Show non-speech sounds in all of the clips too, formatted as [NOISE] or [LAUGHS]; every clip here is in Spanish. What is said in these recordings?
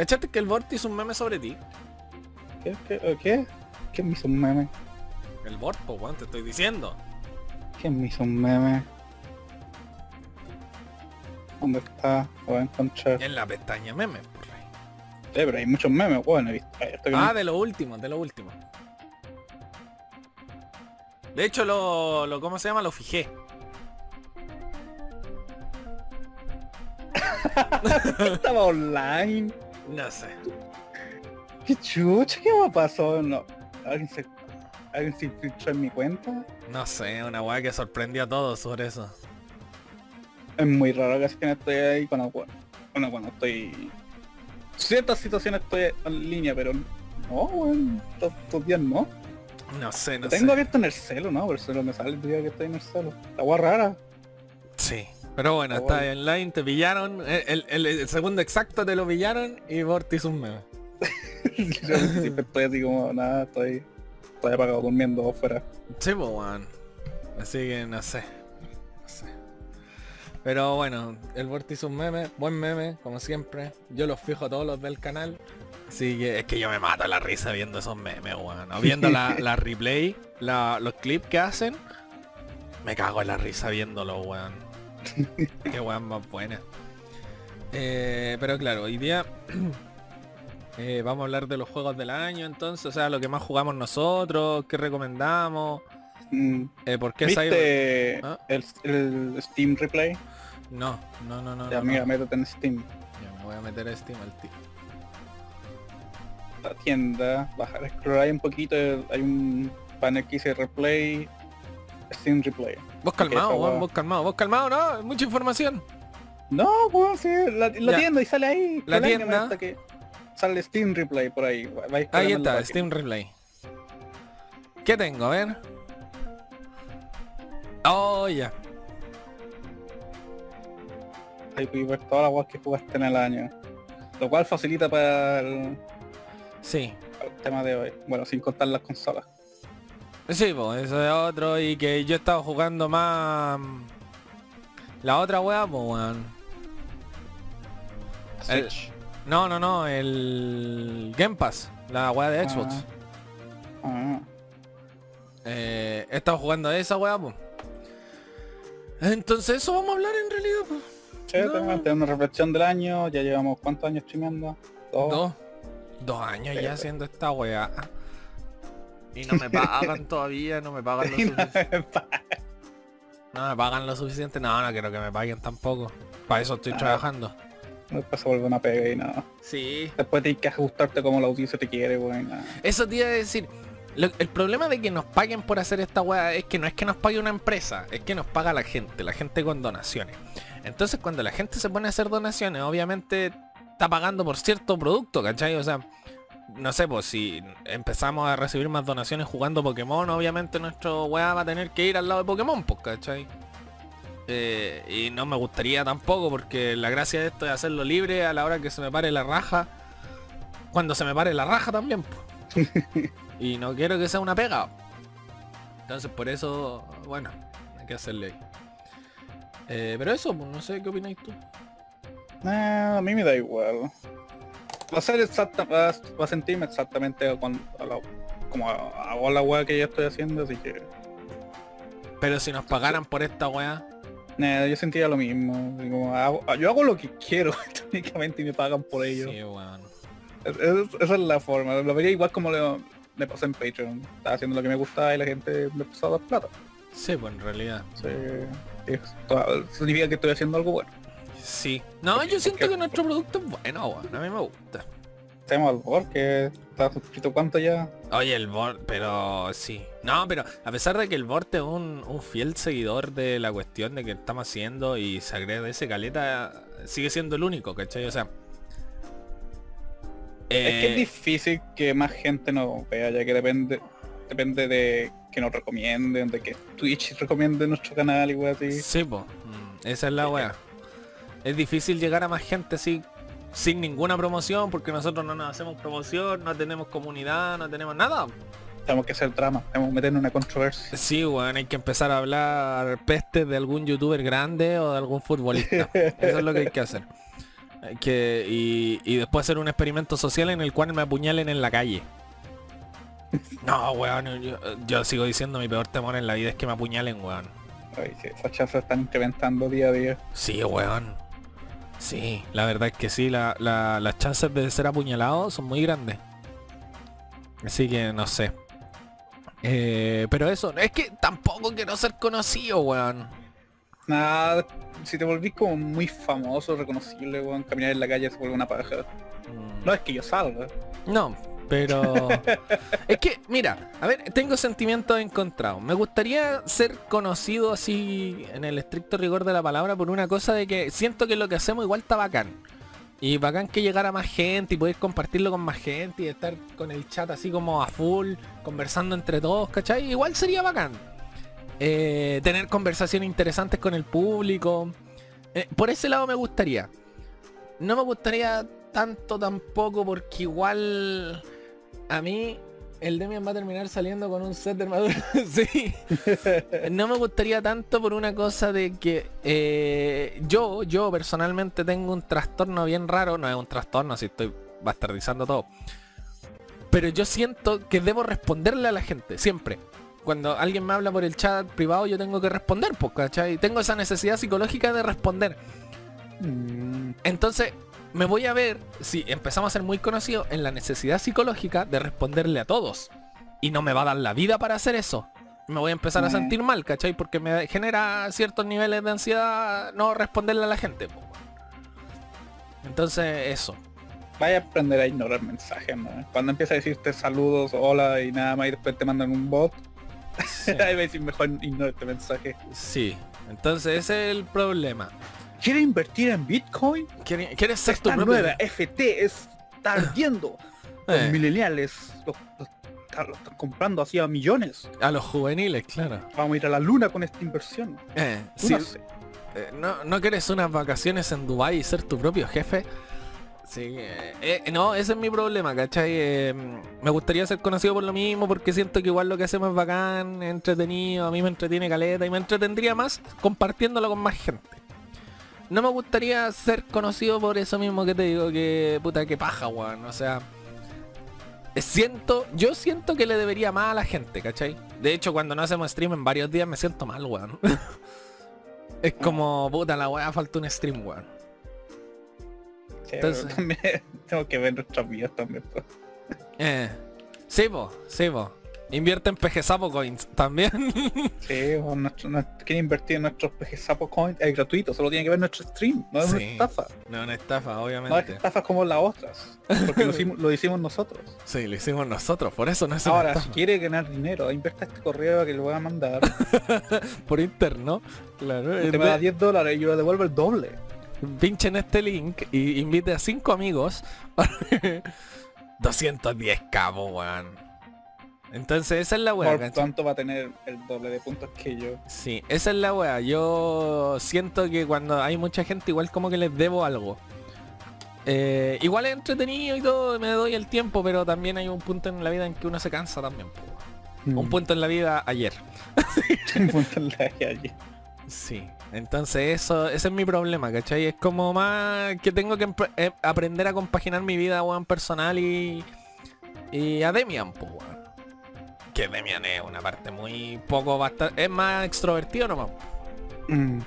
¿Cachaste que el Bort hizo un meme sobre ti? ¿Qué? ¿Qué? ¿Qué? ¿Quién me hizo un meme? El Bort, pues weón, te estoy diciendo. ¿Quién me hizo un meme? ¿Dónde está? Lo voy a encontrar. En la pestaña meme, por ahí. Sí, pero hay muchos memes, bueno, he visto. Ah, de lo último, de lo último. De hecho, lo, lo ¿cómo se llama? Lo fijé. [LAUGHS] estaba online. No sé. ¿Qué chucha? ¿Qué me pasó? No. ¿Alguien se, ¿Alguien se infiltró en mi cuenta? No sé, una weá que sorprendió a todos sobre eso. Es muy raro que que no estoy ahí cuando, bueno, cuando estoy... Ciertas situaciones estoy en línea, pero no, weón, estos, días no. No sé, no tengo sé. abierto en el celo, ¿no? Por eso no me sale el día que estoy en el celo. La agua rara. Sí. Pero bueno, está bueno. ahí online, te pillaron. El, el- el- segundo exacto te lo pillaron y Bort hizo un meme. [LAUGHS] Yo siempre estoy así como, nada, estoy, estoy apagado durmiendo afuera. Sí, pues weón. Así que no sé. No sé. Pero bueno, el Bort hizo un meme, buen meme, como siempre. Yo los fijo a todos los del canal. Así que es que yo me mato la risa viendo esos memes, weón. O viendo la, [LAUGHS] la replay, la- los clips que hacen. Me cago en la risa viéndolo, weón. Qué weón más buena. Eh, pero claro, hoy día [CLEARS THROAT] eh, vamos a hablar de los juegos del año entonces, o sea, lo que más jugamos nosotros, qué recomendamos, Mm, eh, por qué ¿Viste ¿Ah? el, el Steam Replay? No, no, no, no. ya, no, mira, no. métete en Steam. Ya me voy a meter a Steam al tío. La tienda, bajar, ahí un poquito, hay un panel que dice Replay, Steam Replay. Vos calmado, weón, weá. vos calmado, vos calmado, no, mucha información. No, pues sí, la, la tienda y sale ahí. La tienda. que sale Steam Replay por ahí. vais Ahí está. Steam Replay. ¿Qué tengo? A ver. Oh, ya. Ahí puedes ver todas las que jugaste en el año. Lo cual facilita para el, Sí. para el tema de hoy. Bueno, sin contar las consolas. Sí, pues eso es otro y que yo he estado jugando más... mm, La otra weá, pues weón. El-. No, no, no, el Game Pass, la weá de Xbox. Eh, he estado jugando a esa weá, pues. Entonces eso vamos a hablar en realidad, pues. Sí, No. tengo tengo una reflexión del año, ya llevamos cuántos años streameando. Dos. Dos. Dos años Sí, ya sí. haciendo esta weá. Y no me pagan todavía, no me pagan lo [LAUGHS] suficiente. No me pagan lo suficiente. No, no quiero que me paguen tampoco. Para eso estoy Ah. trabajando. Después se vuelve una pega y nada. Sí. Después tienes que ajustarte como la audiencia te quiere, güey. Eso te iba a decir. lo- el problema de que nos paguen por hacer esta weá es que no es que nos pague una empresa, es que nos paga la gente, la gente con donaciones. Entonces cuando la gente se pone a hacer donaciones, obviamente está pagando por cierto producto, ¿cachai? O sea, no sé, pues si empezamos a recibir más donaciones jugando Pokémon, obviamente nuestro weá va a tener que ir al lado de Pokémon, pues, ¿cachai? Eh, y no me gustaría tampoco porque la gracia de esto es hacerlo libre a la hora que se me pare la raja. Cuando se me pare la raja también, pues. [LAUGHS] y no quiero que sea una pega. Entonces por eso, bueno, hay que hacerle ahí. Eh, pero eso, pues no sé qué opináis tú. Nah, a mí me da igual. Va a ser exacta, va a, va a sentirme exactamente cuando, a la- como hago la weá que yo estoy haciendo, así que Pero si nos pagaran por esta weá, nah, yo sentiría lo mismo. como, hago- yo hago lo que quiero [LAUGHS] técnicamente y me pagan por ello. sí. Es- es- esa es la forma. Lo vería igual como lo, me pasó en Patreon. Estaba haciendo lo que me gustaba y la gente me empezó a dar plata. Sí, pues en realidad. Sí, significa que estoy haciendo algo bueno. Sí. No, yo siento que nuestro producto es bueno, weón. A mí me gusta. Tenemos al Bor que está suscrito cuánto ya. Oye, el Bort, pero sí. No, pero a pesar de que el Bort es un, un fiel seguidor de la cuestión de que estamos haciendo y se agradece caleta, sigue siendo el único, ¿cachai? O sea... Es que es eh, difícil que más gente nos vea, ya que depende depende de que nos recomienden, de que Twitch recomiende nuestro canal y wey así. Sí, po. Mm, Esa es la wea. Es difícil llegar a más gente así sin ninguna promoción porque nosotros no nos hacemos promoción, no tenemos comunidad, no tenemos nada. Tenemos que hacer drama, tenemos que meternos en una controversia. Sí, weón, hay que empezar a hablar pestes de algún youtuber grande o de algún futbolista. [LAUGHS] Eso es lo que hay que hacer. Que, y, y después hacer un experimento social en el cual me apuñalen en la calle. No, weón, yo, yo sigo diciendo mi peor temor en la vida es que me apuñalen, weón. Ay, sí, esas chances están incrementando día a día. Sí, weón. Sí, la verdad es que sí, la- la- las chances de ser apuñalado son muy grandes. Así que no sé. Eh, pero eso, es que tampoco quiero ser conocido, weón. Nada, si te volvís como muy famoso, reconocible, weón, caminar en la calle se vuelve una paja. Mm. No es que yo salga. No, pero... [LAUGHS] es que, mira, a ver, tengo sentimientos encontrados. Me gustaría ser conocido así, en el estricto rigor de la palabra, por una cosa de que siento que lo que hacemos igual está bacán. Y bacán que llegara más gente y poder compartirlo con más gente y estar con el chat así como a full, conversando entre todos, ¿cachai? Igual sería bacán. Eh, tener conversaciones interesantes con el público. Eh, por ese lado me gustaría. No me gustaría tanto tampoco porque igual a mí el Demian va a terminar saliendo con un set de armadura. [LAUGHS] sí. No me gustaría tanto por una cosa de que eh, yo, yo personalmente tengo un trastorno bien raro. No es un trastorno, si estoy bastardizando todo. Pero yo siento que debo responderle a la gente, siempre. Cuando alguien me habla por el chat privado yo tengo que responder, pues, ¿cachai? Tengo esa necesidad psicológica de responder. Mm, Entonces, me voy a ver, si empezamos a ser muy conocidos, en la necesidad psicológica de responderle a todos. Y no me va a dar la vida para hacer eso. Me voy a empezar a sentir mal, ¿cachai? Porque me genera ciertos niveles de ansiedad no responderle a la gente. Entonces, eso. Vaya a aprender a ignorar mensajes, ¿no? Cuando empieza a decirte saludos, hola y nada más y después te mandan un bot, Sí. [LAUGHS] ahí va a decir mejor ignora este mensaje. Sí. Entonces, ese es el problema. ¿Quiere invertir en Bitcoin? ¿Quieres quieres ser tu nueva FT está ardiendo. [LAUGHS] Los Eh, millennials los, están comprando así a millones. a los juveniles, claro. Vamos a ir a la luna con esta inversión. Eh, sí. Eh, ¿no, ¿No quieres unas vacaciones en Dubai y ser tu propio jefe? Sí, eh, eh, no, ese es mi problema, ¿cachai? Eh, me gustaría ser conocido por lo mismo porque siento que igual lo que hacemos es bacán, es entretenido, a mí me entretiene caleta y me entretendría más compartiéndolo con más gente. No me gustaría ser conocido por eso mismo que te digo, que puta que paja, weón. O sea, siento, yo siento que le debería más a la gente, ¿cachai? De hecho, cuando no hacemos stream en varios días me siento mal, weón. [LAUGHS] Es como, puta, la weá falta un stream, weón. Sí, Entonces- pero también [LAUGHS] tengo que ver nuestras vidas también. pues. Eh. Sí, po, sí, po. Invierte en PG Sapo Coins también. [LAUGHS] Sí, nuestro, nuestro- quiere invertir en nuestros PG Sapo Coins. Es gratuito, solo tiene que ver nuestro stream. No es una estafa. no, una estafa, No es obviamente. estafa como las otras. Porque lo hicimos, [LAUGHS] lo hicimos nosotros. Sí, lo hicimos nosotros, por eso no es una Ahora, si quiere ganar dinero, invierta este correo que le voy a mandar. [LAUGHS] Por interno, claro. Te me da vez- 10 dólares y yo le devuelvo el doble. Pinche en este link y invite a 5 amigos. 210 cabos, weón. Entonces esa es la weá, Por tanto va a tener el doble de puntos que yo. Sí, esa es la weá. Yo siento que cuando hay mucha gente igual como que les debo algo. Eh, igual es entretenido y todo, me doy el tiempo, pero también hay un punto en la vida en que uno se cansa también. weón. [LAUGHS] Un punto en la vida ayer. Un punto en la calle. Sí. Entonces eso, ese es mi problema, ¿cachai? Es como más que tengo que eh, aprender a compaginar mi vida, weón, personal y... Y a Demian, pues, weón. Que Demian es una parte muy poco bastante... Es más extrovertido nomás. Mm.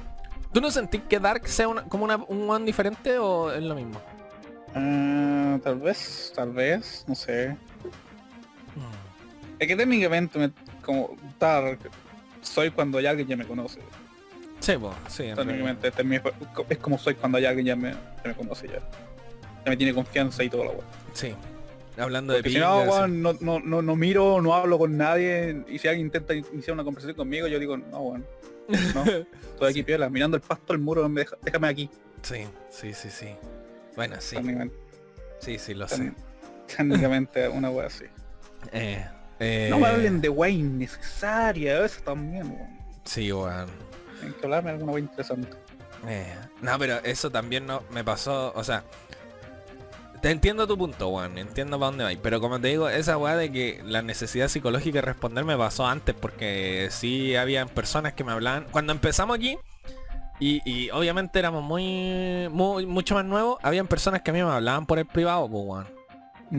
¿Tú no sentís que Dark sea una- como una- un one diferente o es lo mismo? Ah, tal vez, tal vez, no sé. Es que técnicamente me, como Dark soy cuando ya alguien ya me conoce. Sí, pues, sí. Técnicamente este es, mi- es como soy cuando ya alguien ya me, ya me conoce ya. Ya me tiene confianza y todo lo weón. Sí. Hablando de Porque si no, weón, no, no, no, no miro, no hablo con nadie y si alguien intenta iniciar una conversación conmigo, yo digo, no, weón. No, [LAUGHS] estoy aquí Sí. piola, mirando el pasto, el muro, me deja- déjame aquí. Sí, sí, sí, sí. Bueno, sí. Técnicamente, Sí, sí, lo sé. técnicamente [LAUGHS] una wea así. Eh, eh, No me hablen de wea innecesaria, eso también, weón. Sí, weón. Tienen que hablarme de alguna wea interesante. Eh, no, pero eso también no me pasó, o sea, te entiendo tu punto, weón, entiendo para dónde vais, pero como te digo, esa weá de que la necesidad psicológica de responder me pasó antes, porque sí había personas que me hablaban, cuando empezamos aquí, Y, y obviamente éramos muy, muy mucho más nuevos. Habían personas que a mí me hablaban por el privado, pues weón.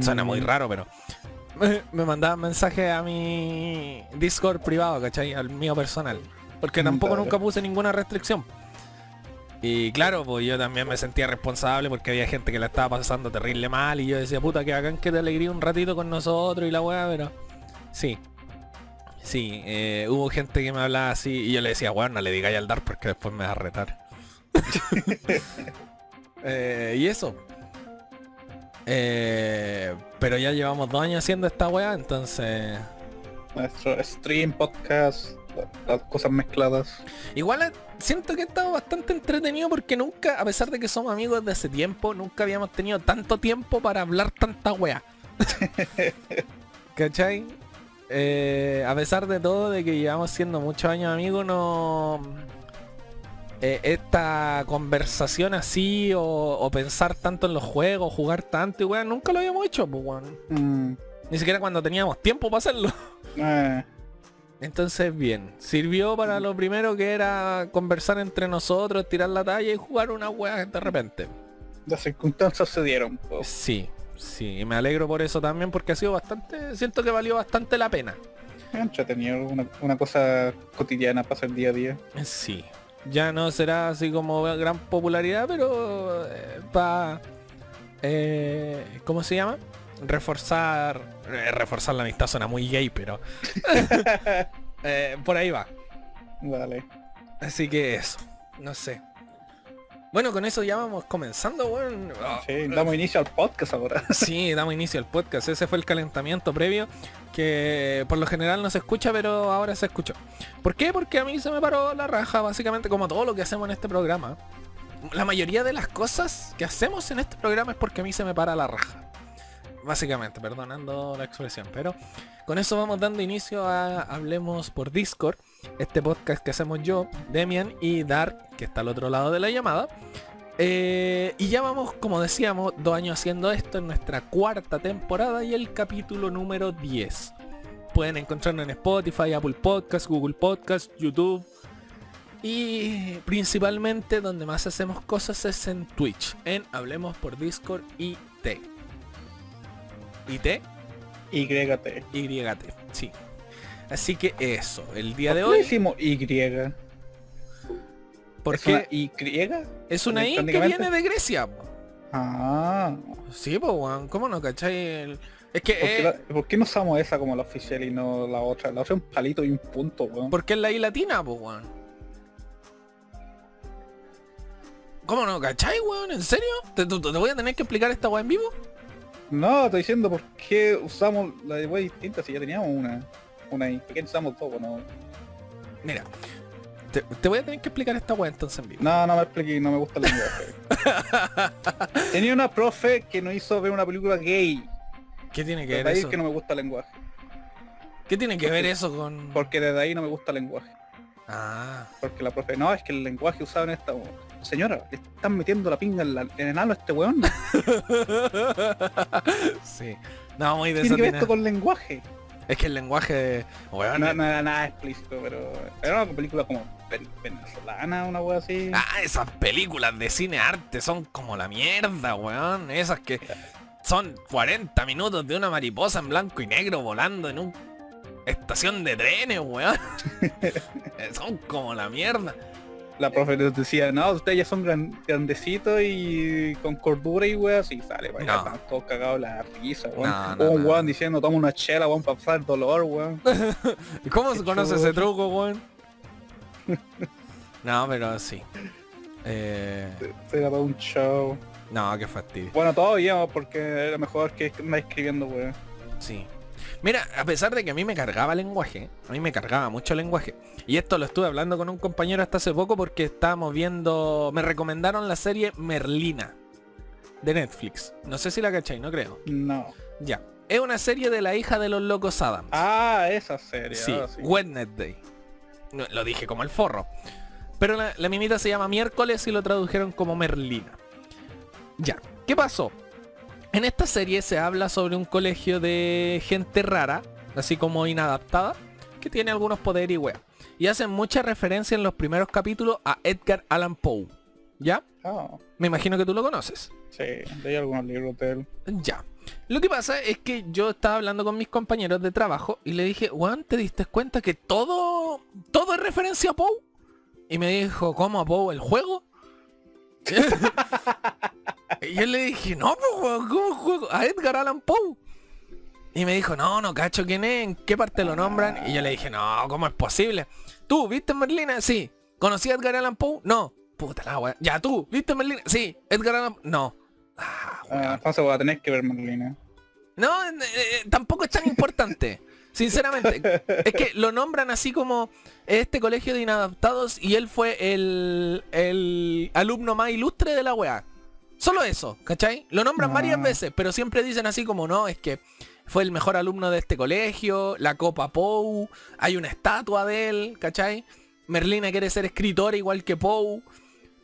Suena muy Mm. raro, pero me, mandaban mensajes a mi Discord privado, ¿cachai? Al mío personal. Porque Mm, tampoco claro. nunca puse ninguna restricción. Y claro, pues yo también me sentía responsable porque había gente que la estaba pasando terrible mal y yo decía, puta, que hagan que te alegría un ratito con nosotros y la weá, pero... Sí. Sí, eh, hubo gente que me hablaba así y yo le decía, weón, no le digáis al dar porque después me va a retar. [LAUGHS] Eh, y eso. Eh, pero ya llevamos dos años haciendo esta weá, entonces... Nuestro stream, podcast, la- las cosas mezcladas. Igual siento que ha estado bastante entretenido porque nunca, a pesar de que somos amigos de hace tiempo, nunca habíamos tenido tanto tiempo para hablar tanta weá. [LAUGHS] ¿Cachai? Eh, a pesar de todo, de que llevamos siendo muchos años amigos, no... eh, esta conversación así o, o pensar tanto en los juegos, jugar tanto y weá, nunca lo habíamos hecho, pues weón. Mm, Ni siquiera cuando teníamos tiempo para hacerlo. eh, Entonces bien, sirvió para lo primero que era conversar entre nosotros, tirar la talla y jugar una weá de repente. las circunstancias se dieron. po. Sí, sí, y me alegro por eso también porque ha sido bastante, siento que valió bastante la pena. Entretenido, una, una cosa cotidiana para hacer día a día. Sí, ya no será así como gran popularidad, pero para, ¿cómo se llama? Reforzar, eh, reforzar la amistad suena muy gay, pero [LAUGHS] eh, por ahí va. Vale. Así que eso, no sé. Bueno, con eso ya vamos comenzando, weón. Ah, Sí, damos inicio al podcast ahora. [LAUGHS] Sí, damos inicio al podcast. Ese fue el calentamiento previo que por lo general no se escucha, pero ahora se escuchó. ¿Por qué? Porque a mí se me paró la raja, básicamente como todo lo que hacemos en este programa. La mayoría de las cosas que hacemos en este programa es porque a mí se me para la raja. Básicamente, perdonando la expresión. Pero con eso vamos dando inicio a Hablemos por Discord. Este podcast que hacemos yo, Demian y Dark, que está al otro lado de la llamada. Eh, y ya vamos, como decíamos, dos años haciendo esto en nuestra cuarta temporada y el capítulo número 10. Pueden encontrarnos en Spotify, Apple Podcast, Google Podcast, YouTube. Y principalmente donde más hacemos cosas es en Twitch, en Hablemos por Discord IT. IT, YT. YT, sí. Así que eso, el día de ¿Por qué hoy, decimos Y? porque ¿Es una Y? es una I que viene de Grecia. Ah. Sí, pues, weón, ¿cómo no cachai? el- Es que ¿Por qué, eh, la- por qué no usamos esa como la oficial y no la otra? La otra es un palito y un punto, weón. porque es la I latina, pues, weón. ¿Cómo no cachai, weón? ¿En serio? ¿Te, te- te voy a tener que explicar esta weá en vivo? No, estoy diciendo por qué usamos la de wey distinta si ya teníamos una. Una I. ¿Por qué usamos dos? No, Mira, te, te voy a tener que explicar esta weá entonces en vivo. no, no me expliqué, no me gusta el lenguaje. [LAUGHS] Tenía una profe que nos hizo ver una película gay. ¿Qué tiene que Desde ver ahí eso? que no me gusta el lenguaje. ¿Qué tiene que ver eso con...? Porque desde ahí no me gusta el lenguaje. Ah, Porque la profe, no, es que el lenguaje usado en esta... Señora, le están metiendo la pinga en, la- en el a este weón. [LAUGHS] sí. No, muy Tiene que ver esto con lenguaje. Es que el lenguaje... Weón, No, no era nada explícito, pero era una película como ven- venezolana, una wea así. Ah, esas películas de cine arte son como la mierda, weón. Esas que son 40 minutos de una mariposa en blanco y negro volando en una estación de trenes, weón. [LAUGHS] Eh, son como la mierda. La profe nos decía, no, ustedes ya son gran- grandecitos y con cordura y wea así sale, weón. No. Están todos cagados la risa, weón. No, un weón diciendo, toma una chela, weón, para pasar el dolor, weón. [LAUGHS] ¿Y ¿Cómo se conoce ese truco, weón? [LAUGHS] No, pero sí. Eh, Era todo un show. no, qué fastidio. Bueno, todavía, porque era mejor que andar escribiendo, weón. Sí. Mira, a pesar de que a mí me cargaba el lenguaje, a mí me cargaba mucho el lenguaje. Y esto lo estuve hablando con un compañero hasta hace poco porque estábamos viendo... Me recomendaron la serie Merlina de Netflix. No sé si la cacháis, no creo. No. Ya. Es una serie de la hija de los locos Adams. Ah, esa serie. sí, sí. Wednesday. No, lo dije como el forro. Pero la, la minita se llama miércoles y lo tradujeron como Merlina. Ya. ¿Qué pasó? En esta serie se habla sobre un colegio de gente rara, así como inadaptada, que tiene algunos poderes y weas. y hacen mucha referencia en los primeros capítulos a Edgar Allan Poe. ¿Ya? Ah, Me imagino que tú lo conoces. sí, leí algunos libros de él. Ya. Lo que pasa es que yo estaba hablando con mis compañeros de trabajo y le dije, Juan, ¿te diste cuenta que todo, todo es referencia a Poe? Y me dijo, ¿cómo a Poe el juego? [LAUGHS] [LAUGHS] y yo le dije, no, pues, ¿cómo juego? A Edgar Allan Poe. Y me dijo, no, no cacho quién es, en qué parte lo nombran. Y yo le dije, no, ¿cómo es posible? ¿Tú viste Merlina? Sí. ¿Conocí a Edgar Allan Poe? No. Puta la wea. Ya tú, ¿viste Merlina? Sí. Edgar Allan No. Ah, Ah, entonces voy a tener que ver Merlina. No, eh, eh, tampoco es tan importante. [LAUGHS] Sinceramente. Es que lo nombran así como este colegio de inadaptados y él fue el, el alumno más ilustre de la weá. Solo eso, ¿cachai? Lo nombran Ah. varias veces, pero siempre dicen así como no, es que fue el mejor alumno de este colegio, la Copa Pou, hay una estatua de él, ¿cachai? Merlina quiere ser escritora igual que Pou,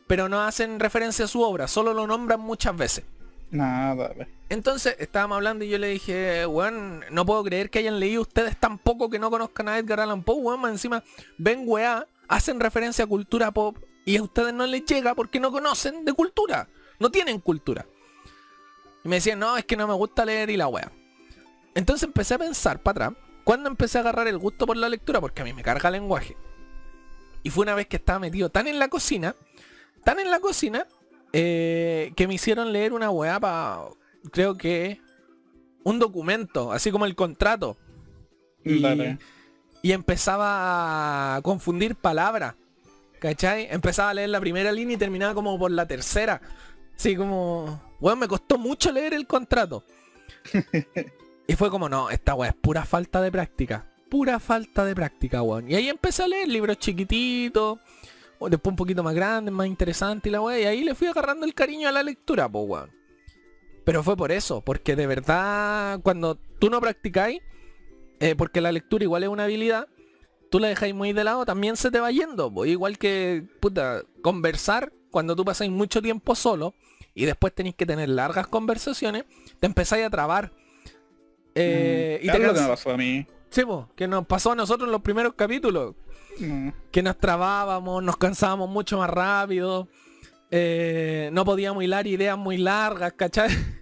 pero no hacen referencia a su obra, solo lo nombran muchas veces. Nada. Entonces estábamos hablando y yo le dije, weón, no puedo creer que hayan leído ustedes tan poco que no conozcan a Edgar Allan Poe, weón, encima ven weá, hacen referencia a cultura pop y a ustedes no les llega porque no conocen de cultura, no tienen cultura. Y me decían, no, es que no me gusta leer y la weá. Entonces empecé a pensar para atrás, cuando empecé a agarrar el gusto por la lectura, porque a mí me carga el lenguaje. Y fue una vez que estaba metido tan en la cocina, tan en la cocina, eh, que me hicieron leer una weá para, creo que, un documento, así como el contrato. Y, y empezaba a confundir palabras. ¿Cachai? Empezaba a leer la primera línea y terminaba como por la tercera. Así como... Weón, me costó mucho leer el contrato. [LAUGHS] y fue como, no, esta weá es pura falta de práctica. Pura falta de práctica, weón. Y ahí empecé a leer libros chiquititos. o Después un poquito más grandes, más interesantes y la weá. Y ahí le fui agarrando el cariño a la lectura, po, weón. Pero fue por eso, porque de verdad, cuando tú no practicáis, eh, porque la lectura igual es una habilidad, tú la dejáis muy de lado, también se te va yendo. po. Igual que, puta, conversar, cuando tú pasáis mucho tiempo solo y después tenéis que tener largas conversaciones, te empezáis a trabar. Eh, Mm, y te lo que me pasó a mí. Sí, po, que nos pasó a nosotros en los primeros capítulos Mm. que nos trabábamos, nos cansábamos mucho más rápido, eh, no podíamos hilar ideas muy largas, ¿cachai? [LAUGHS]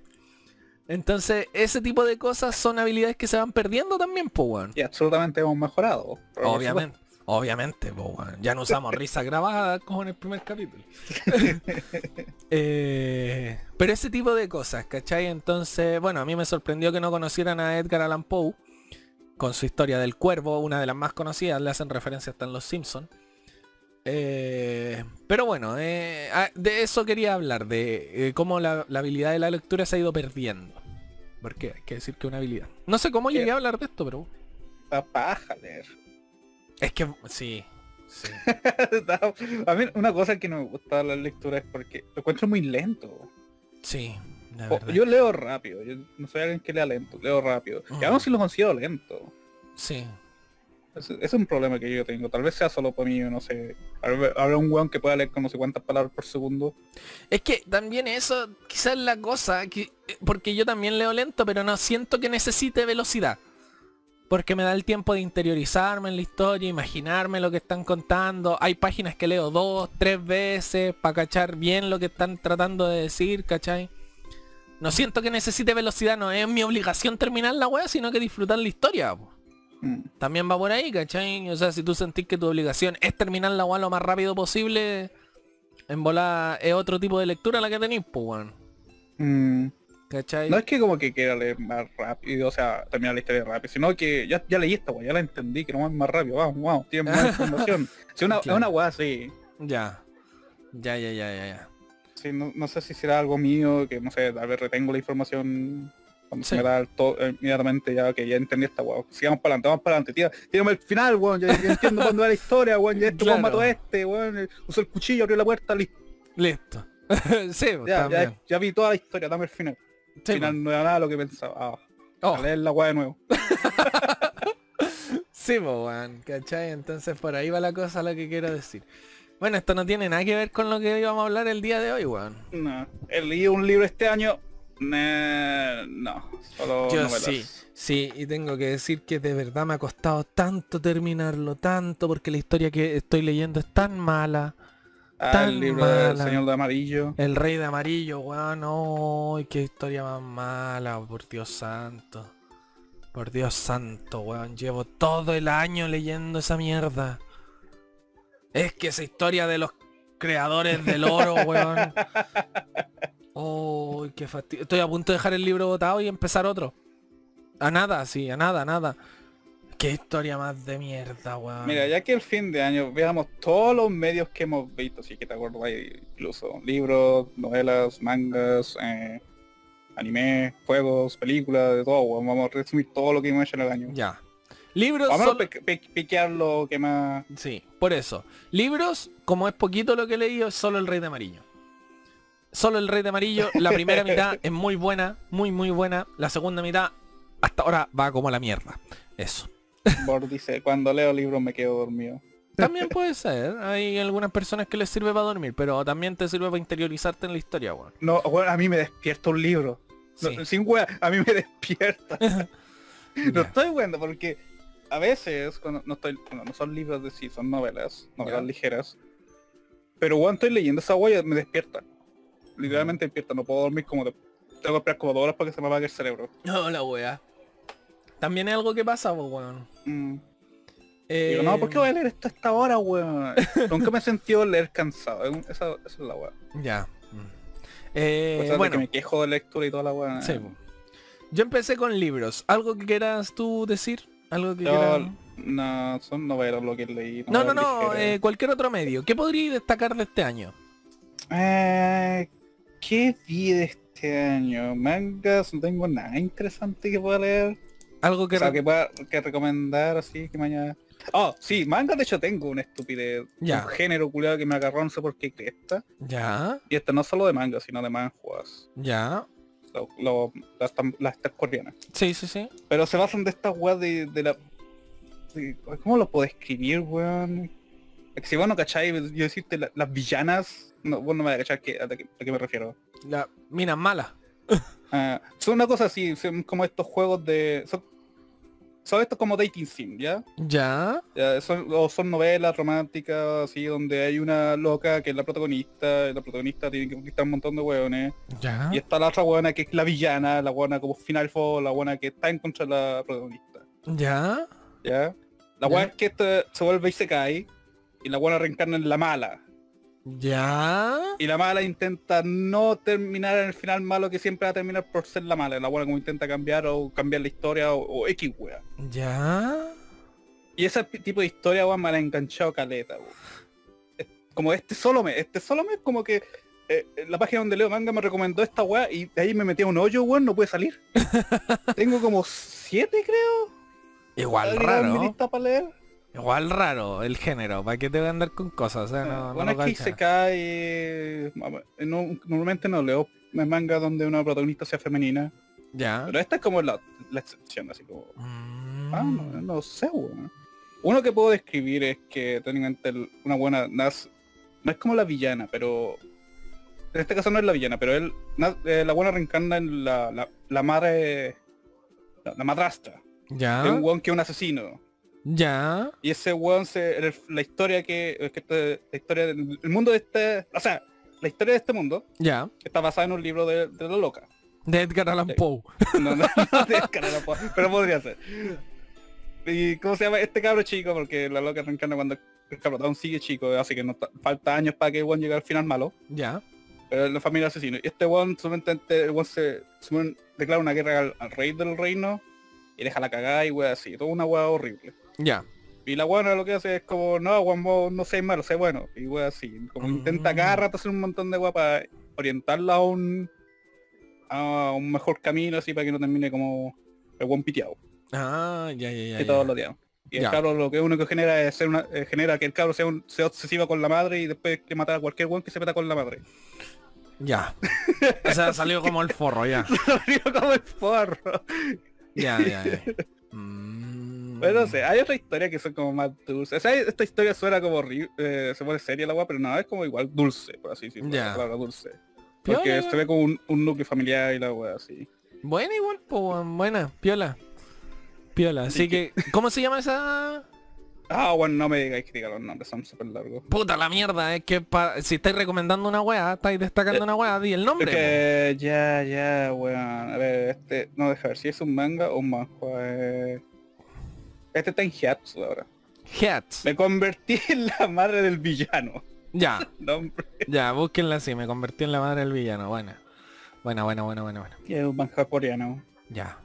Entonces, ese tipo de cosas son habilidades que se van perdiendo también, po, weón. Y absolutamente hemos mejorado. Obviamente, obviamente, po. Ya no usamos risas grabadas como en el primer capítulo. [LAUGHS] Eh, pero ese tipo de cosas, ¿cachai? Entonces, bueno, a mí me sorprendió que no conocieran a Edgar Allan Poe con su historia del cuervo, una de las más conocidas, le hacen referencia hasta en Los Simpsons. pero bueno, eh, ah, de eso quería hablar, de eh, cómo la, la habilidad de la lectura se ha ido perdiendo. Porque hay que decir que es una habilidad. No sé cómo llegué a hablar de esto, pero... La paja leer. Es que sí, sí. [LAUGHS] a mí una cosa que no me gusta de la lectura es porque lo encuentro muy lento. Sí, la O- verdad. yo leo rápido, yo no soy alguien que lea lento, leo rápido. Y aún así lo considero lento. Sí. Es, es un problema que yo tengo. Tal vez sea solo para mí, no sé. Habrá un weón que pueda leer como no sé cuántas palabras por segundo. Es que también eso quizás es la cosa, que, porque yo también leo lento, pero no siento que necesite velocidad. Porque me da el tiempo de interiorizarme en la historia, imaginarme lo que están contando. Hay páginas que leo dos, tres veces para cachar bien lo que están tratando de decir, ¿cachai? No siento que necesite velocidad, no es mi obligación terminar la wea, sino que disfrutar la historia. po. Mm. También va por ahí, ¿cachai? O sea, si tú sentís que tu obligación es terminar la wea lo más rápido posible, en bola es otro tipo de lectura la que tenéis, pues, weón. Mm. ¿Cachai? No es que como que quiera leer más rápido, o sea, terminar la historia rápido, sino que ya, ya leí esta weá, ya la entendí, que no es más rápido, vamos, vamos, tiene más [LAUGHS] información. Si una, Claro. una weá así, Ya. Ya, ya, ya, ya, ya. sí, no, no sé si será algo mío, que no sé, tal vez retengo la información cuando Sí. se me da el to- eh, inmediatamente ya que ya entendí esta weá. Sigamos para adelante, vamos para adelante, tira, tírame el final, weón, ya, ya entiendo cuándo va la historia, weón, ya weón Claro. mató a este, weón, eh, usó el cuchillo, abrió la puerta, listo. Listo. [LAUGHS] sí, pues, ya, ya vi toda la historia, dame el final. Sí, Al final no era nada lo que pensaba. Ah, Oh, a leer la weá de nuevo. [LAUGHS] sí, pues, weón. ¿Cachai? Entonces por ahí va la cosa lo que quiero decir. Bueno, esto no tiene nada que ver con lo que íbamos a hablar el día de hoy, weón. No, he leído un libro este año Nah, no, solo Yo novelas. sí, sí, y tengo que decir que de verdad me ha costado tanto terminarlo, tanto, porque la historia que estoy leyendo es tan mala. Tan el libro del. Señor de Amarillo. El rey de amarillo, weón, ¡ay, qué historia más mala, por Dios santo. Por Dios santo, weón, llevo todo el año leyendo esa mierda. Es que esa historia de los creadores del oro, [LAUGHS] weón. ¡Ay, qué fastidio! Estoy a punto de dejar el libro botado y empezar otro. A nada, sí, a nada, a nada. Qué historia más de mierda, weón. Mira, ya que el fin de año veamos todos los medios que hemos visto, si que te acuerdas incluso libros, novelas, mangas, eh, anime, juegos, películas, de todo, weón. vamos a resumir todo lo que hemos hecho en el año. Ya. Libros Vamos a solo- pe- piquear lo que más... Sí, por eso. Libros, como es poquito lo que he leído, es solo el Rey de Amarillo. Solo el Rey de Amarillo, la primera [LAUGHS] mitad es muy buena, muy muy buena. La segunda mitad, hasta ahora, va como la mierda. Eso. Bor dice, cuando leo libros me quedo dormido. También puede ser, hay algunas personas que les sirve para dormir, pero también te sirve para interiorizarte en la historia, weón. No, weón, a mí me despierta un libro. No, Sí. sin wea, a mí me despierta. [LAUGHS] no estoy bueno porque a veces cuando no estoy, bueno, no son libros de sí, son novelas, novelas ligeras. Pero cuando estoy leyendo esa huella me despierta. Literalmente despierta, no puedo dormir como de, tengo que esperar como dos horas para que se me apague el cerebro. [LAUGHS] No, la wea. También es algo que pasa, pues, weón. Mm. Eh, Digo, no, ¿por qué voy a leer esto a esta hora, weón? [LAUGHS] Nunca me he sentido leer cansado. Esa, esa es la weá. Ya. Mm. Eh, de bueno, que me quejo de lectura y toda la weá. Sí, po. Yo empecé con libros. ¿Algo que quieras tú decir? ¿Algo que Yo, quieras... no, son novelas lo que leí. No, no, no, eh, cualquier otro medio. ¿Qué podrías destacar de este año? Eh, ¿Qué vi de este año? Mangas, no tengo nada interesante que pueda leer. Algo que... o sea, que pueda que recomendar así que mañana. Oh, sí, manga de hecho tengo una estupidez. Ya. Un género culiado que me agarró no sé por qué cresta. Ya, Y esta no solo de manga, sino de manjuas. ya. Lo- lo- las, las estas coreanas. Sí, sí, sí. Pero se basan de estas weas de, de la. de- ¿Cómo lo puedo escribir, weón? Es que si vos no cacháis, yo decirte la- las villanas, no, vos no me vas a cachar que- a, qué, a qué me refiero. La mina mala. Ah, son una cosa así, son como estos juegos de... Son, son estos como dating sim, ¿ya? Ya, Ya, son, o son novelas románticas, así, donde hay una loca que es la protagonista, y la protagonista tiene que conquistar un montón de hueones, ya. y está la otra hueona que es la villana, la hueona como final four, la hueona que está en contra de la protagonista, Ya. ¿ya? La hueona es que esta se vuelve y se cae, y la hueona reencarna en la mala, Ya. y la mala intenta no terminar en el final malo que siempre va a terminar por ser la mala, la buena como intenta cambiar o cambiar la historia o, o X wea. Ya. Y ese tipo de historia, weón, me la ha enganchado caleta, weón. Como este solo mes, este solo mes como que eh, la página donde leo manga me recomendó esta weá y de ahí me metí a un hoyo, weón, no puede salir. [LAUGHS] Tengo como siete, creo. Igual mi raro. lista para leer. Igual raro el género. ¿Para qué te voy a andar con cosas? O sea, no, no bueno, lo es que se cae... no- normalmente no leo manga donde una protagonista sea femenina. Ya. Pero esta es como la, la excepción, así como... Mm. Ah, no, no sé, weón. Uno que puedo describir es que técnicamente una buena nas- no es como la villana, pero en este caso no es la villana, pero él eh, la buena reencarna en la, la, la madre la, la madrastra Ya. de un weón que es un asesino. Ya. Y ese weón se la historia que, que este- la historia del el mundo de este o sea, la historia de este mundo Ya. está basada en un libro de, de la loca. De Edgar Allan. Poe. [LAUGHS] No, no, no te descarga la po- pero podría ser. ¿Y cómo se llama? Este cabro chico, porque la loca reencarna cuando el cabro aún sigue chico, así que no ta- falta años para que el weón llegue al final malo. Ya. Pero la familia asesino. Y este weón solamente el weón se, se declara una guerra al, al rey del reino y deja la cagada y weón así. Toda una weá horrible. Ya. Y la weona lo que hace es como, no, weón, vos no seas malo, sé bueno. Y weón así. Como intenta Mm. cada rato hacer un montón de weá para orientarla a un a un mejor camino así para que no termine como el buen piteado Ah, ya, ya, ya. que ya. todos lo odian. Y el Ya. cabro lo que único que genera es ser una, eh, genera que el cabro sea, un, sea obsesiva con la madre y después que matar a cualquier weón que se meta con la madre. Ya. O sea, salió como el forro, ya. [LAUGHS] Salió como el forro. Ya, ya, ya. [LAUGHS] Mm. Pero no sé, hay otra historia que son como más dulces. O sea, esta historia suena como horrible, eh, se pone seria la weá, pero no, es como igual dulce, por así decirlo. La palabra dulce. Porque Piola, se ve como un, un núcleo familiar y la wea así. Buena igual, pues weón, buena, piola. Piola, así Sí que, ¿cómo se llama esa? Ah, bueno, no me digáis que diga los nombres, son súper largos. Puta la mierda, es que pa- si estáis recomendando una weá, estáis destacando Eh, una weá, di el nombre. Es que ya, ya, weón. A ver, este, no deja ver si es un manga o un manhua. eh. Este está en Hyatsu ahora. po. Hats. Me convertí [LAUGHS] en la madre del villano. Ya, [LAUGHS] Nombre. ya, búsquenla así, me convertí en la madre del villano, buena. Buena, buena, buena, buena, buena. Y es un manga coreano. Ya.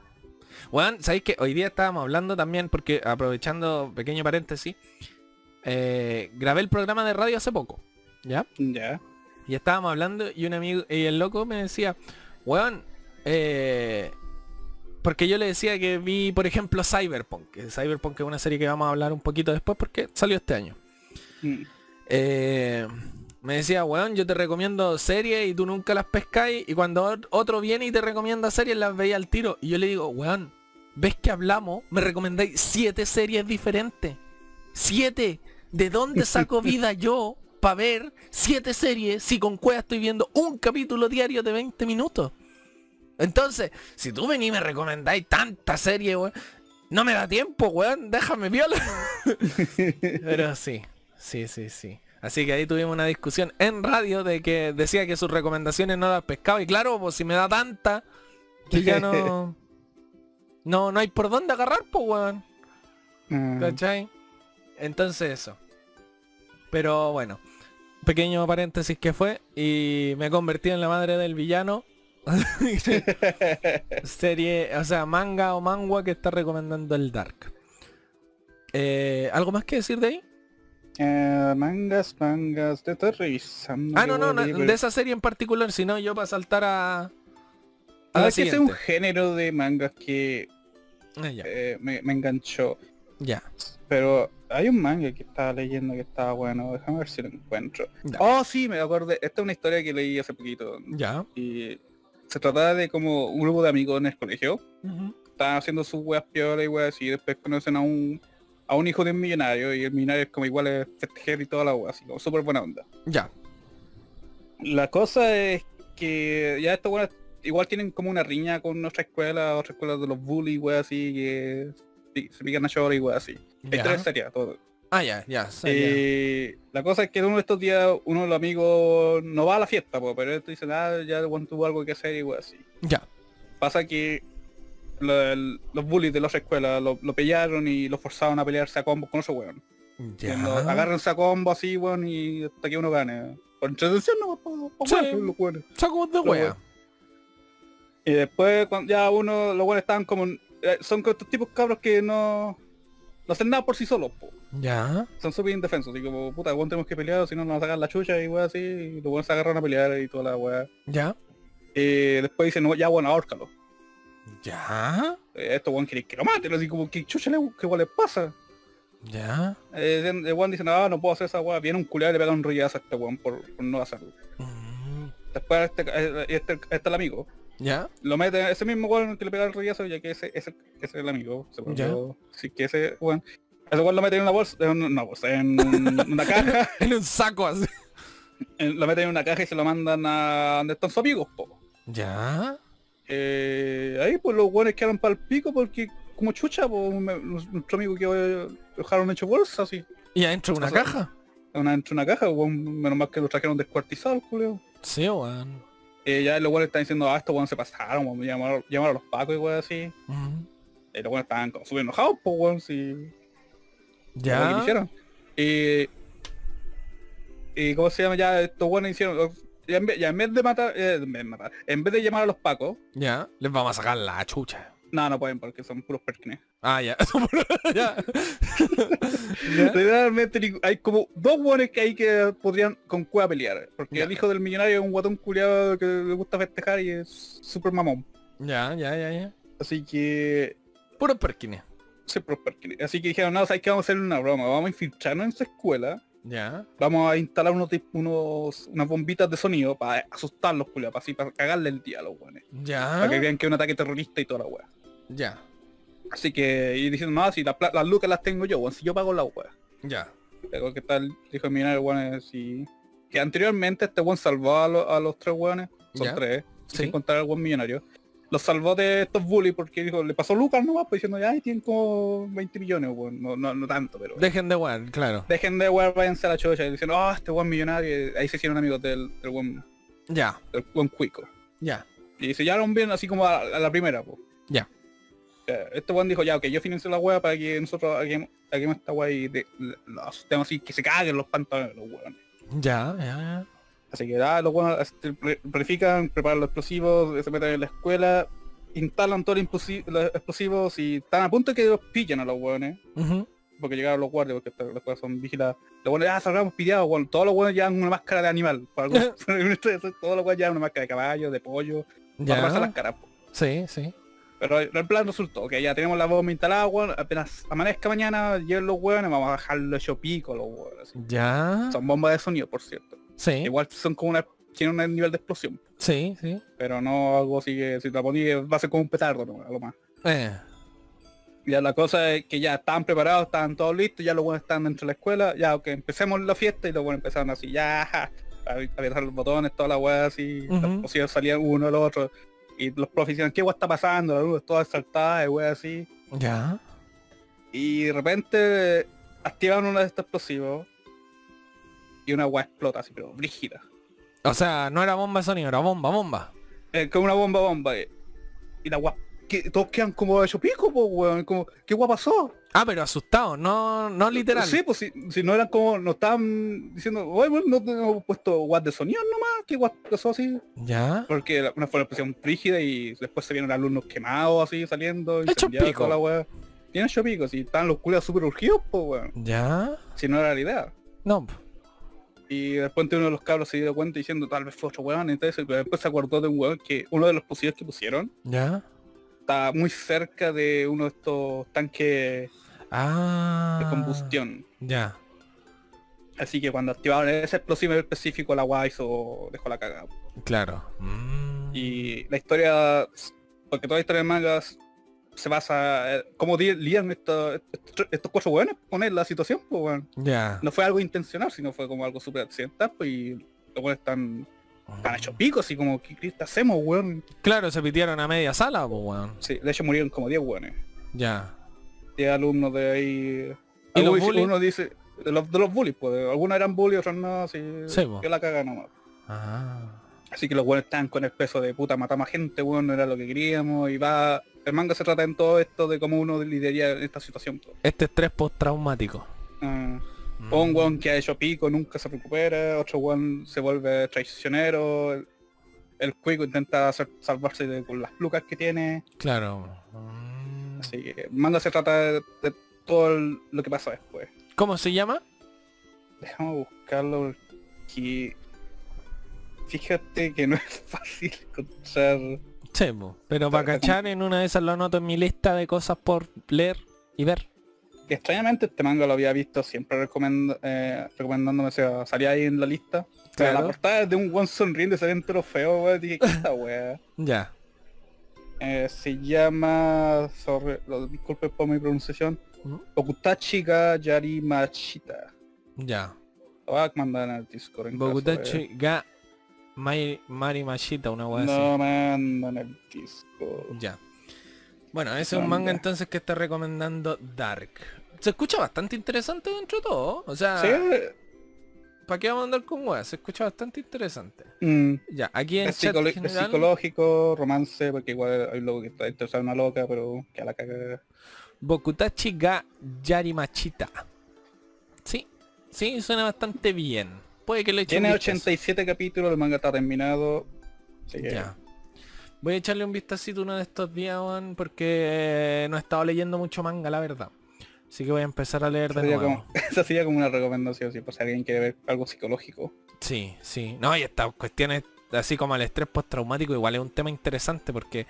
Weón, ¿sabéis que hoy día estábamos hablando también, porque aprovechando, pequeño paréntesis, eh, grabé el programa de radio hace poco, ¿ya? Ya. Y estábamos hablando y un amigo, y el loco me decía, weón, eh, porque yo le decía que vi, por ejemplo, Cyberpunk, Cyberpunk es una serie que vamos a hablar un poquito después porque salió este año. Mm. Eh, me decía, weón, yo te recomiendo series y tú nunca las pescáis y cuando ot- otro viene y te recomienda series las veía al tiro. Y yo le digo, weón, ¿ves que hablamos? Me recomendáis siete series diferentes. Siete. ¿De dónde saco [LAUGHS] vida yo para ver siete series si con Cueva estoy viendo un capítulo diario de 20 minutos? Entonces, si tú venís y me recomendáis tantas series, weón, no me da tiempo, weón, déjame viola. [LAUGHS] Pero sí, sí, sí, sí. Así que ahí tuvimos una discusión en radio de que decía que sus recomendaciones no las pescaba. Y claro, pues si me da tanta, que ya no... [LAUGHS] No, no hay por dónde agarrar, pues weón. Mm. ¿Cachai? Entonces eso. Pero bueno. Pequeño paréntesis que fue. Y me convertí en la madre del villano. [LAUGHS] Serie, o sea, manga o mangua que está recomendando el Dark. Eh, ¿Algo más que decir de ahí? Eh, mangas, mangas, te estoy revisando. Ah, no, no, no, de esa serie en particular, sino yo para saltar a... a Ah, la es que es un género de mangas que Ah, eh, me, me enganchó. ya. Pero hay un manga que estaba leyendo que estaba bueno, déjame ver si lo encuentro. Ya. Oh, sí, me acordé. Esta es una historia que leí hace poquito. Ya. Y se trataba de como un grupo de amigos en el colegio. Estaban haciendo sus weas piola y weas y después conocen a un a un hijo de un millonario y el millonario es como igual es festejero y toda la wea, así como súper buena onda. Ya. La cosa es que ya estos weones igual tienen como una riña con nuestra escuela, otra escuela de los bullies, weas así, que se pican a llorar y weas así. Hay tres series, todo. Ah, ya, ya. Eh, la cosa es que uno de estos días uno de los amigos no va a la fiesta, po, pero estos dicen, ah, ya tuvo algo que hacer y weas así. Ya. Pasa que lo- los bullies de la otra escuela lo, lo pillaron y lo forzaron a pelearse a combo con otro weón. Ya. Agárrense a combo así, weón, y hasta que uno gane. Por entretención no, pa, pa, Sí. weón, los weones. Saco de weón. Y después cuando ya uno, los weones estaban como, eh, son estos tipos cabros que no, no hacen nada por sí solos, po. Ya. Son súper indefensos, y como, puta, weón, tenemos que pelear, o si no nos sacan la chucha y weón así, y los weones se agarran a pelear y toda la weá. Ya. Y después dicen, no, ya bueno, ahórcalo. Ya. Eh, estos weón quieren que lo maten, así como, ¿qué chucha le, qué weón les pasa? Ya. Eh, el weón dice, no, no puedo hacer esa weá. Viene un culiado y le pega un rollazo a este weón por, por no hacerlo. Mm, Después este, eh, este, este es el amigo. Ya. Lo mete, ese mismo weón que le pega el rollazo, ya que ese, ese, ese es el amigo. Se volvió- Sí, que ese weón. Ese weón lo mete en una bolsa, en una bolsa, en una caja. [LAUGHS] En un saco así. lo mete en una caja y se lo mandan a donde están sus amigos, po. Ya. Eh, ahí pues los weones quedaron para el pico porque como chucha, pues nuestro amigo que dejaron hecho bolsa así. Y adentro de una caja. Una, dentro de una caja, weón, menos mal que lo trajeron descuartizado, culeo. Sí, weón. Eh, ya los weones están diciendo, ah, estos weones se pasaron, weón, llamaron, llamaron a los pacos y weón así. Mm, Y los weones estaban como súper enojados, pues weón, si lo que Ya. hicieron. Y, y cómo se llama ya, estos weones hicieron, ya en vez, ya en vez de matar, eh, en vez de matar, en vez de llamar a los pacos, Ya. Les vamos a sacar la chucha. no, no pueden porque son puros perkines. Ah, ya. [LAUGHS] ya. [LAUGHS] Ya. Realmente hay como dos weones que hay que podrían con cueva pelear. Porque Ya. el hijo del millonario es un guatón culiado que le gusta festejar y es súper mamón. Ya, ya, ya, ya. Así que Puro perkines. Sí, pero porque- Así que dijeron, no, sabes que vamos a hacer una broma, vamos a infiltrarnos en su escuela, Ya. vamos a instalar unos, unos unas bombitas de sonido para asustarlos, culiao, para así, para cagarle el día a los weones. Ya. Para que vean que es un ataque terrorista y toda la wea. Ya. Así que, y diciendo, no, si la pla- las lucas las tengo yo, weón, si yo pago la wea. Ya. Pero que tal, dijo el millonario, weón, si... Que anteriormente este weón salvó a, lo- a los tres weones son Ya. tres, Sí. sin contar al buen millonario. Los salvó de estos bullies porque dijo, le pasó Lucas nomás, pues diciendo, ya tienen como 20 millones, weón. no, no, no tanto, pero... Dejen de jugar, claro. Dejen de weón, váyanse a la chocha, y diciendo, oh, este buen millonario, ahí se hicieron amigos del, del buen, Ya, del buen cuico. ya. Y se llevaron bien así como a, a la primera, pues. Ya. Ya, Este weón dijo, ya, ok, yo financio la wea para que nosotros hagamos, esta wea y de, lo asustemos así, que se caguen los pantalones los weones. Ya, ya. Así que ah, los pre- planifican, preparan los explosivos, se meten en la escuela, instalan todos los, explosivos y están a punto de que los pillen a los hueones. Ujú. Porque llegaron los guardias, porque las cosas son vigiladas. Los buenos, ah, salgamos pillados, bueno, todos los buenos llevan una máscara de animal. Algún- [LAUGHS] [LAUGHS] todos los buenos llevan una máscara de caballo, de pollo, para taparse las Ya. caras. po. Sí, sí. Pero el plan resultó, que ya tenemos la bomba instalada, weón, apenas amanezca mañana, lleguen los hueones, vamos a bajarlo hecho pico los hueones. así. Ya. Son bombas de sonido, por cierto. Sí, Igual son como una, tienen un nivel de explosión. sí, sí. pero no algo así que si te la ponías va a ser como un petardo no, algo más. Eh. Ya la cosa es que ya estaban preparados, estaban todos listos, ya los buenos estaban dentro de la escuela, ya que empecemos la fiesta y los buenos empezaron así, ya [LAUGHS] a apretar los botones, toda la weá así, Ujú. los posibles salían uno al otro, y los profes decían, ¿qué weá está pasando? La luz toda exaltada y weá así. Ya. Y de repente activaron uno de estos explosivos y una weá explota así, pero brígida. O sea, no era bomba de sonido, era bomba, bomba. Eh, como una bomba bomba. eh. Y la weá, que todos quedan como hecho pico, pues weón, como, ¿qué weá pasó? Ah, pero asustado, no, no literal. Sí, pues si, si no eran como, no estaban diciendo, oye, bueno, no tenemos puesto guas de sonido nomás, que guas pasó así. Ya. Porque la- una fue expresión rígida y después se vieron alumnos quemados así saliendo, incendiados, pico. toda la weá. Tienen hecho pico, si estaban los culiados súper urgidos, pues weón. Ya. Si no era la idea. No. Y después uno de los cabros se dio cuenta diciendo tal vez fue otro weón, entonces pero después se acordó de un weón que uno de los posibles que pusieron Ya. está muy cerca de uno de estos tanques Ah. de combustión. Ya. Así que cuando activaron ese explosivo específico, la guay hizo, dejó la cagada. Claro. Mm. Y la historia, porque toda la historia de mangas se basa en cómo di- lidian estos, estos, cuatro hueones con él, la situación, pues weón. Ya. No fue algo intencional, sino fue como algo súper accidental, pues y los hueones están, están hechos picos, así como, ¿qué crista hacemos, weón? Claro, se pitieron a media sala, pues weón. Sí, de hecho murieron como 10 hueones. Ya. 10 alumnos de ahí. ¿Y los bullies? Uno dice, de los, de los bullies, pues, algunos eran bullies, otros no, así, Sí, que la caga nomás. Ah. Así que los buenos estaban con el peso de puta, matamos a gente, bueno, no era lo que queríamos. Y va. El manga se trata en todo esto de cómo uno lidería en esta situación. Este estrés postraumático. Ah, Mm. un weón que ha hecho pico, nunca se recupera, otro weón se vuelve traicionero, el, el cuico intenta hacer- salvarse de- con las lucas que tiene. Claro. Mm. Así que manga se trata de, de todo lo que pasa después. ¿Cómo se llama? Déjame buscarlo porque fíjate que no [LAUGHS] es fácil encontrar. Po. pero para cachar en una de esas lo anoto en mi lista de cosas por leer y ver. Extrañamente este manga lo había visto siempre recomend- eh, recomendándome, o sea, salía ahí en la lista. Pero la portada es de un buen sonriendo y sale entero feo, weón. Dije, ¿qué esta weá? [LAUGHS] Ya. Eh, se llama, sorry, disculpe por mi pronunciación, ¿Mm? Okutachi ga Yarimashita. Ya. Lo voy a mandar en el Discord. en caso de- Bogutachi ga Mai- Mari Mashita, una así. No manda en el Discord. Ya. Bueno, ese es un manga Manga. entonces que está recomendando Dark. Se escucha bastante interesante dentro de todo. O sea, Sí, ¿para qué vamos a andar con weá? Se escucha bastante interesante. mm, Ya, aquí en es, chat es psicológico, romance, porque igual hay loco que está interesado en una loca, pero que a la caga. Bokutachi ga Yarimachita. Sí, sí, suena bastante bien. Puede que le eche Tiene un vistazo. 87 capítulos, el manga está terminado. Así que Ya. Voy a echarle un vistacito uno de estos días, porque eh, no he estado leyendo mucho manga, la verdad. Así que voy a empezar a leer de sería, nuevo. como, [LAUGHS] esa sería como una recomendación, si si alguien quiere ver algo psicológico. Sí, sí. No, y estas cuestiones así como el estrés postraumático igual es un tema interesante porque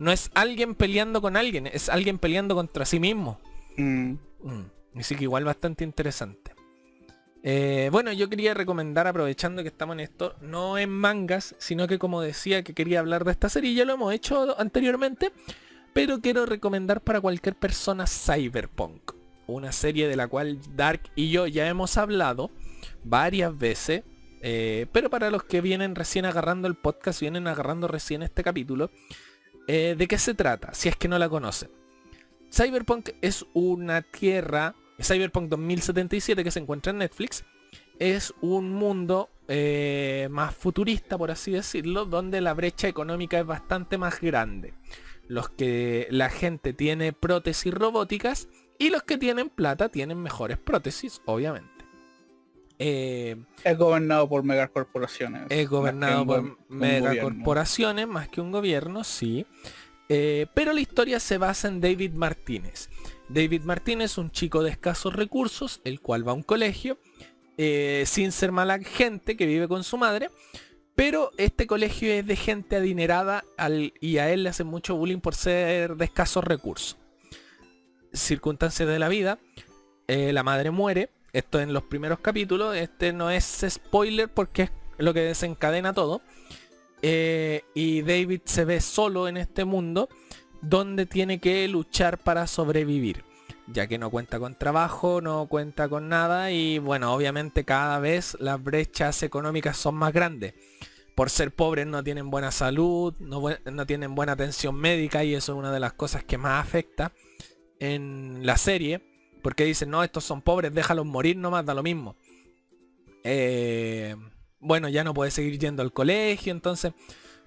no es alguien peleando con alguien, es alguien peleando contra sí mismo. Mm, Mm, Así que igual bastante interesante. Eh, bueno, yo quería recomendar, aprovechando que estamos en esto, no en mangas, sino que como decía que quería hablar de esta serie, ya lo hemos hecho anteriormente, pero quiero recomendar para cualquier persona Cyberpunk, una serie de la cual Dark y yo ya hemos hablado varias veces, Eh, pero para los que vienen recién agarrando el podcast, vienen agarrando recién este capítulo, eh, ¿de qué se trata? Si es que no la conocen. Cyberpunk es una tierra, Cyberpunk 2077 que se encuentra en Netflix, es un mundo eh, más futurista, por así decirlo, donde la brecha económica es bastante más grande. Los que la gente tiene prótesis robóticas y los que tienen plata tienen mejores prótesis, obviamente. Eh, es gobernado por megacorporaciones. Es gobernado por megacorporaciones más que un gobierno, sí. Eh, pero la historia se basa en David Martínez. David Martínez, un chico de escasos recursos, el cual va a un colegio, eh, sin ser mala gente, que vive con su madre, pero este colegio es de gente adinerada y a él le hacen mucho bullying por ser de escasos recursos. Circunstancias de la vida, la madre muere, esto en los primeros capítulos, este no es spoiler porque es lo que desencadena todo. Eh, y David se ve solo en este mundo donde tiene que luchar para sobrevivir. Ya que no cuenta con trabajo, no cuenta con nada y bueno, obviamente cada vez las brechas económicas son más grandes. Por ser pobres no tienen buena salud, no, no tienen buena atención médica y eso es una de las cosas que más afecta en la serie. Porque dicen, no, estos son pobres, déjalos morir nomás, da lo mismo. Eh, bueno, ya no puede seguir yendo al colegio, entonces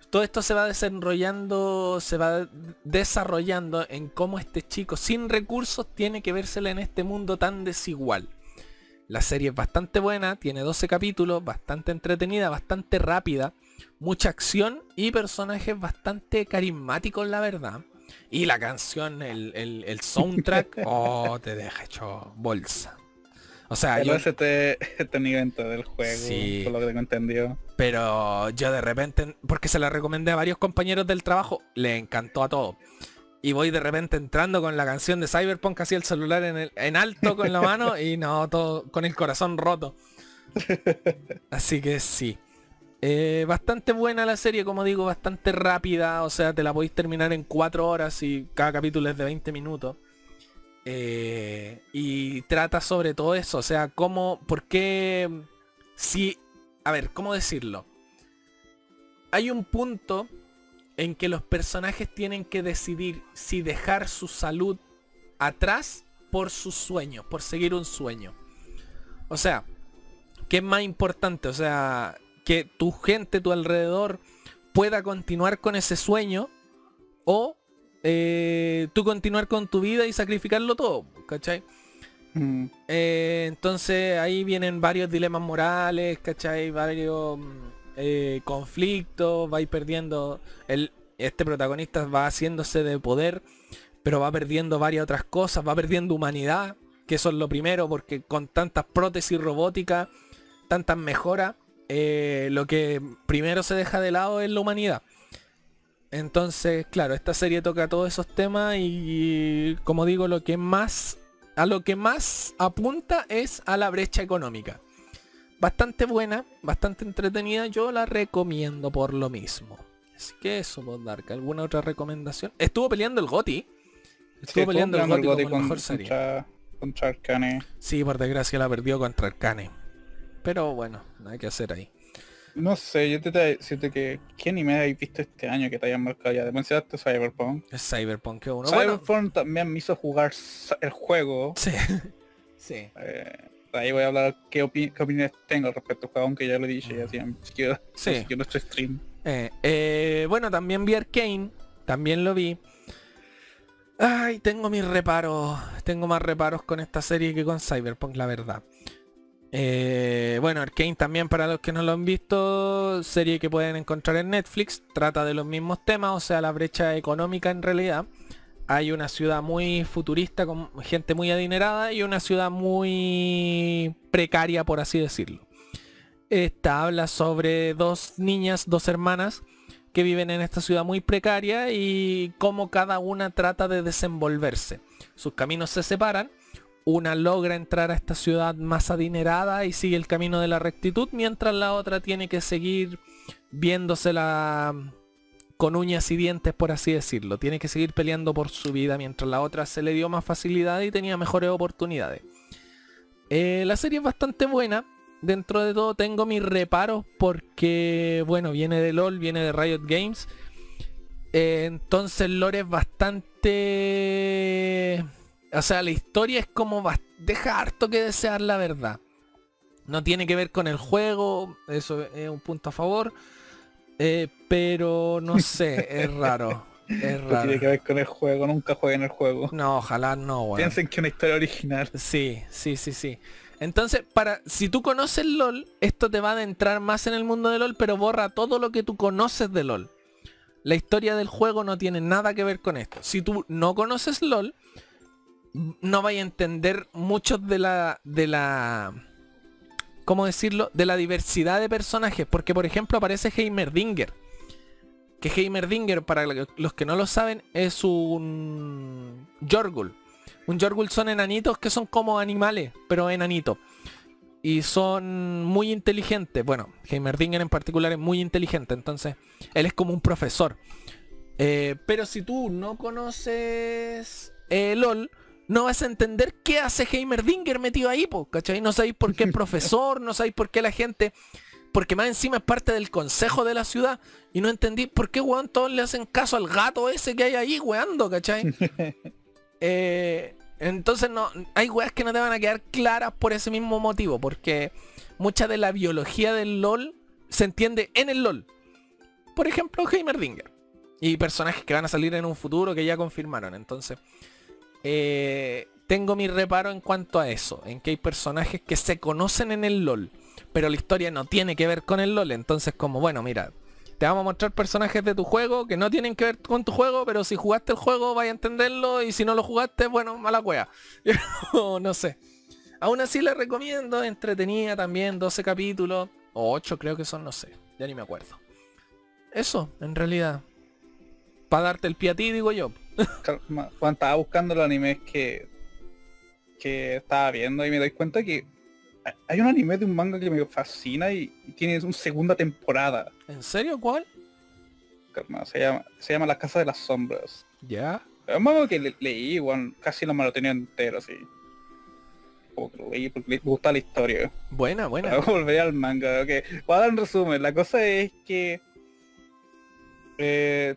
todo esto se va desarrollando, se va desarrollando en cómo este chico sin recursos tiene que vérsela en este mundo tan desigual. La serie es bastante buena, tiene 12 capítulos, bastante entretenida, bastante rápida, mucha acción y personajes bastante carismáticos, la verdad. Y la canción, el, el, soundtrack, [LAUGHS] oh, te deja hecho bolsa. O sea, yo... este, este [LAUGHS] nivel del juego, sí, por lo que tengo entendido. Pero yo de repente, porque se la recomendé a varios compañeros del trabajo, le encantó a todos. Y voy de repente entrando con la canción de Cyberpunk así el celular en, el, en alto con la mano y no, todo con el corazón roto. [LAUGHS] Así que sí. Eh, bastante buena la serie, como digo, bastante rápida. O sea, te la podéis terminar en 4 horas y cada capítulo es de 20 minutos. Eh, y trata sobre todo eso. O sea, cómo, por qué, si, a ver, ¿cómo decirlo? Hay un punto en que los personajes tienen que decidir si dejar su salud atrás por sus sueños, por seguir un sueño. O sea, ¿qué es más importante? O sea, que tu gente, tu alrededor, pueda continuar con ese sueño o eh, tú continuar con tu vida y sacrificarlo todo, ¿cachai? Mm. Eh, entonces ahí vienen varios dilemas morales, ¿cachai? Varios eh, conflictos, vais perdiendo, el, este protagonista va haciéndose de poder, pero va perdiendo varias otras cosas, va perdiendo humanidad, que eso es lo primero, porque con tantas prótesis robóticas, tantas mejoras, eh, lo que primero se deja de lado es la humanidad. Entonces, claro, esta serie toca todos esos temas y, como digo, lo que más a lo que más apunta es a la brecha económica. Bastante buena, bastante entretenida, yo la recomiendo por lo mismo. Así que eso, Dark, ¿alguna otra recomendación? Estuvo peleando el Goti. Estuvo peleando el Goti, como mejor serie. Contra, Arcane. Sí, por desgracia la perdió contra Arcane. Pero bueno, nada que hacer ahí. No sé, yo te decirte que ¿qué anime habéis visto este año que te hayan marcado ya? Mencionaste Cyberpunk. Es Cyberpunk que uno. Cyberpunk también me hizo jugar el juego. Sí. [LAUGHS] sí. Eh, ahí voy a hablar qué, opiniones tengo respecto al juego, aunque ya lo dije, ya mm. quiero, sí. nuestro stream. Eh, eh, bueno, también vi Arcane, también lo vi. Ay, tengo mis reparos. Tengo más reparos con esta serie que con Cyberpunk, la verdad. Eh, bueno, Arkane también para los que no lo han visto, serie que pueden encontrar en Netflix, trata de los mismos temas, o sea, la brecha económica en realidad. Hay una ciudad muy futurista con gente muy adinerada y una ciudad muy precaria, por así decirlo. Esta habla sobre dos niñas, dos hermanas que viven en esta ciudad muy precaria y cómo cada una trata de desenvolverse. Sus caminos se separan una logra entrar a esta ciudad más adinerada y sigue el camino de la rectitud, mientras la otra tiene que seguir viéndosela con uñas y dientes, por así decirlo. Tiene que seguir peleando por su vida, mientras la otra se le dio más facilidad y tenía mejores oportunidades. Eh, la serie es bastante buena. dentro de todo tengo mis reparos porque, bueno, viene de LOL, viene de Riot Games. Eh, entonces lore es bastante... O sea, la historia es como... Deja harto que desear la verdad. No tiene que ver con el juego, eso es un punto a favor. Eh, pero no sé, es [LAUGHS] raro. Es raro. No tiene que ver con el juego, nunca jueguen el juego. No, ojalá no, weón. Piensen que una historia original. Sí, sí, sí, sí. Entonces, para si tú conoces LOL, esto te va a adentrar más en el mundo de LOL, pero borra todo lo que tú conoces de LOL. La historia del juego no tiene nada que ver con esto. Si tú no conoces LOL, no vais a entender mucho de la de la ¿cómo decirlo? de la diversidad de personajes, porque por ejemplo aparece Heimerdinger. Que Heimerdinger, para los que no lo saben, es un Jorgul. Un Jorgul son enanitos que son como animales, pero enanitos. Y son muy inteligentes. Bueno, Heimerdinger en particular es muy inteligente, entonces él es como un profesor. Eh, pero si tú no conoces eh, LOL, no vas a entender qué hace Heimerdinger metido ahí, po, ¿cachai? No sabéis por qué el [LAUGHS] profesor, no sabéis por qué la gente... Porque más encima es parte del consejo de la ciudad. Y no entendí por qué, weón, todos le hacen caso al gato ese que hay ahí, weando, ¿cachai? [LAUGHS] Eh, entonces no, hay weas que no te van a quedar claras por ese mismo motivo, porque mucha de la biología del LOL se entiende en el LOL. Por ejemplo, Heimerdinger. Y personajes que van a salir en un futuro que ya confirmaron. Entonces, eh, tengo mi reparo en cuanto a eso. En que hay personajes que se conocen en el LOL. Pero la historia no tiene que ver con el LOL. Entonces como, bueno, mira, te vamos a mostrar personajes de tu juego que no tienen que ver con tu juego, pero si jugaste el juego vaya a entenderlo y si no lo jugaste, bueno, mala wea. [LAUGHS] no sé. Aún así le recomiendo, entretenida también, 12 capítulos, o 8 creo que son, no sé, ya ni me acuerdo. Eso, en realidad. Para darte el pie a ti, digo yo. Cuando estaba buscando los animes que, que estaba viendo y me doy cuenta que hay un anime de un manga que me fascina y, tiene una segunda temporada. ¿En serio? ¿Cuál? se llama, se llama La Casa de las Sombras. ¿Ya? Es un manga que leí, igual, casi lo lo tenía entero, así. Leí porque me gusta la historia. Buena, buena. Volveré al manga, ok. Voy a dar un resumen. La cosa es que... Eh,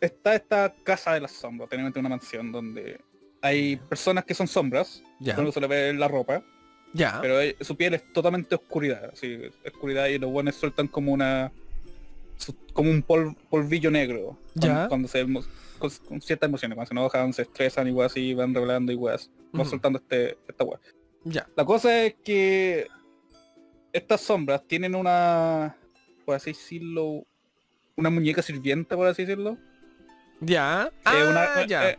está esta Casa de las Sombras, tenemos una mansión donde hay personas que son sombras, ya. no se le ve la ropa, ya. Pero su piel es totalmente oscuridad, así, oscuridad y los buenos sueltan como una como un polvillo negro ya. cuando, se con, ciertas emociones, cuando se enojan, se estresan y así, van revelando y weas, van soltando este, esta wea. Ya. La cosa es que estas sombras tienen una, por así decirlo, una muñeca sirviente, por así decirlo. Ya. Ah, ya. Eh,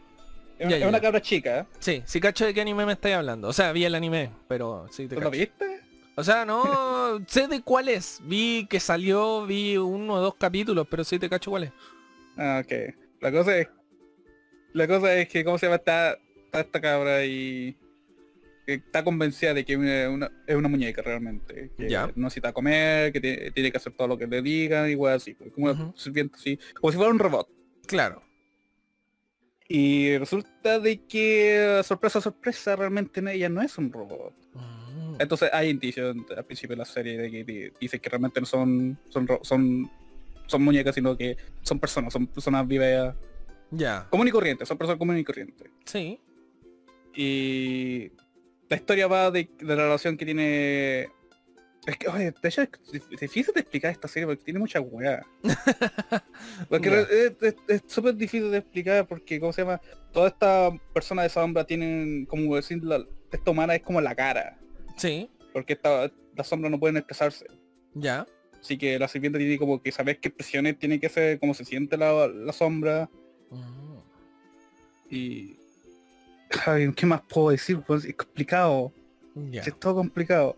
es, una cabra chica. Sí, sí cacho de qué anime me estáis hablando. O sea, vi el anime, pero sí te ¿Lo viste? O sea, no [LAUGHS] sé de cuál es. Vi que salió, vi uno o dos capítulos, pero sí te cacho cuál es. Ah, ok. La cosa es... La cosa es que, ¿cómo se llama? Está, esta cabra y... está convencida de que es una, muñeca realmente. Que ya. no necesita comer, que tiene, que hacer todo lo que le digan, igual así. Como así. Como si fuera un robot. Claro. Y resulta de que, sorpresa, sorpresa, realmente ella no es un robot. Mm. Entonces hay indicios al principio de la serie de que dice que realmente no son son son, son muñecas, sino que son personas, son personas vivas. Ya. Común y corriente, son personas comunes y corrientes. Sí. Y la historia va de, de la relación que tiene es que, oye, de hecho es difícil de explicar esta serie porque tiene mucha weá. [LAUGHS] porque es súper difícil de explicar porque, ¿cómo se llama? Toda esta persona de sombra tienen, como decir, la, esta humana es como la cara. Sí. Porque esta, las sombras no pueden expresarse. Ya. Así que la sirvienta tiene como que saber qué expresiones tiene que hacer, cómo se siente la, sombra. Mm. Y... ¿qué más puedo decir? Pues es complicado. Es todo complicado.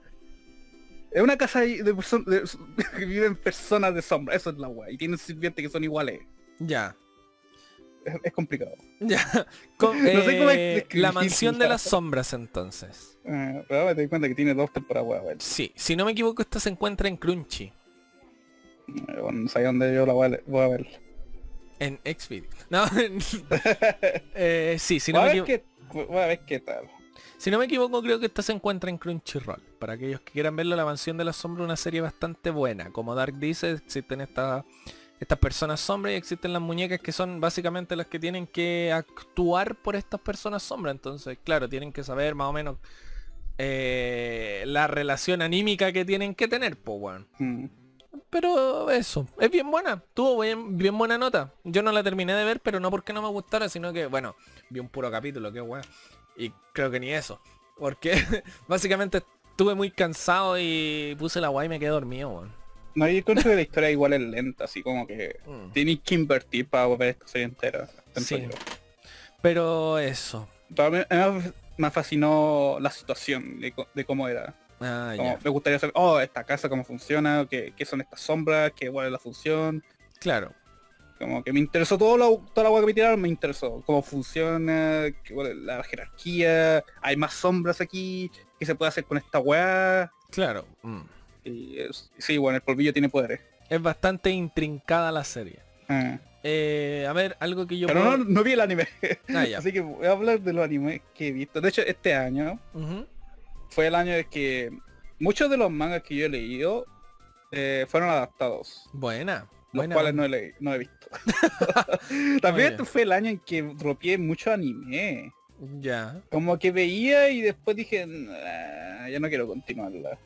Es una casa de personas [LAUGHS] que viven personas de sombra, eso es la weá. Y tienen sirvientes que son iguales. Ya. Es, complicado. [LAUGHS] Ya. no sé cómo eh, la mansión de las [LAUGHS] sombras entonces. Eh, pero me doy cuenta que tiene dos temporadas, weá. Sí, si no me equivoco, esta se encuentra en Crunchy. Eh, no sé dónde yo la voy a, ver. En Xvid. No, sí, si no me equivoco. Voy a ver qué tal. Si no me equivoco, creo que esta se encuentra en Crunchyroll. Para aquellos que quieran verlo, La Mansión de la Sombra, una serie bastante buena. Como Dark dice, existen estas estas personas sombra y existen las muñecas que son básicamente las que tienen que actuar por estas personas sombra. Entonces, claro, tienen que saber más o menos eh, la relación anímica que tienen que tener, pues, bueno. Mm. Pero eso, es bien buena, tuvo bien, bien buena nota. Yo no la terminé de ver, pero no porque no me gustara, sino que, bueno, vi un puro capítulo, qué weón. Y creo que ni eso. Porque [LAUGHS] básicamente estuve muy cansado y puse la guay y me quedé dormido, weón. No, yo encuentro que la historia igual es lenta, así como que Mm. tienes que invertir para ver esta serie entera. Sí. Pero eso. Mí me fascinó la situación de, cómo era. Ah, Como me gustaría saber, oh, esta casa cómo funciona, qué, qué son estas sombras, qué cuál es la función. Claro. Como que me interesó todo la, toda la agua que me tiraron, me interesó. Cómo funciona, la jerarquía, hay más sombras aquí, qué se puede hacer con esta weá. Claro. mm. Y es- sí, bueno, el polvillo tiene poderes. Es bastante intrincada la serie. Ah. Eh, a ver, algo que yo Pero puedo- no, no vi el anime. Ah. [LAUGHS] Así que voy a hablar de los animes que he visto. De hecho, este año fue el año de que muchos de los mangas que yo he leído eh, fueron adaptados. Buena. Los buena. cuales no he, leído- no he visto. [LAUGHS] También este fue el año en que dropié mucho anime. Ya. Como que veía y después dije, "Nah, ya no quiero continuarla.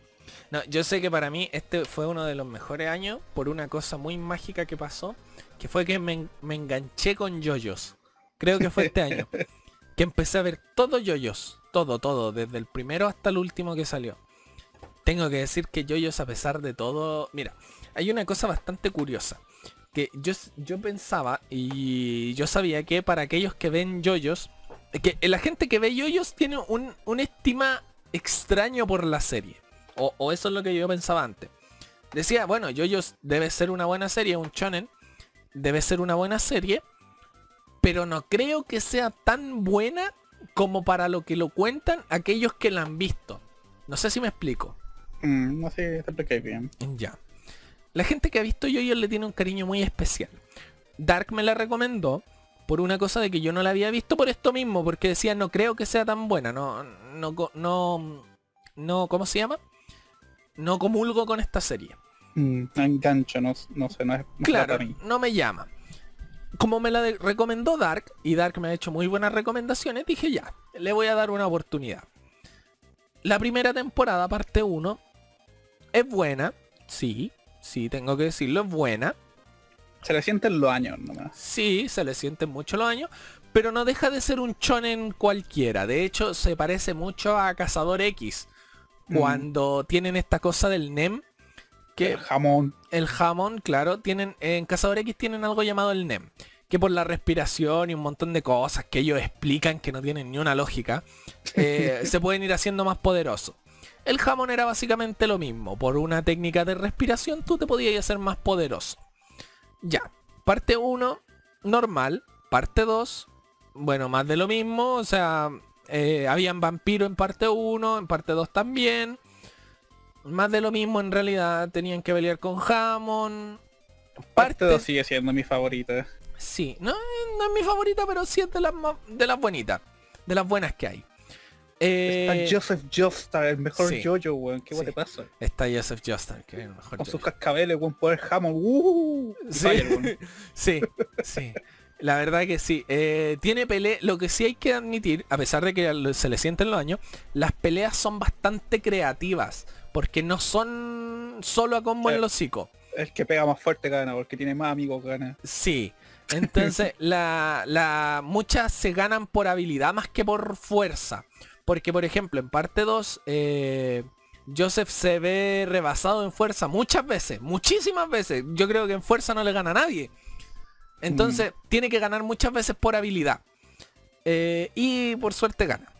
No, yo sé que para mí este fue uno de los mejores años por una cosa muy mágica que pasó, que fue que me, me enganché con yoyos. Creo que fue este año. [LAUGHS] Que empecé a ver todo yoyos. Todo, todo, desde el primero hasta el último que salió. Tengo que decir que yoyos a pesar de todo... Mira, hay una cosa bastante curiosa. Que yo, yo pensaba y yo sabía que para aquellos que ven yoyos, que la gente que ve yoyos tiene un, un estima extraño por la serie. O, o eso es lo que yo pensaba antes. Decía, bueno, yoyos debe ser una buena serie, un shonen. Debe ser una buena serie. Pero no creo que sea tan buena como para lo que lo cuentan aquellos que la han visto. No sé si me explico. Mm, no sé, te expliqué bien. Ya. La gente que ha visto Yoyos le tiene un cariño muy especial. Dark me la recomendó por una cosa de que yo no la había visto por esto mismo, porque decía no creo que sea tan buena, no, no, no, no, ¿cómo se llama? No comulgo con esta serie. Mm, no engancho, no, no sé, no es no Claro, para mí. no me llama. Como me la recomendó Dark, y Dark me ha hecho muy buenas recomendaciones, dije ya, le voy a dar una oportunidad. La primera temporada, parte 1, es buena, sí, sí, tengo que decirlo, es buena. Se le sienten los años nomás. Sí, se le sienten mucho los años, pero no deja de ser un shonen cualquiera. De hecho, se parece mucho a Cazador X, Mm. cuando tienen esta cosa del NEM, que El jamón. el jamón, claro, tienen en Cazador X tienen algo llamado el NEM, que por la respiración y un montón de cosas que ellos explican que no tienen ni una lógica, eh, [LAUGHS] se pueden ir haciendo más poderosos. El jamón era básicamente lo mismo, por una técnica de respiración tú te podías hacer más poderoso. Ya, parte 1, normal, parte 2, bueno, más de lo mismo, o sea, eh, habían vampiro en parte 1, en parte 2 también. Más de lo mismo en realidad, tenían que pelear con Hammond. Parte 2 sigue siendo mi favorita. Sí, no, no es mi favorita, pero sí es de las, más- de las bonitas. De las buenas que hay. Eh, Está Joseph Joestar, el mejor sí. Jojo, weón. ¿Qué Sí. te pasa? está Joseph Joestar, que es el mejor. Con Jojo. sus cascabeles, weón, poder Hammond. Uh, Sí. Fire. [LAUGHS] Sí, sí. La verdad que sí. Eh, tiene pelea. Lo que sí hay que admitir, a pesar de que se le sienten los años, las peleas son bastante creativas. Porque no son solo a combo en Eh. los hocico. El que pega más fuerte gana, porque tiene más amigos gana. Sí. Entonces, [LAUGHS] la, la, muchas se ganan por habilidad más que por fuerza. Porque, por ejemplo, en parte 2, eh, Joseph se ve rebasado en fuerza muchas veces, muchísimas veces. Yo creo que en fuerza no le gana a nadie. Entonces, tiene que ganar muchas veces por habilidad. Eh, y por suerte gana.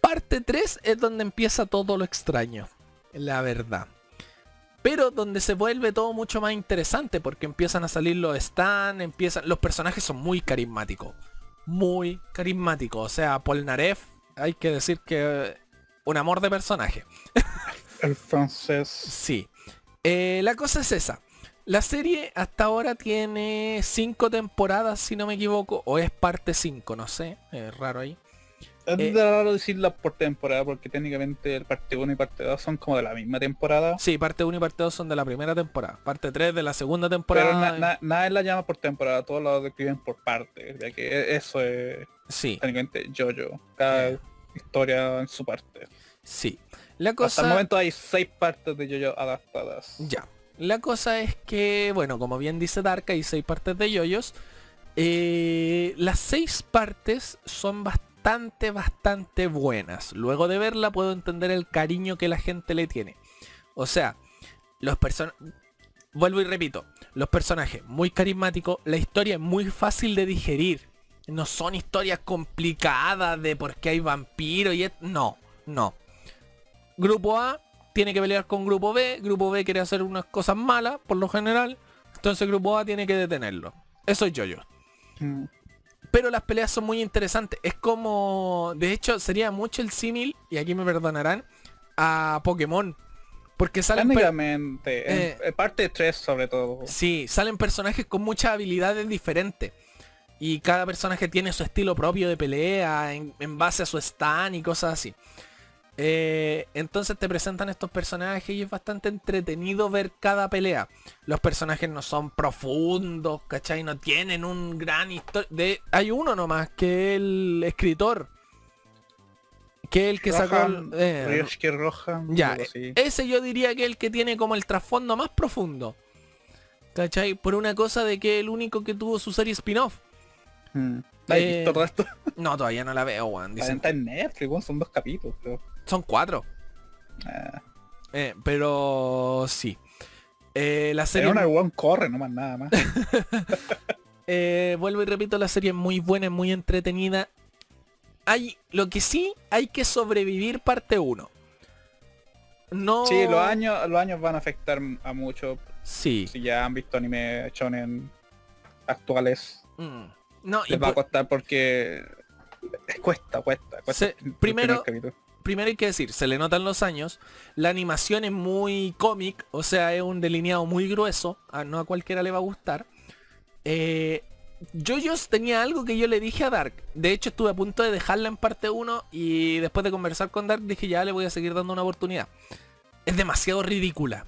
Parte 3 es donde empieza todo lo extraño. La verdad. Pero donde se vuelve todo mucho más interesante porque empiezan a salir los stands, empiezan. Los personajes son muy carismáticos. Muy carismáticos. O sea, Polnareff, hay que decir que eh, un amor de personaje. [LAUGHS] El francés. Sí. Eh, la cosa es esa. La serie hasta ahora tiene cinco temporadas, si no me equivoco, o es parte 5, no sé, es raro ahí. Es Eh, raro decirla por temporada porque técnicamente el parte 1 y parte 2 son como de la misma temporada. Sí, parte 1 y parte 2 son de la primera temporada. Parte 3 de la segunda Pero temporada. na- na- nadie la llama por temporada, todos lo describen por parte, ya que e- eso es Sí, técnicamente yo-yo. Cada Eh. historia en su parte. sí. La Hasta el momento hay seis partes de yo-yo adaptadas. Ya. La cosa es que, bueno, como bien dice Dark, hay seis partes de yoyos. Eh, las seis partes son bastante, bastante buenas. Luego de verla puedo entender el cariño que la gente le tiene. O sea, los personajes... Vuelvo y repito, los personajes muy carismáticos, la historia es muy fácil de digerir. No son historias complicadas de por qué hay vampiros y... No, no. Grupo A tiene que pelear con Grupo B, Grupo B quiere hacer unas cosas malas, por lo general, entonces Grupo A tiene que detenerlo. Eso es yo-yo. Mm. Pero las peleas son muy interesantes. Es como... De hecho, sería mucho el símil, y aquí me perdonarán, a Pokémon. Porque salen... Eh. en parte 3 sobre todo. Sí, salen personajes con muchas habilidades diferentes. Y cada personaje tiene su estilo propio de pelea en, en base a su stand y cosas así. Eh, entonces te presentan estos personajes y es bastante entretenido ver cada pelea. Los personajes no son profundos, ¿cachai? No tienen un gran historia. De... Hay uno nomás, que es el escritor. Que es el que sacó... Rohan, eh, Rohan, ya, ese yo diría que es el que tiene como el trasfondo más profundo. ¿Cachai? Por una cosa de que el único que tuvo su serie spin-off. Mm. ¿Has eh, visto todo esto? No, todavía no la veo, weón. Dicen Está en Netflix, weón, son dos capítulos, creo. Son cuatro. Ah, Eh, pero sí. Eh, la serie... una weón corre, no más nada más. [LAUGHS] eh, vuelvo y repito, la serie es muy buena, es muy entretenida. Hay, lo que sí, hay que sobrevivir parte 1. No... Sí, los años, los años van a afectar a mucho. Sí. Si ya han visto anime shonen actuales, Mm. No, y les va a costar porque cuesta, cuesta, cuesta. Se- primero-. Primero hay que decir, se le notan los años, la animación es muy cómic, o sea, es un delineado muy grueso, a, no a cualquiera le va a gustar. Eh, Yoyos tenía algo que yo le dije a Dark, de hecho estuve a punto de dejarla en parte 1 y después de conversar con Dark dije ya le voy a seguir dando una oportunidad. Es demasiado ridícula,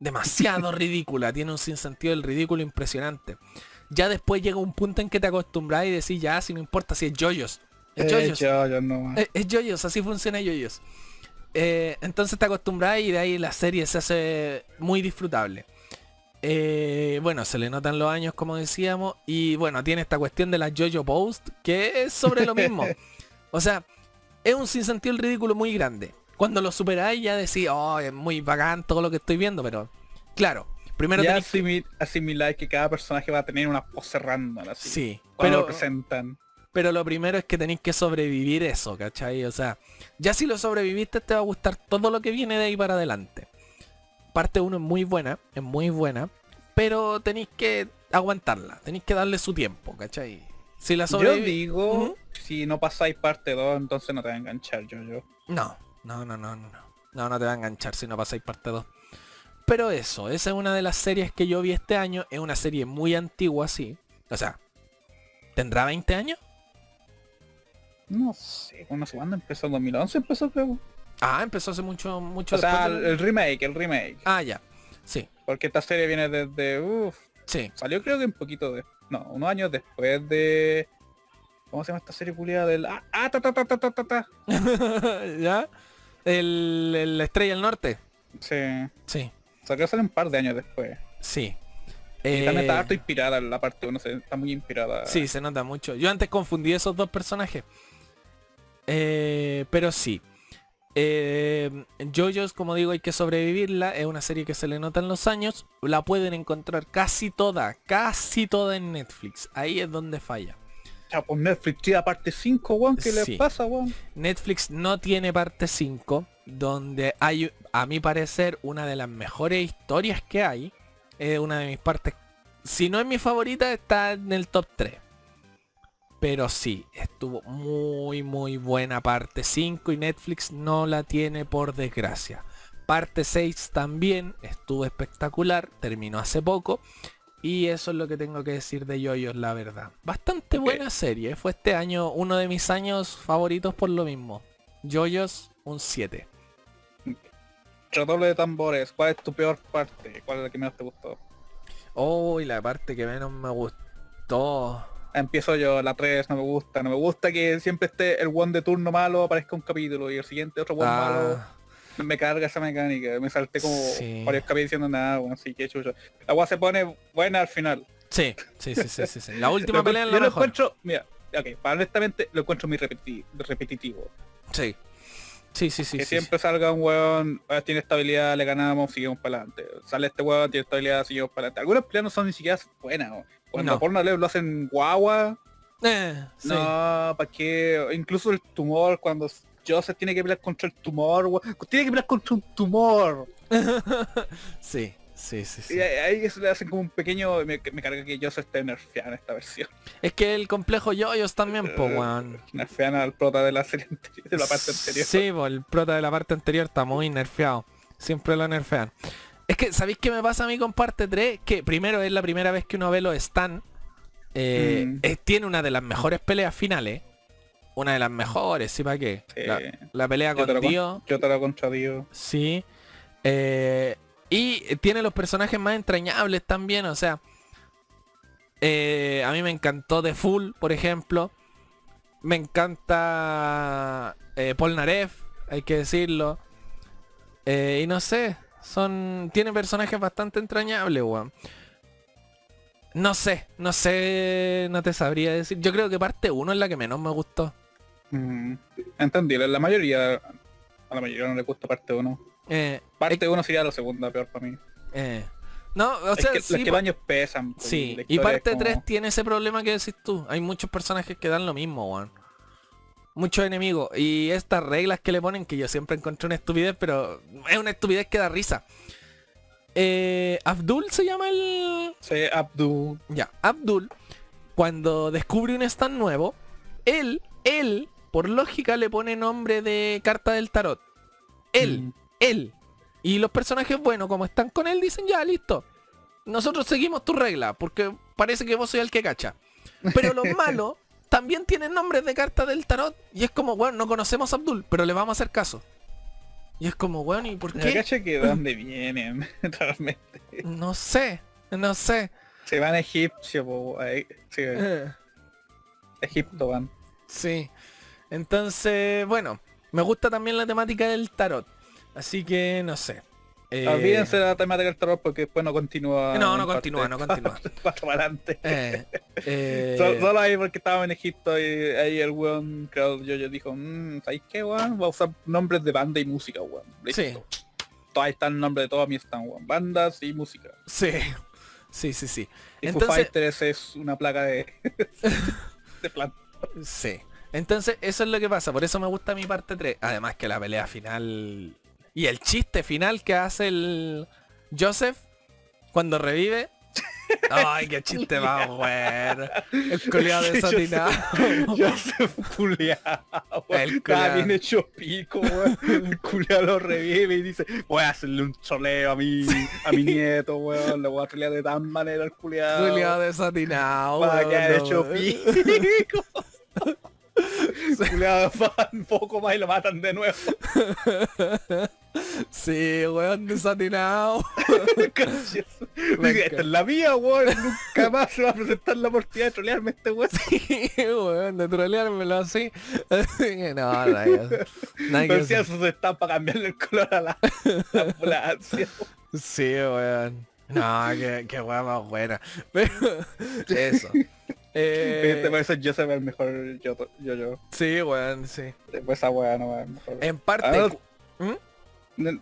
demasiado [LAUGHS] ridícula, tiene un sinsentido del ridículo impresionante. Ya después llega un punto en que te acostumbras y decís ya, si no importa si es Yoyos. Es Eh, Yoyos. yo, yo no más. Es, es yoyos, así funciona yoyos. Eh, entonces te acostumbras y de ahí la serie se hace muy disfrutable. Eh, bueno, se le notan los años como decíamos y bueno, tiene esta cuestión de la Jojo Post que es sobre lo mismo. [LAUGHS] O sea, es un sinsentido el ridículo muy grande. Cuando lo superáis ya decís, oh, es muy bacán todo lo que estoy viendo, pero claro, primero ya tenéis que- asimi- asimilar que cada personaje va a tener una pose random así. Sí, Cuando pero, lo presentan. Pero lo primero es que tenéis que sobrevivir eso, ¿cachai? O sea, ya si lo sobreviviste te va a gustar todo lo que viene de ahí para adelante. Parte 1 es muy buena, es muy buena, pero tenéis que aguantarla, tenéis que darle su tiempo, ¿cachai? Si la Yo digo, si no pasáis parte 2, entonces no te va a enganchar yo, yo. No, no, no, no, no. No, no te va a enganchar si no pasáis parte 2. Pero eso, esa es una de las series que yo vi este año. Es una serie muy antigua, sí. O sea, ¿tendrá 20 años? No sé, no sé cuándo empezó, 2011 empezó creo. Ah, empezó hace mucho, mucho O sea, el, de- el remake, el remake. Ah, ya. Sí, Porque esta serie viene desde, uff, sí. salió creo que un poquito de, no, unos años después de, ¿cómo se llama esta serie culiada del, ah, ah, ta, ta, ta, ta, ta, ta. [LAUGHS] ¿Ya? El, el Estrella del Norte. Sí, Sí, salió sale un par de años después. sí. Y también Eh, está harto inspirada la parte, no sé, está muy inspirada. Sí, se nota mucho. Yo antes confundí esos dos personajes. Eh, pero sí. Eh, Jojo's, como digo, hay que sobrevivirla. Es una serie que se le notan los años. La pueden encontrar casi toda, casi toda en Netflix. Ahí es donde falla. Ya, pues Netflix tira parte 5, weón, ¿qué Sí. les pasa, weón? Netflix no tiene parte 5, donde hay, a mi parecer, una de las mejores historias que hay. Es una de mis partes, si no es mi favorita, está en el top 3. Pero sí, estuvo muy muy buena parte 5 y Netflix no la tiene por desgracia. Parte 6 también estuvo espectacular, terminó hace poco. Y eso es lo que tengo que decir de Yoyos, la verdad. Bastante buena serie. Fue este año uno de mis años favoritos por lo mismo. Yoyos, un 7. Redoble de tambores, ¿cuál es tu peor parte? ¿Cuál es la que menos te gustó? Oh, y la parte que menos me gustó. Empiezo yo, la 3 no me gusta, no me gusta que siempre esté el one de turno malo, aparezca un capítulo y el siguiente otro one malo. Ah, Me carga esa mecánica, me salté como Sí. varios capítulos diciendo nada, bueno, así que chucho. La agua se pone buena al final. sí, sí, sí, sí, sí, sí. La [LAUGHS] última pelea encuentro- la yo lo encuentro, mira, ok, para honestamente lo encuentro muy repeti- repetitivo. Sí. Sí, sí, sí. que sí, siempre salga un hueón, ah, tiene estabilidad, le ganamos, seguimos para adelante. Sale este hueón, tiene estabilidad, seguimos para adelante. Algunas peleas no son ni siquiera buenas. ¿no? Cuando No. por una ley lo hacen guagua. Eh, sí. no, ¿para qué? Incluso el tumor, cuando Joseph tiene que pelear contra el tumor, tiene que pelear contra un tumor. [LAUGHS] sí, sí, sí, sí. Y ahí eso le hacen como un pequeño, me, me carga que Joseph esté nerfeado en esta versión. Es que el complejo Yoyos también, po, Eh, weón. Nerfean al prota de la serie anterior, de la parte anterior. Sí, po, el prota de la parte anterior está muy nerfeado. Siempre lo nerfean. Es que, ¿sabéis qué me pasa a mí con parte 3? Que primero es la primera vez que uno ve los Stan. Eh, Mm. eh, tiene una de las mejores peleas finales. Una de las mejores, ¿sí para qué? Sí. La, la pelea Yo con lo con- Dio. Yo te lo contra Dios. Sí. Eh, y tiene los personajes más entrañables también, o sea. eh, a mí me encantó The Full, por ejemplo. Me encanta eh, Paul Narev, hay que decirlo. Eh, y no sé, son. Tiene personajes bastante entrañables, weón. No sé, no sé, no te sabría decir. Yo creo que parte 1 es la que menos me gustó. Mm, entendible, la mayoría, a la mayoría no le gusta parte 1. Eh, Parte 1 sería la segunda peor para mí. eh. No, o es sea, que sí, los que baños pesan. pues, Sí, y parte como- 3 tiene ese problema que decís tú. Hay muchos personajes que dan lo mismo, weón. Muchos enemigos. Y estas reglas que le ponen, que yo siempre encontré una estupidez, pero es una estupidez que da risa. Eh, Abdul se llama el... Sí, Abdu. Ya, Abdul, cuando descubre un stand nuevo, él, él, por lógica le pone nombre de carta del tarot. Él, Mm. Él. Y los personajes buenos, como están con él, dicen ya, listo. Nosotros seguimos tu regla, porque parece que vos soy el que cacha. Pero los [LAUGHS] malos también tienen nombres de carta del tarot. Y es como, bueno, no conocemos a Abdul, pero le vamos a hacer caso. Y es como, bueno, ¿y por qué? cacha que de [LAUGHS] dónde vienen, [LAUGHS] realmente. No sé, no sé. Se van a Egipcio. Sí, Eh. Egipto van. Sí. Entonces, bueno, me gusta también la temática del tarot. Así que no sé. Eh, Olvídense de la temática del terror porque después no continúa. No, no continúa, no continúa. [LAUGHS] para adelante. eh, eh, Solo, solo ahí porque estábamos en Egipto y ahí el weón, creo yo, yo dijo, mmm, ¿sabéis qué, weón? Va a usar nombres de banda y música, weón. Sí. Ahí está el nombre de todas mis están, weón. Bandas y música. sí. Sí, sí, sí. Y Foo Entonces, Fighters es una placa de... [LAUGHS] de plan. sí. Entonces, eso es lo que pasa. Por eso me gusta mi parte 3. Además que la pelea final... Y el chiste final que hace el Joseph cuando revive. Ay, qué chiste más [LAUGHS] bueno. El culiado [LAUGHS] desatinado. [LAUGHS] Culiao, weón. El culiao. bien hecho pico, weón. El culiao lo revive y dice, voy a hacerle un choleo a mi, a mi nieto, weón. Le voy a trolear de tan manera al culiao. Culiado desatinado. Para que haya no, hecho pico. [LAUGHS] Culiao va un [LAUGHS] poco más y lo matan de nuevo. [LAUGHS] Sí, weón, desatinado. Esta es la mía, weón. Nunca más se va a presentar la oportunidad de trolearme este weón. Sí, weón, de troleármelo así. No, no no Pero si eso se está para cambiarle el color a la, la ambulancia. Sí, weón. No, qué, qué weón más buena. Pero, eso. Eh, Este parece yo se ve el mejor yo, yo, yo. sí, weón, sí. Después esa weá no va a ser mejor. En parte... Ah, ¿Mm?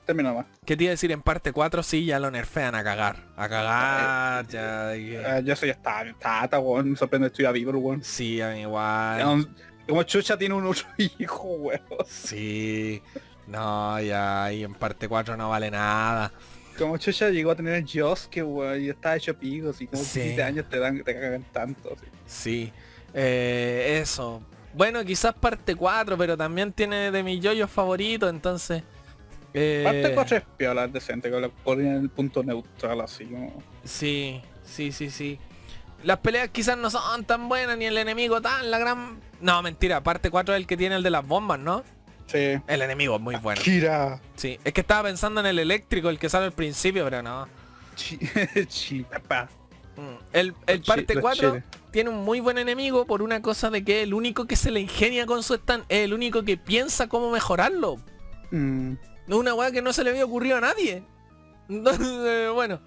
Termina más. ¿Qué te iba a decir? En parte 4 sí ya lo nerfean a cagar. A cagar, ya. de que- Ah, yo soy ya está, weón. Me sorprende estoy a vivo, weón. Sí, a mí igual. Como Chucha tiene un otro [LAUGHS] hijo, weón. Sí. No, ya, y en parte 4 no vale nada. Como Chucha llegó a tener el Josuke, weón, y está hecho pico, así como Sí. 17 años te dan, te cagan tanto. así. Sí. Eh, eso. Bueno, quizás parte 4, pero también tiene de mis yoyos favoritos, entonces... Eh, Parte 4 es piola, es decente, que lo ponen en el punto neutral así como... Sí, sí, sí, sí. Las peleas quizás no son tan buenas, ni el enemigo tan la gran... No, mentira, parte 4 es el que tiene el de las bombas, ¿no? Sí. El enemigo es muy bueno. Kira. Sí, es que estaba pensando en el eléctrico, el que sale al principio, pero no. [LAUGHS] Papá. Mm. El, el parte chi- los 4 chiles. tiene un muy buen enemigo por una cosa de que el único que se le ingenia con su stand es el único que piensa cómo mejorarlo. Mm. Una weá que no se le había ocurrido a nadie. Entonces, [LAUGHS] bueno.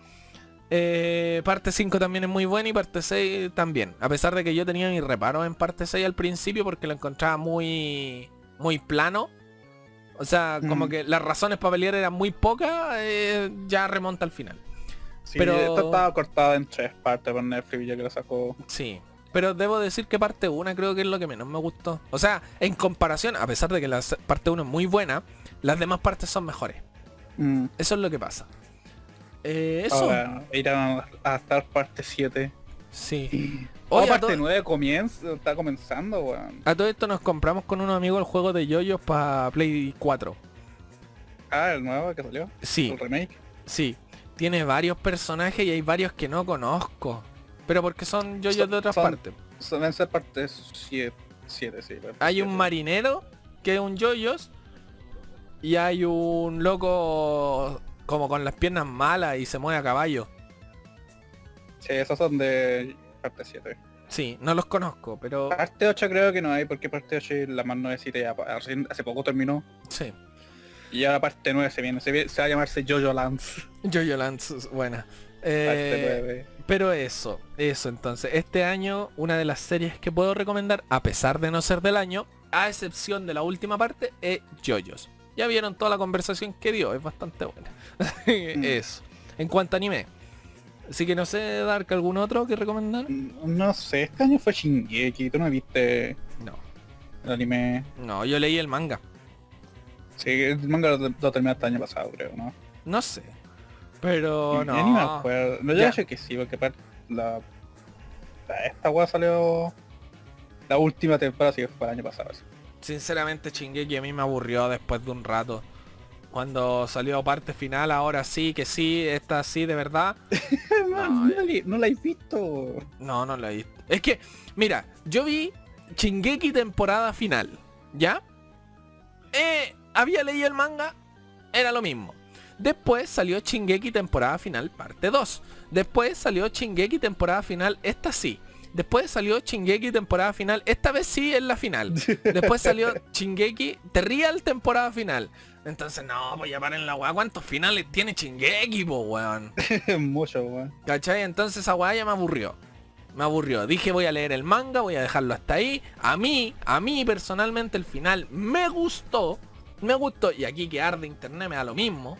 Eh, parte 5 también es muy buena y parte 6 también. A pesar de que yo tenía mis reparos en parte 6 al principio porque lo encontraba muy muy plano. O sea, como Mm. que las razones para pelear eran muy pocas, eh, ya remonta al final. Sí, Pero- esto estaba cortado en tres partes por Netflix ya que lo sacó. Sí. Pero debo decir que parte 1 creo que es lo que menos me gustó. O sea, en comparación, a pesar de que la parte 1 es muy buena, las demás partes son mejores. Mm. Eso es lo que pasa. Eh, eso. Ahora irán a estar parte 7. Sí. Oh, Oye, a, parte to- 9 comienza, está comenzando, weón. a todo esto nos compramos con unos amigos el juego de yoyos para Play 4. Ah, el nuevo que salió. Sí, El remake. sí. Tiene varios personajes y hay varios que no conozco. Pero porque son yoyos Son- de otras son- partes. Son- Deben ser parte 7, 7 sí. Hay siete. un marinero que es un yoyos. Y hay un loco como con las piernas malas y se mueve a caballo. Sí, esos son de parte 7. Sí, no los conozco, pero Parte 8 creo que no hay, porque parte 8 es la más nuevecita ya hace poco terminó. sí. Y ahora parte 9 se viene, se, viene- se va a llamarse Jojo Lance. Jojo Lance buena. Parte Eh, 9. Pero eso, eso entonces. Este año, una de las series que puedo recomendar, a pesar de no ser del año, a excepción de la última parte, es JoJo's. Ya vieron toda la conversación que dio, es bastante buena. [LAUGHS] eso. En cuanto a anime. Así que no sé, Dark, ¿algún otro que recomendar? No sé, este año fue Shingeki, tú no viste No. el anime. No, yo leí el manga. Sí, el manga lo, lo terminó este año pasado, creo, ¿no? No sé. Pero Ya ni me no. acuerdo. No, yo creo que sí, porque la, la- esta weá salió la última temporada, sí, fue el año pasado. sí. Sinceramente Shingeki a mí me aburrió después de un rato. Cuando salió parte final, ahora sí, que sí, esta sí, de verdad. [LAUGHS] No, No, no, la, no la he visto. No, no lo he visto. Es que, mira, yo vi Shingeki temporada final, ¿ya? Eh, había leído el manga, era lo mismo. Después salió Shingeki temporada final parte 2. Después salió Shingeki temporada final, esta sí. Después salió Shingeki temporada final, esta vez sí es la final. [LAUGHS] Después salió Shingeki The Real temporada final. Entonces, no, pues ya paren la weá. ¿Cuántos finales tiene Shingeki, po, weón? [LAUGHS] Mucho, weón. ¿Cachai? Entonces esa weá ya me aburrió. Me aburrió. Dije voy a leer el manga, voy a dejarlo hasta ahí. A mí, a mí personalmente el final me gustó. Me gustó. Y aquí que arde internet me da lo mismo.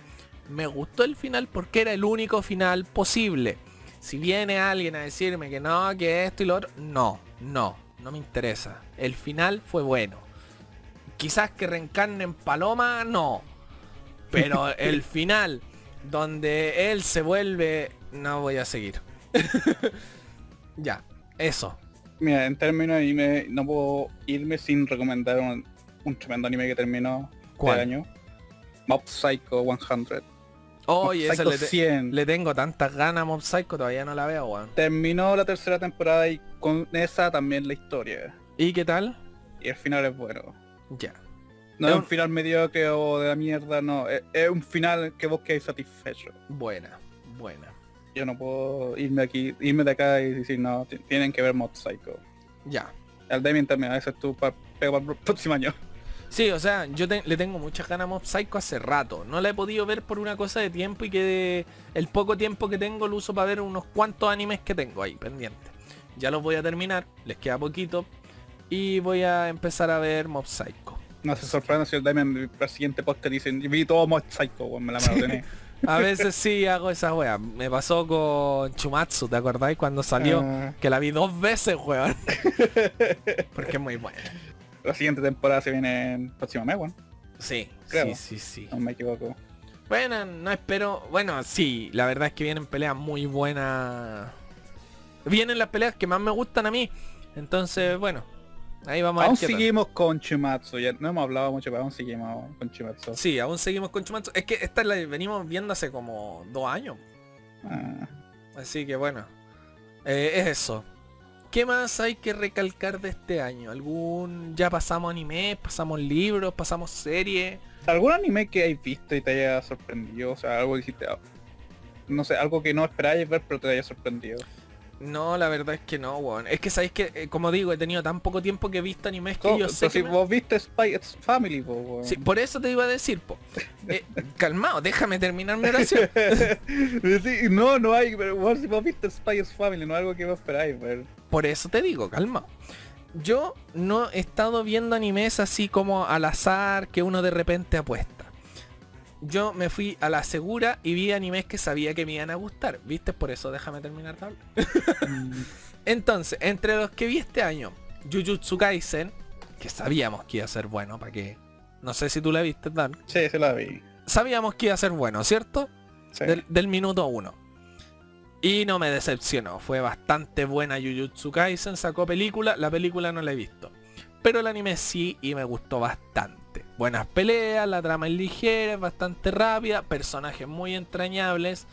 Me gustó el final porque era el único final posible. Si viene alguien a decirme que no, que esto y lo otro, no, no, no me interesa. El final fue bueno. Quizás que reencarnen Paloma, no. Pero [LAUGHS] el final, donde él se vuelve... No voy a seguir. [LAUGHS] ya, eso. Mira, en términos de anime, no puedo irme sin recomendar un, un tremendo anime que terminó ¿Cuál? este año. Mob Psycho 100. Oye, Psycho le, te- 100. le tengo tantas ganas a Mob Psycho, todavía no la veo, weón. Terminó la tercera temporada y con esa también la historia. ¿Y qué tal? Y el final es bueno. Ya. No Es es un un- final mediocre o de la mierda, no. Es, es un final que vos quedáis satisfecho. Buena, buena. Yo no puedo irme aquí, irme de acá y decir, no, ti- tienen que ver Mob Psycho. Ya. El Damien también, a veces tú para el próximo año. Sí, o sea, yo te- le tengo muchas ganas a Mob Psycho hace rato. No la he podido ver por una cosa de tiempo y que de- el poco tiempo que tengo lo uso para ver unos cuantos animes que tengo ahí pendientes. Ya los voy a terminar, les queda poquito. Y voy a empezar a ver Mob Psycho. No se sorprenda si el Damien para el siguiente podcast dicen, vi todo Mob Psycho, me la maratoné. A veces sí hago esa wea. Me pasó con Chumatsu, ¿te acordáis? Cuando salió. Ah, Que la vi dos veces, weón. [LAUGHS] Porque es muy buena. la siguiente temporada se viene el próximo mes, weón. Sí, Creo. sí, sí, sí. No me equivoco. Bueno, no espero. Bueno, sí, la verdad es que vienen peleas muy buenas. Vienen las peleas que más me gustan a mí. Entonces, bueno, Ahí vamos a ver Aún seguimos con Chumatsu, ya no hemos hablado mucho, pero aún seguimos con Chumatsu. Sí, aún seguimos con Chumatsu. Es que esta la venimos viendo hace como dos años. Ah, Así que bueno. eh, es eso. ¿Qué más hay que recalcar de este año? ¿Algún... Ya pasamos anime, pasamos libros, pasamos series? ¿Algún anime que hayas visto y te haya sorprendido? O sea, algo que hiciste... No sé, algo que no esperabas ver pero te haya sorprendido. No, la verdad es que no, weón. Es que sabéis que, eh, como digo, he tenido tan poco tiempo que he visto animes que yo sé pero que si me- vos viste Spy X Family, po, weón. Sí, por eso te iba a decir, po. [LAUGHS] Eh, calmado, déjame terminar mi oración. [LAUGHS] Sí, no, no hay, pero vos, si vos viste Spy X Family, no es algo que vos esperáis ver. Por eso te digo, calma. Yo no he estado viendo animes así como al azar que uno de repente apuesta. Yo me fui a la segura y vi animes que sabía que me iban a gustar. ¿Viste? Por eso déjame terminar de hablar. [LAUGHS] Entonces, entre los que vi este año, Jujutsu Kaisen, que sabíamos que iba a ser bueno, para que... No sé si tú la viste, Dan. Sí, sí la vi. Sabíamos que iba a ser bueno, ¿cierto? Sí. del, del minuto 1. Y no me decepcionó, fue bastante buena Jujutsu Kaisen, sacó película, la película no la he visto. Pero el anime sí y me gustó bastante. Buenas peleas, la trama es ligera, es bastante rápida, personajes muy entrañables.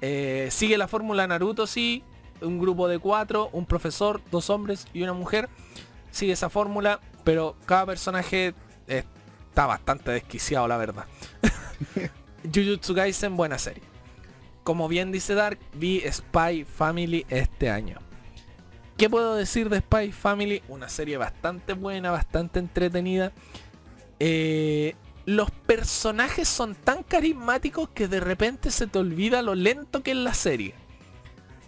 Eh, sigue la fórmula Naruto, sí. Un grupo de cuatro, un profesor, dos hombres y una mujer. Sigue esa fórmula, pero cada personaje está bastante desquiciado, la verdad. [LAUGHS] Jujutsu Kaisen, buena serie. Como bien dice Dark, vi Spy Family este año. ¿Qué puedo decir de Spy Family? Una serie bastante buena, bastante entretenida. Eh, los personajes son tan carismáticos que de repente se te olvida lo lento que es la serie.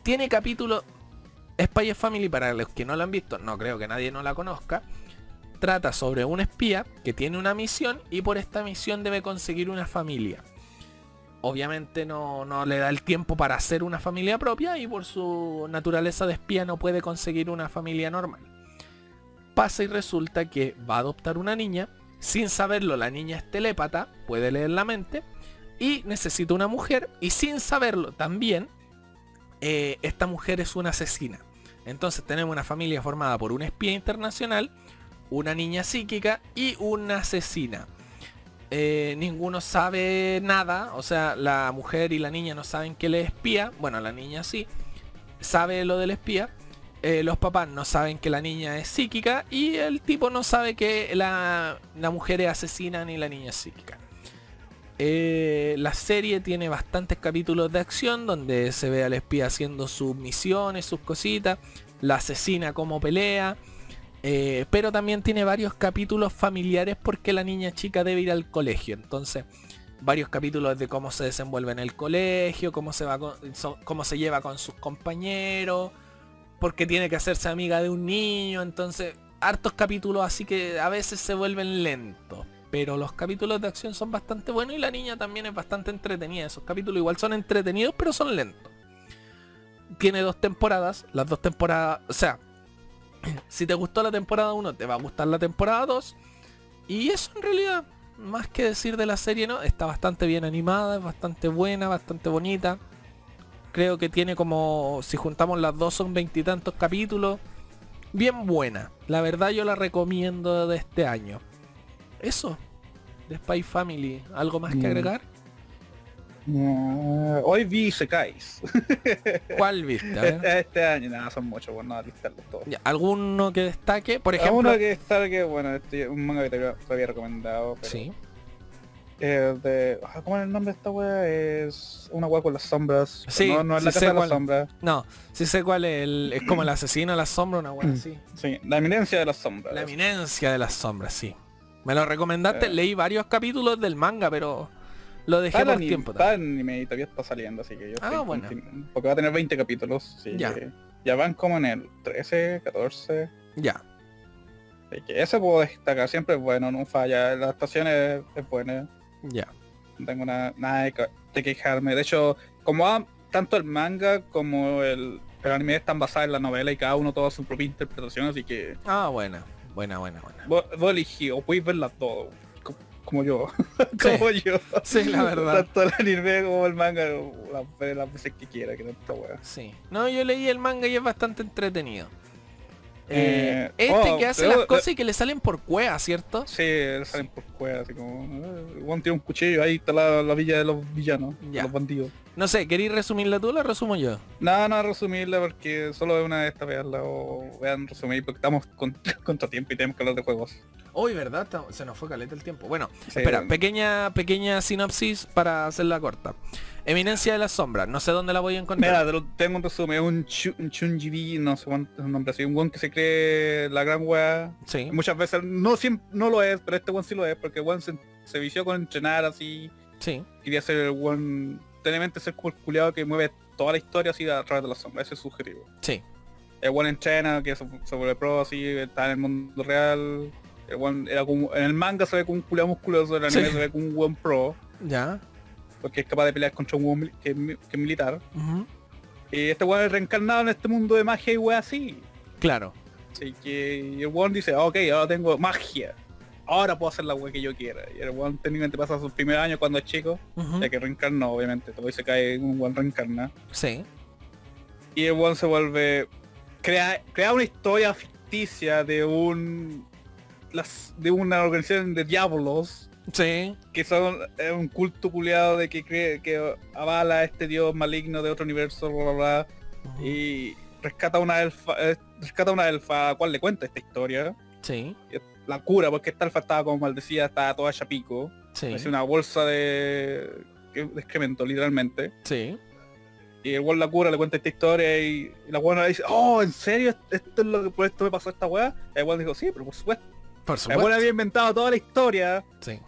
Tiene capítulos... Spy Family, para los que no la han visto, no creo que nadie no la conozca, trata sobre un espía que tiene una misión y por esta misión debe conseguir una familia obviamente no, no le da el tiempo para hacer una familia propia y por su naturaleza de espía no puede conseguir una familia normal. Pasa y resulta que va a adoptar una niña, sin saberlo la niña es telépata, puede leer la mente, y necesita una mujer, y sin saberlo también, eh, esta mujer es una asesina. Entonces tenemos una familia formada por un espía internacional, una niña psíquica y una asesina eh, ninguno sabe nada, o sea, la mujer y la niña no saben que le espía, bueno, la niña sí, sabe lo del espía, eh, los papás no saben que la niña es psíquica y el tipo no sabe que la, la mujer es asesina ni la niña es psíquica. Eh, la serie tiene bastantes capítulos de acción donde se ve al espía haciendo sus misiones, sus cositas, la asesina como pelea, eh, pero también tiene varios capítulos familiares porque la niña chica debe ir al colegio. Entonces, varios capítulos de cómo se desenvuelve en el colegio, cómo se, va con- cómo se lleva con sus compañeros, porque tiene que hacerse amiga de un niño. Entonces, hartos capítulos así que a veces se vuelven lentos. Pero los capítulos de acción son bastante buenos y la niña también es bastante entretenida. Esos capítulos igual son entretenidos, pero son lentos. Tiene dos temporadas. Las dos temporadas, o sea, [CLEARS THROAT] si te gustó la temporada 1, te va a gustar la temporada 2. Y eso en realidad, más que decir de la serie, ¿no? Está bastante bien animada, es bastante buena, bastante bonita. Creo que tiene como, si juntamos las dos, son veintitantos capítulos. Bien buena. La verdad yo la recomiendo de este año. Eso. De Spy Family. ¿Algo más que agregar? Ah, hoy vi Sekais. [LAUGHS] ¿Cuál viste? A. Este, este año, nada, son muchos, bueno, nada, listarlos todos. Ya, ¿Alguno que destaque? Por ejemplo... uno que está que, bueno, este, un manga que te, había- te había recomendado. Pero, Sí. Eh, de, ah, ¿Cómo es el nombre de esta wea? Es una wea con las sombras. Sí, no, no es sí la casa de las sombras. No, sí sé cuál es. el- es como el [CLEARS THROAT] asesino de la sombra, una buena así. Sí, la eminencia de las sombras. La eminencia de las sombras, sí. Me lo recomendaste, Eh. leí varios capítulos del manga, pero lo dejé Está por anime, tiempo. está anime y todavía está saliendo, así que yo Ah, bueno. Porque va a tener 20 capítulos, sí, Ya. que ya van como en el 13, 14. Ya. Así que ese puedo destacar, siempre es bueno, no falla. La adaptación es, es buena, Ya. no tengo nada, nada de, de quejarme. De hecho, como tanto el manga como el, el anime están basados en la novela y cada uno toda su propia interpretación, así que Ah, buena. Buena, buena, buena. vos, vos elegí, o podéis verlas todo, co- como yo, [LAUGHS] Sí. como yo. Sí, la verdad. Tanto el anime como el manga, las, las veces que quiera, que no está wea. Sí. No, yo leí el manga y es bastante entretenido. Eh, Eh, este oh, que hace pero- las cosas y que le salen por cueva, ¿cierto? Sí, salen por cuevas, así como... eh, Juan tiene un cuchillo, ahí está la, la villa de los villanos, de Ya. los bandidos. No sé, ¿queréis resumirla tú o la resumo yo? Nada, no resumirla porque solo es una de estas veanla o vean resumir porque estamos con, [LAUGHS] contra tiempo y tenemos que hablar de juegos. Hoy, ¿verdad? Se nos fue caleta el tiempo. Bueno, Sí, espera, bueno. pequeña, pequeña sinopsis para hacerla corta. Eminencia de las sombras, no sé dónde la voy a encontrar. Mira, te lo- tengo un resumen, es un, chu, un Chunjibi, no sé cuánto es un nombre así, un one que se cree la gran wea. Sí, Muchas veces no siempre no lo es, pero este one sí lo es, porque one se, se vició con entrenar así, sí, quería ser el one, tenermente ser como el culiado que mueve toda la historia así a través de la sombra, ese es su objetivo. sí. El one entrena, que se, se vuelve pro así, está en el mundo real. El one era como, en el manga se ve como un culiado musculoso, en el anime Sí. se ve como un one pro, Ya. Porque es capaz de pelear contra un mil- que, es mi- que es militar. ujú, Y este one es reencarnado en este mundo de magia y wea así. Claro. Así que y el one dice, ok, ahora tengo magia. Ahora puedo hacer la wea que yo quiera. Y el one técnicamente pasa sus primeros años cuando es chico, ya que reencarnó, obviamente. Todo se cae un one reencarna. Sí. Y el one se vuelve... Crea, crea una historia ficticia de un... Las, de una organización de diablos Sí. que son es un culto culiado de que cree que avala a este dios maligno de otro universo bla bla bla ujú, y rescata una elfa eh, rescata una elfa a la cual le cuenta esta historia Sí. la cura porque esta elfa estaba como maldecida estaba toda hecha pico Sí. es una bolsa de, de excremento literalmente Sí. y el weón la cura le cuenta esta historia y, y la buena dice oh en serio esto es lo que por esto me pasó esta weá y el weón dijo sí pero por supuesto Por el supuesto. weón había inventado toda la historia Sí.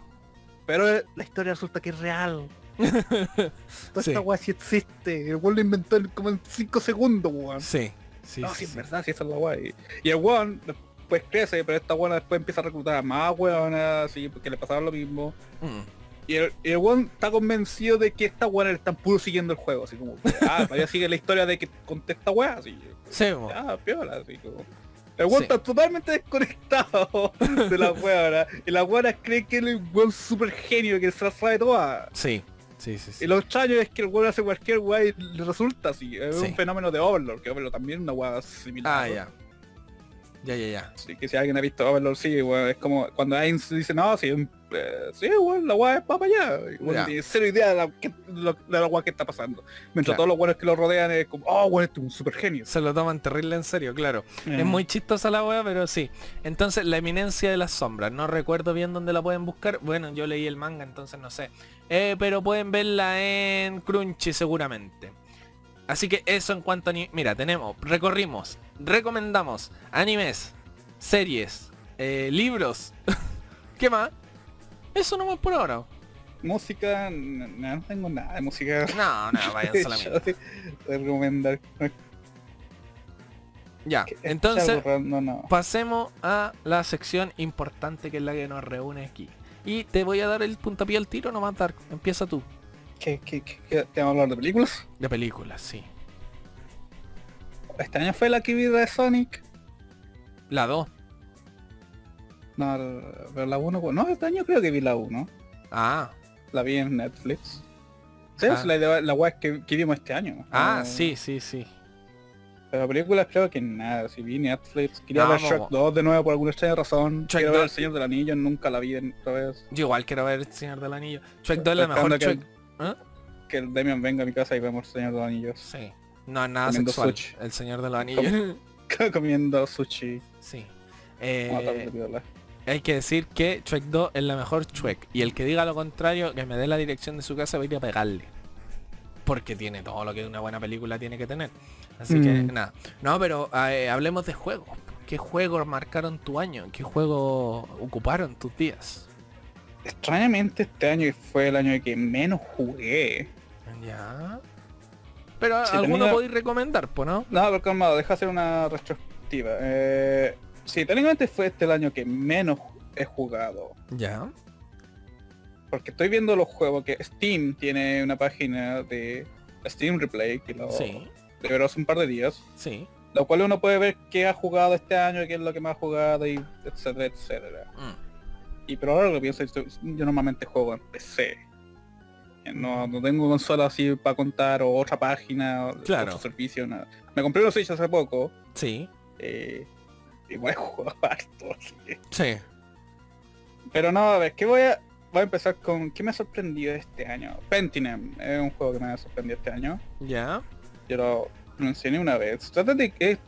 Pero la historia resulta que es real [LAUGHS] Toda Sí. esta weá sí existe. El weón lo inventó en como en 5 segundos, weón. Sí. Sí. no, sí, es sí. verdad, sí, esa es la weá. Y, y el weón después crece, pero esta weona después empieza a reclutar a más weonas, así, porque le pasaba lo mismo. Mm, Y el, el weón está convencido de que esta weona le están puro siguiendo el juego, así como, ah, todavía sigue la historia de que conté esta weá, así. Sí, mo. Ah, piola, así como. El weón Sí. está totalmente desconectado [LAUGHS] de la [LAUGHS] weona. Y la weona cree que él es un weón super genio que se la sabe toda. Sí. Sí, sí, sí. Y lo extraño es que el weón hace cualquier weá y le resulta así. Es Sí. un fenómeno de Overlord, que Overlord también es una weá similar. Ah, ya. Ya, ya, ya. Así que si alguien ha visto Overlord, sí, weón, es como cuando alguien dice, no, sí, eh, sí, weón, la weá es para allá. Y weón, Ya. tiene cero idea de la, que- lo- de la weá que está pasando. Mientras Claro. todos los weones que lo rodean es como, oh, weón, este es un super genio. Se lo toman terrible en serio, claro. Eh, Es muy chistosa la wea, pero sí. Entonces, la eminencia de las sombras. No recuerdo bien dónde la pueden buscar. Bueno, yo leí el manga, entonces no sé. Eh, pero pueden verla en Crunchy seguramente. Así que eso en cuanto a... Mira, tenemos, recorrimos, recomendamos animes, series, eh, libros. [LAUGHS] ¿Qué más? Eso no más por ahora. Música, no, no tengo nada de música. No, no, vayan [LAUGHS] solamente. recomendar. Ya, Es entonces... no, no. pasemos a la sección importante que es la que nos reúne aquí. Y te voy a dar el puntapié al tiro, no matar. Empieza tú. ¿Qué, qué, qué, qué- te vamos a hablar de películas? De películas, sí. Este año fue la que vi de Sonic. La 2. No, pero la 1, no, este año creo que vi la 1. Ah, La vi en Netflix. Sí, Ah. es la, la weá que, que vimos este año. ah, No, sí, sí, sí. Pero películas creo que nada, si vi Netflix. Quería No, ver vamos. Shrek 2 de nuevo por alguna extraña razón. Shrek Quiero ver 2. El Señor del Anillo, nunca la vi en- otra vez. Yo igual quiero ver el Señor del Anillo. Shrek 2 es la mejor Shrek. ¿Ah? que el Demian venga a mi casa y vemos El Señor de los Anillos. Sí. No es nada Comiendo sexual. sushi. El Señor de los Anillos. [LAUGHS] Comiendo sushi. sí. Eh, hay que decir que Shrek 2 es la mejor Shrek. Y el que diga lo contrario, que me dé la dirección de su casa, voy a ir a pegarle. Porque tiene todo lo que una buena película tiene que tener. Así que Mm. nada. No, pero eh, hablemos de juegos. ¿Qué juegos marcaron tu año? ¿Qué juegos ocuparon tus días? Extrañamente este año fue el año que menos jugué. Ya. Pero Sí, alguno podéis recomendar, pues, ¿no? No, pero calmado, deja hacer una retrospectiva. Eh, sí, técnicamente fue este el año que menos he jugado. Ya. Porque estoy viendo los juegos que Steam tiene una página de Steam Replay que lo Sí, liberó hace un par de días. sí. Lo cual uno puede ver qué ha jugado este año, qué es lo que más ha jugado y etcétera, etcétera. Mm. Y pero ahora lo que pienso, yo, yo normalmente juego en PC. Eh, No, no tengo consola así para contar o otra página, o Claro. otro servicio, nada. Me compré los Switch hace poco, Sí. eh, igual [LAUGHS] jugado harto, así Sí. Pero no, a ver, ¿qué voy a... Voy a empezar con... ¿Qué me ha sorprendido este año? Pentinem es un juego que me ha sorprendido este año. Ya. Yo lo mencioné una vez. Trata de que es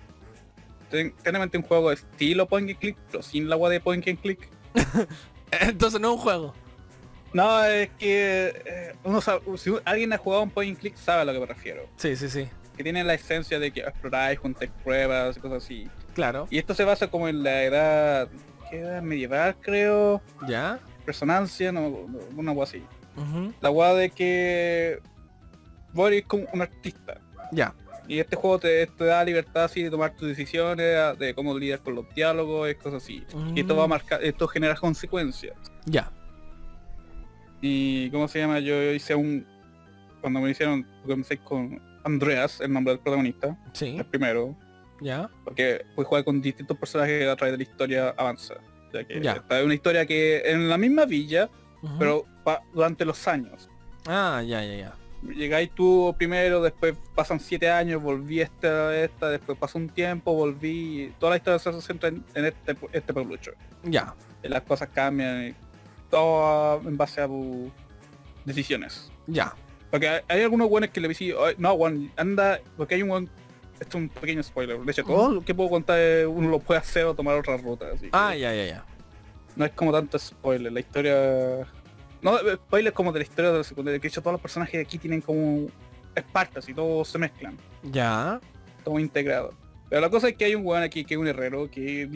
ten- un juego de estilo point and click, pero sin la agua de point and click. [LAUGHS] Entonces no es un juego. No, es que eh, uno sabe- si alguien ha jugado un point and click sabe a lo que me refiero. Sí, sí, sí. Que tiene la esencia de que exploráis, juntáis pruebas y cosas así. Claro. Y esto se basa como en la edad, ¿qué edad medieval creo? Ya. Resonancia, no, no, una agua así. La agua de que vos eres como un artista. Ya. Y este juego te, te da libertad así de tomar tus decisiones, de cómo lidiar con los diálogos y cosas así. Y esto va a Mm. marcar, esto genera consecuencias. Ya. Y ¿cómo se llama? Yo hice un. Cuando me hicieron, comencé con Andreas, el nombre del protagonista, Sí. el primero, Ya. porque fui jugar con distintos personajes a través de la historia avanza. O sea que Ya. esta es una historia que en la misma villa, Ujú. pero pa- durante los años. Ah, ya, ya, ya. Llegáis tú primero, después pasan siete años, volví esta, esta, después pasó un tiempo, volví. Toda la historia se centra en, en este, este pueblucho. Ya. Las cosas cambian, y todo en base a tus decisiones. Ya. Porque hay, hay algunos buenos que le dicen, "Ay, no, Juan, anda, porque hay un buen, esto es un pequeño spoiler, de hecho, todo lo que puedo contar uno lo puede hacer o tomar otra ruta, así Ah, ya, ya, ya. no es como tanto spoiler, la historia... No, eh, spoiler como de la historia de la secundaria, que de hecho todos los personajes de aquí tienen como espartas y todos se mezclan, Ya. todo integrado. Pero la cosa es que hay un weón aquí que es un herrero que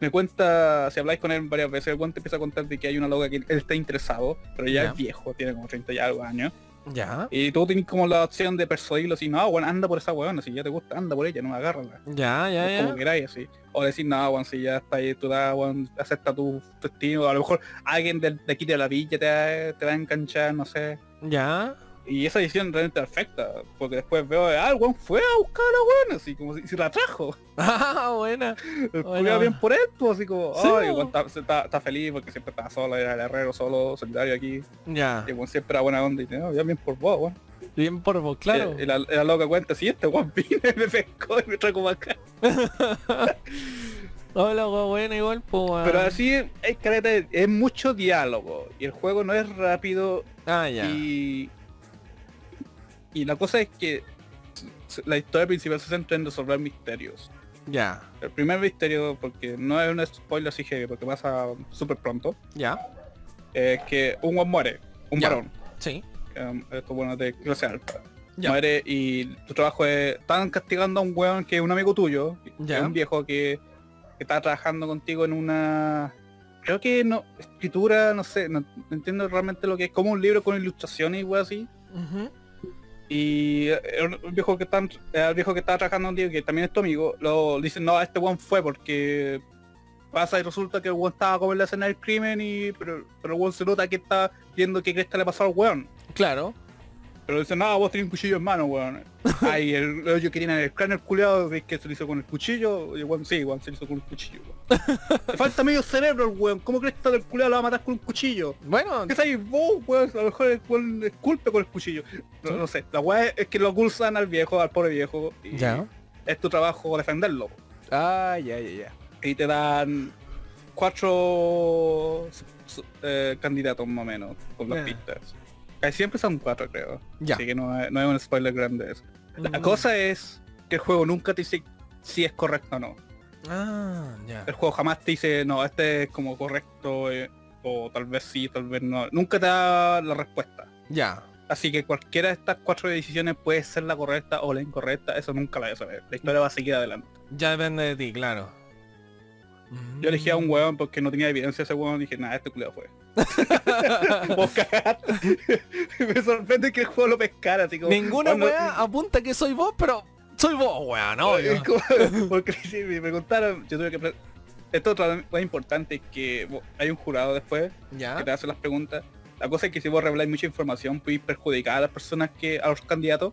me cuenta, si habláis con él varias veces, el weón te empieza a contar de que hay una loca que él está interesado, pero ya Ya. es viejo, tiene como 30 y algo años. Ya. Y tú tienes como la opción de persuadirlo así, no, bueno, anda por esa weón, si ya te gusta, anda por ella, no agárrala. Ya, ya, Como ya. queráis, así. O decir, no, weón, si ya está ahí, tú da, weón, acepta tu destino. A lo mejor alguien del- de, aquí de la villa te, te va a enganchar, no sé. Ya. Y esa decisión realmente afecta, porque después veo, ah, el weón fue a buscar a la weón, así como si, si la trajo. [LAUGHS] Ah, buena. Bueno. culiao bien por él, pues así como, Sí, ay, weón, está, se está- está feliz porque siempre estaba solo, era el herrero solo, solidario aquí. Ya. Y weón siempre era buena onda y no, ya bien por vos, weón. Bien por vos, claro. Y, y la, y la loca cuenta, si este weón vino y [LAUGHS] me pescó y me trajo para acá. [LAUGHS] Hola, buena igual, pues. Pero así es, de- es mucho diálogo y el juego no es rápido Ah, ya. y y la cosa es que la historia principal se centra en resolver misterios. Ya. El primer misterio, porque no es un spoiler así heavy, porque pasa súper pronto, Ya. es que un weón muere, un varón, Sí. um, esto bueno de clase alta. Muere y tu trabajo es, están castigando a un weón que es un amigo tuyo, Ya. un viejo que, que está trabajando contigo en una creo que no escritura no sé no, no entiendo realmente lo que es como un libro con ilustraciones y así Ujú. Y que están el viejo que está trabajando contigo que también es tu amigo lo dicen no este weón fue porque pasa y resulta que el weón estaba como en la escena del crimen y pero, pero el weón se nota que está viendo qué cresta le pasó al weón Claro. Pero dicen, no, vos tenés un cuchillo en mano, weón. [LAUGHS] Ay, el hoyo que tiene en el cráneo el culeado, ves que se lo hizo con el cuchillo, y weón, sí, weón, se lo hizo con un cuchillo, weón. [LAUGHS] Le falta medio cerebro el weón, ¿cómo crees que el culeado lo va a matar con un cuchillo? Bueno, ¿Qué sabes vos, weón? A lo mejor el weón es culpe con el cuchillo. No, Sí. no sé, la weón es que lo acusan al viejo, al pobre viejo, y ya. es tu trabajo defenderlo. Ah, ya, ya, ya. Y te dan cuatro eh, candidatos más o menos, con las pistas. Siempre son cuatro, creo. Ya. Así que no es, no es un spoiler grande eso. La Mm. cosa es que el juego nunca te dice si es correcto o no. Ah, ya. El juego jamás te dice, no, este es como correcto, eh, o tal vez sí, tal vez no. Nunca te da la respuesta. Ya. Así que cualquiera de estas cuatro decisiones puede ser la correcta o la incorrecta, eso nunca la vas a saber. La historia va a seguir adelante. Ya depende de ti, claro. Yo elegí a un hueón porque no tenía evidencia de ese hueón y dije, nada, este culiado fue. [LAUGHS] Vos. [LAUGHS] Me sorprende que el juego lo pescara, así como... Ninguna cuando- wea apunta que soy vos, pero soy vos, wea, ¿no? [LAUGHS] Porque si me preguntaron, yo tuve que... Esto otra importante es que hay un jurado después que Ya. te hace las preguntas. La cosa es que si vos reveláis mucha información, podéis perjudicar a las personas que, a los candidatos,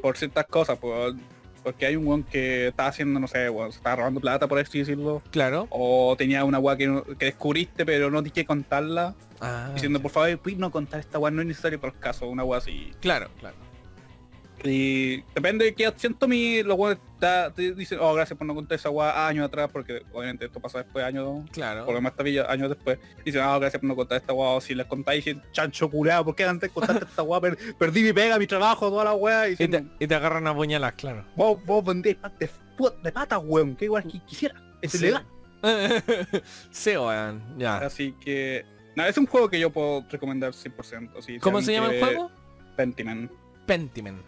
por ciertas cosas, por- porque hay un weón que está haciendo, no sé, weón, se está robando plata, por así decirlo, Claro. o tenía una weá que, que descubriste pero no tienes que contarla, Ah, diciendo por favor, no contar esta weá, no es necesario para el caso, una weá así. Claro, claro. Y depende de qué siento mi, los te dicen, oh gracias por no contar esa weá años atrás, porque obviamente esto pasa después años, Claro. por lo más tabilla años después, dicen, ah gracias por no contar esta weá, o si les contáis dicen, chancho culeado, ¿por qué antes contaste esta weá? Per- perdí mi pega, mi trabajo, toda la weá, y te, y te agarran a puñalas, claro. vos, vos vendéis de, de patas, weón, que igual que quisiera, es Sí. ilegal. [LAUGHS] sí, weón. Ya. Así que, nada, es un juego que yo puedo recomendar 100%. Así, ¿Cómo si se llama el juego? Pentiment. Pentiment.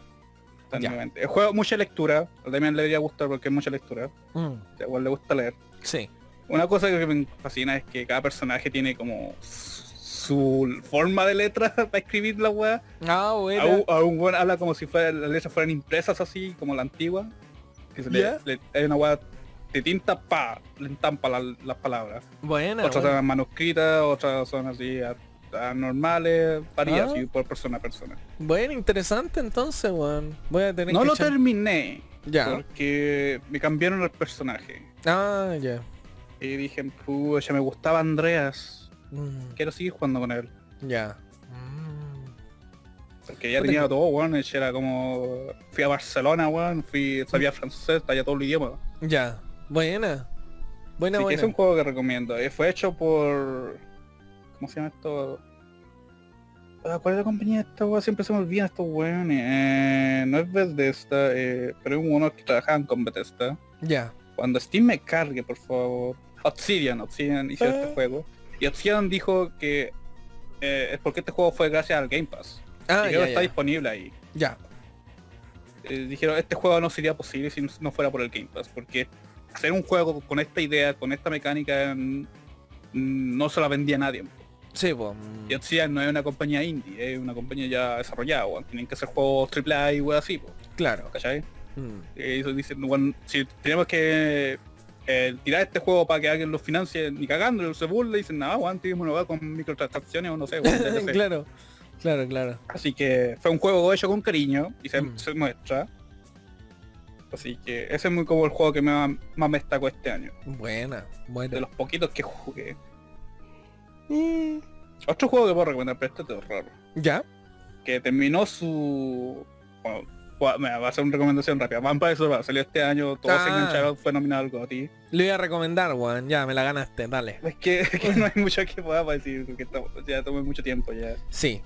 Totalmente. El juego mucha lectura, Damián le debería gustar porque es mucha lectura. Mm, igual le gusta leer. Sí. Una cosa que me fascina es que cada personaje tiene como su forma de letra [LAUGHS] para escribir la weá. Ah, A bueno. un, a un weón habla como si fuera, las letras fueran impresas así, como la antigua. Que se le- le- hay una weá de tinta, pa, le entampa la- las palabras. Buena. otras buena. son manuscritas, otras son así a- a normales, varía Ah. así por persona a persona. Bueno, interesante entonces, weón. Voy a tener No que lo echar- terminé Ya. porque me cambiaron el personaje. Ah, ya. Y dije, pucha, me gustaba Andreas. Mm, Quiero seguir jugando con él. ya. Mm. Porque ya tenía todo, weón. ese Era como... Fui a Barcelona, weón. Fui, sabía francés, sabía todo el idioma. Ya. Buena. Buena, Así que buena. es un juego que recomiendo. Fue hecho por... ¿Cómo se llama esto? Ah, ¿Cuál es la compañía de esta weá? Siempre se me olvidan estos weones. Eh, no es Bethesda, eh, pero es uno que trabajaban con Bethesda. Ya. Cuando Steam me cargue, por favor. Obsidian, Obsidian hizo este juego. Y Obsidian dijo que eh, es porque este juego fue gracias al Game Pass. Ah, y que ya, está disponible ahí. Ya. Eh, dijeron, este juego no sería posible si no fuera por el Game Pass. Porque hacer un juego con esta idea, con esta mecánica, mm, no se la vendía a nadie. Sí, pues. Y Obsidian no es una compañía indie, es una compañía ya desarrollada, weón. Tienen que hacer juegos AAA y weón así, po, Claro. ¿cachai? Mm. Eso dicen, weón, si tenemos que eh, tirar este juego para que alguien lo financie ni cagando, se burla y dicen, nada, weón, tiremos una weá con microtransacciones o no sé, weón, [LAUGHS] DLC". claro. Claro, claro. Así que fue un juego hecho con cariño y se, Mm. se muestra. Así que ese es muy como el juego que más, más me destacó este año. Buena. De Buena. los poquitos que jugué. Mm. Otro juego que puedo recomendar, pero este es de horror. Ya. Que terminó su... Bueno, mira, va a ser una recomendación rápida. Vampire Survivor salió este año, todos se Ah. engancharon, fue nominado al GOTY. Le voy a recomendar, weón. Ya, me la ganaste. Dale. Es que, [LAUGHS] es que no hay mucho que pueda decir, porque ya tomé mucho tiempo ya. Sí.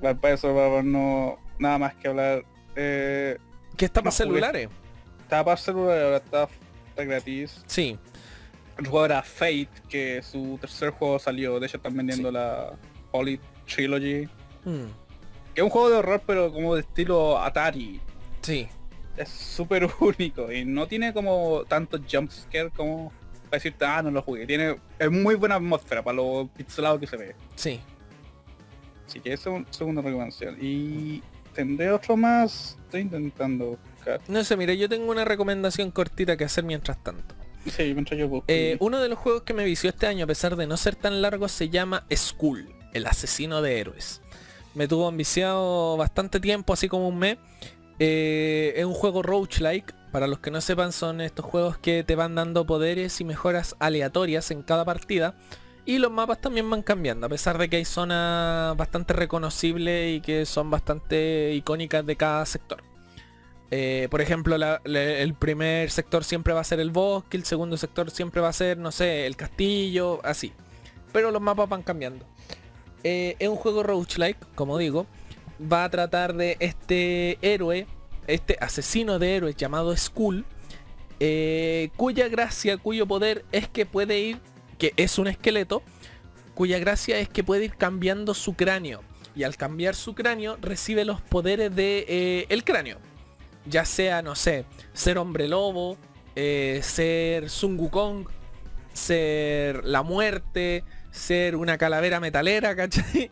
Vampire Survivor no... Nada más que hablar. Eh, Que está No para celulares. estaba para celular, ahora está, está gratis. Sí. El juego era Fate, que su tercer juego salió. De hecho están vendiendo la Holy Trilogy. Mm. Que es un juego de horror, pero como de estilo Atari. Sí. Es súper [LAUGHS] único y no tiene como tanto jumpscare como para decirte, ah, no lo jugué. Tiene es muy buena atmósfera para lo pixelado que se ve. Sí. Así que esa es una segunda recomendación. Y tendré otro más. Estoy intentando buscar. No sé, mire, yo tengo una recomendación cortita que hacer mientras tanto. Sí, mientras yo busco. Eh, uno de los juegos que me vició este año, a pesar de no ser tan largo, se llama Skull, el asesino de héroes. Me tuvo ambiciado bastante tiempo, así como un mes. Eh, es un juego roguelike. Para los que no sepan, son estos juegos que te van dando poderes y mejoras aleatorias en cada partida. Y los mapas también van cambiando, a pesar de que hay zonas bastante reconocibles y que son bastante icónicas de cada sector. Eh, por ejemplo, el primer sector siempre va a ser el bosque, el segundo sector siempre va a ser, no sé, el castillo, así. Pero los mapas van cambiando. Eh, es un juego roguelike, como digo. Va a tratar de este héroe, este asesino de héroes llamado Skull, eh, cuya gracia, cuyo poder es que puede ir, que es un esqueleto, cuya gracia es que puede ir cambiando su cráneo. Y al cambiar su cráneo recibe los poderes de eh, el cráneo ya sea, no sé, ser hombre lobo, eh, ser Sun Wukong, ser la muerte, ser una calavera metalera, [LAUGHS] ¿cachai?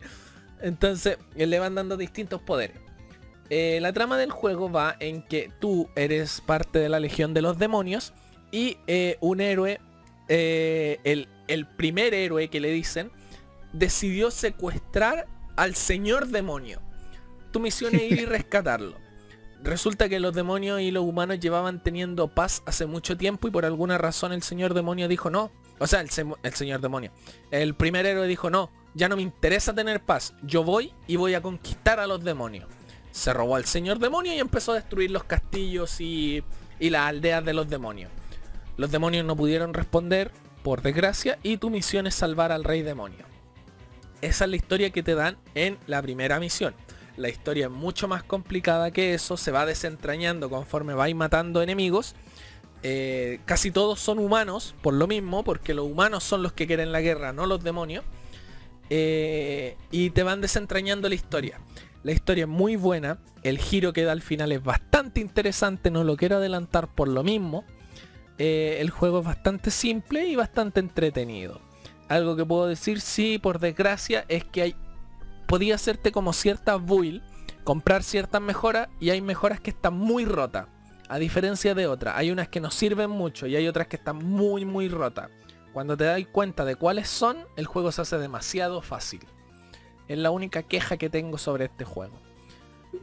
Entonces, eh, le van dando distintos poderes. Eh, la trama del juego va en que tú eres parte de la Legión de los Demonios y eh, un héroe, el, el primer héroe que le dicen, decidió secuestrar al señor demonio. Tu misión es ir y [LAUGHS] rescatarlo. Resulta que los demonios y los humanos llevaban teniendo paz hace mucho tiempo y por alguna razón el señor demonio dijo no. O sea, el, señor demonio. El primer héroe dijo no, ya no me interesa tener paz. Yo voy y voy a conquistar a los demonios. se robó al señor demonio y empezó a destruir los castillos y, y las aldeas de los demonios. Los demonios no pudieron responder, por desgracia, y tu misión es salvar al rey demonio. Esa es la historia que te dan en la primera misión. La historia es mucho más complicada que eso, se va desentrañando conforme vais matando enemigos. Eh, casi todos son humanos, por lo mismo, porque los humanos son los que quieren la guerra, no los demonios. Eh, y te van desentrañando la historia. La historia es muy buena, el giro que da al final es bastante interesante, no lo quiero adelantar por lo mismo. Eh, el juego es bastante simple y bastante entretenido. Algo que puedo decir, sí, por desgracia, es que hay podía hacerte como ciertas build, comprar ciertas mejoras y hay mejoras que están muy rotas. A diferencia de otras, hay unas que nos sirven mucho y hay otras que están muy muy rotas. Cuando te das cuenta de cuáles son, el juego se hace demasiado fácil. Es la única queja que tengo sobre este juego.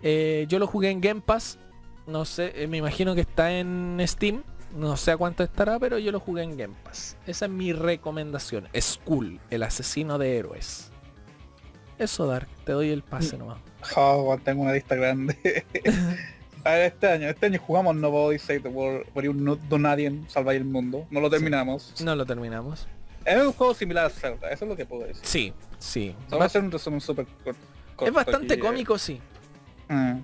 Eh, yo lo jugué en Game Pass. No sé, eh, me imagino que está en Steam. No sé a cuánto estará, pero yo lo jugué en Game Pass. Esa es mi recomendación. Skull, el asesino de héroes. Eso, Dark, te doy el pase nomás. Oh, tengo una lista grande. [LAUGHS] A ver, este año, este año jugamos Nobody Save the World, por un no, Donadien salvar el mundo. No lo terminamos. No lo terminamos. Es un juego similar a Zelda, eso es lo que puedo decir. Sí, sí. Vamos a hacer un resumen súper corto. es bastante aquí. cómico, sí. Mm.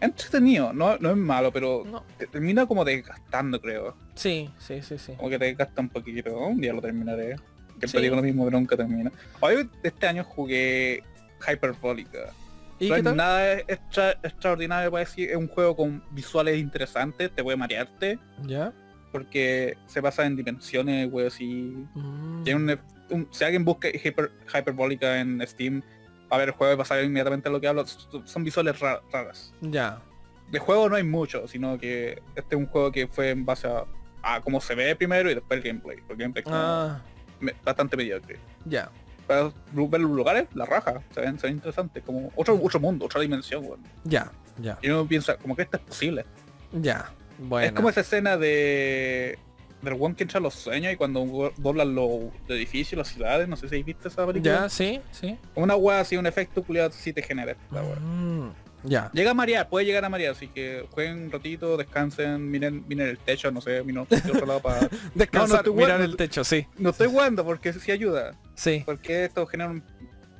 Entretenido, no, no es malo, pero No. te termina como desgastando, creo. Sí, sí, sí, sí. Como que te desgasta un poquito. Un día lo terminaré. Siempre Sí. lo mismo, pero nunca termina. Hoy este año jugué Hyperbolica. ¿Y no es nada extra, extraordinario para decir, es un juego con visuales interesantes, te puede marearte, ¿Ya? porque se basa en dimensiones, güey, así. Mm, Tiene un, un- si alguien busca Hyper, Hyperbolica en Steam, a ver el juego y va a saber inmediatamente lo que hablo, son visuales ra- raras. Ya. De juego no hay mucho, sino que este es un juego que fue en base a, a cómo se ve primero y después el gameplay. Porque el gameplay es Ah, me- bastante mediocre. ya. Pero ver los lugares, la raja, se ven, se ven interesantes, como otro, otro mundo, otra dimensión, güey. Ya. Ya. Y uno piensa, como que esto es posible. Ya. Bueno. Es como esa escena de del one que entra a los sueños y cuando doblan los edificios, las ciudades, no sé si habéis visto esa película. Ya, sí, sí. Una weá así, un efecto culiado si te genera esta weá. Mm, ya. Llega a marear, puede llegar a marear, así que jueguen un ratito, descansen, miren, miren el techo, no sé, miren de otro lado para. [LAUGHS] Descansar, mirar bueno. el techo, sí. No estoy jugando porque sí ayuda. Sí. Porque esto genera un-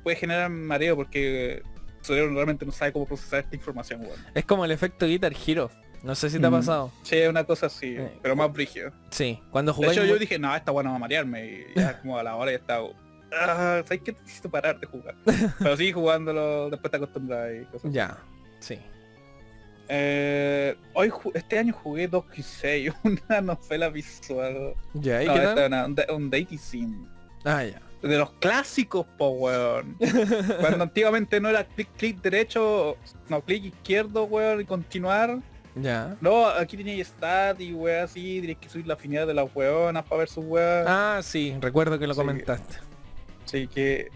puede generar mareo porque el cerebro realmente no sabe cómo procesar esta información, weón. Es como el efecto Guitar Hero. No sé si te ha Mm. pasado. Sí, es una cosa así, Eh, pero más brígido. Sí. Cuando De jugáis hecho, yo dije, no, esta buena va a marearme. Y ya como a la hora ya estaba. Ah, ¿Sabes qué? Necesito parar de jugar. [LAUGHS] Pero sí, jugándolo, después te acostumbras y cosas. Ya. Sí. Eh, hoy, este año jugué 2Q6, [LAUGHS] una novela visual. Ya, ¿y No, qué tal? una- un, da- un dating sim. Ah, ya. De los clásicos, po weón. [LAUGHS] Cuando antiguamente no era clic, clic derecho, no, clic izquierdo, weón, y continuar. Ya. No, aquí tenía stat y weón así, tienes que subir la afinidad de las weonas para ver sus weas. Ah, sí, recuerdo que lo Sí. comentaste. Así que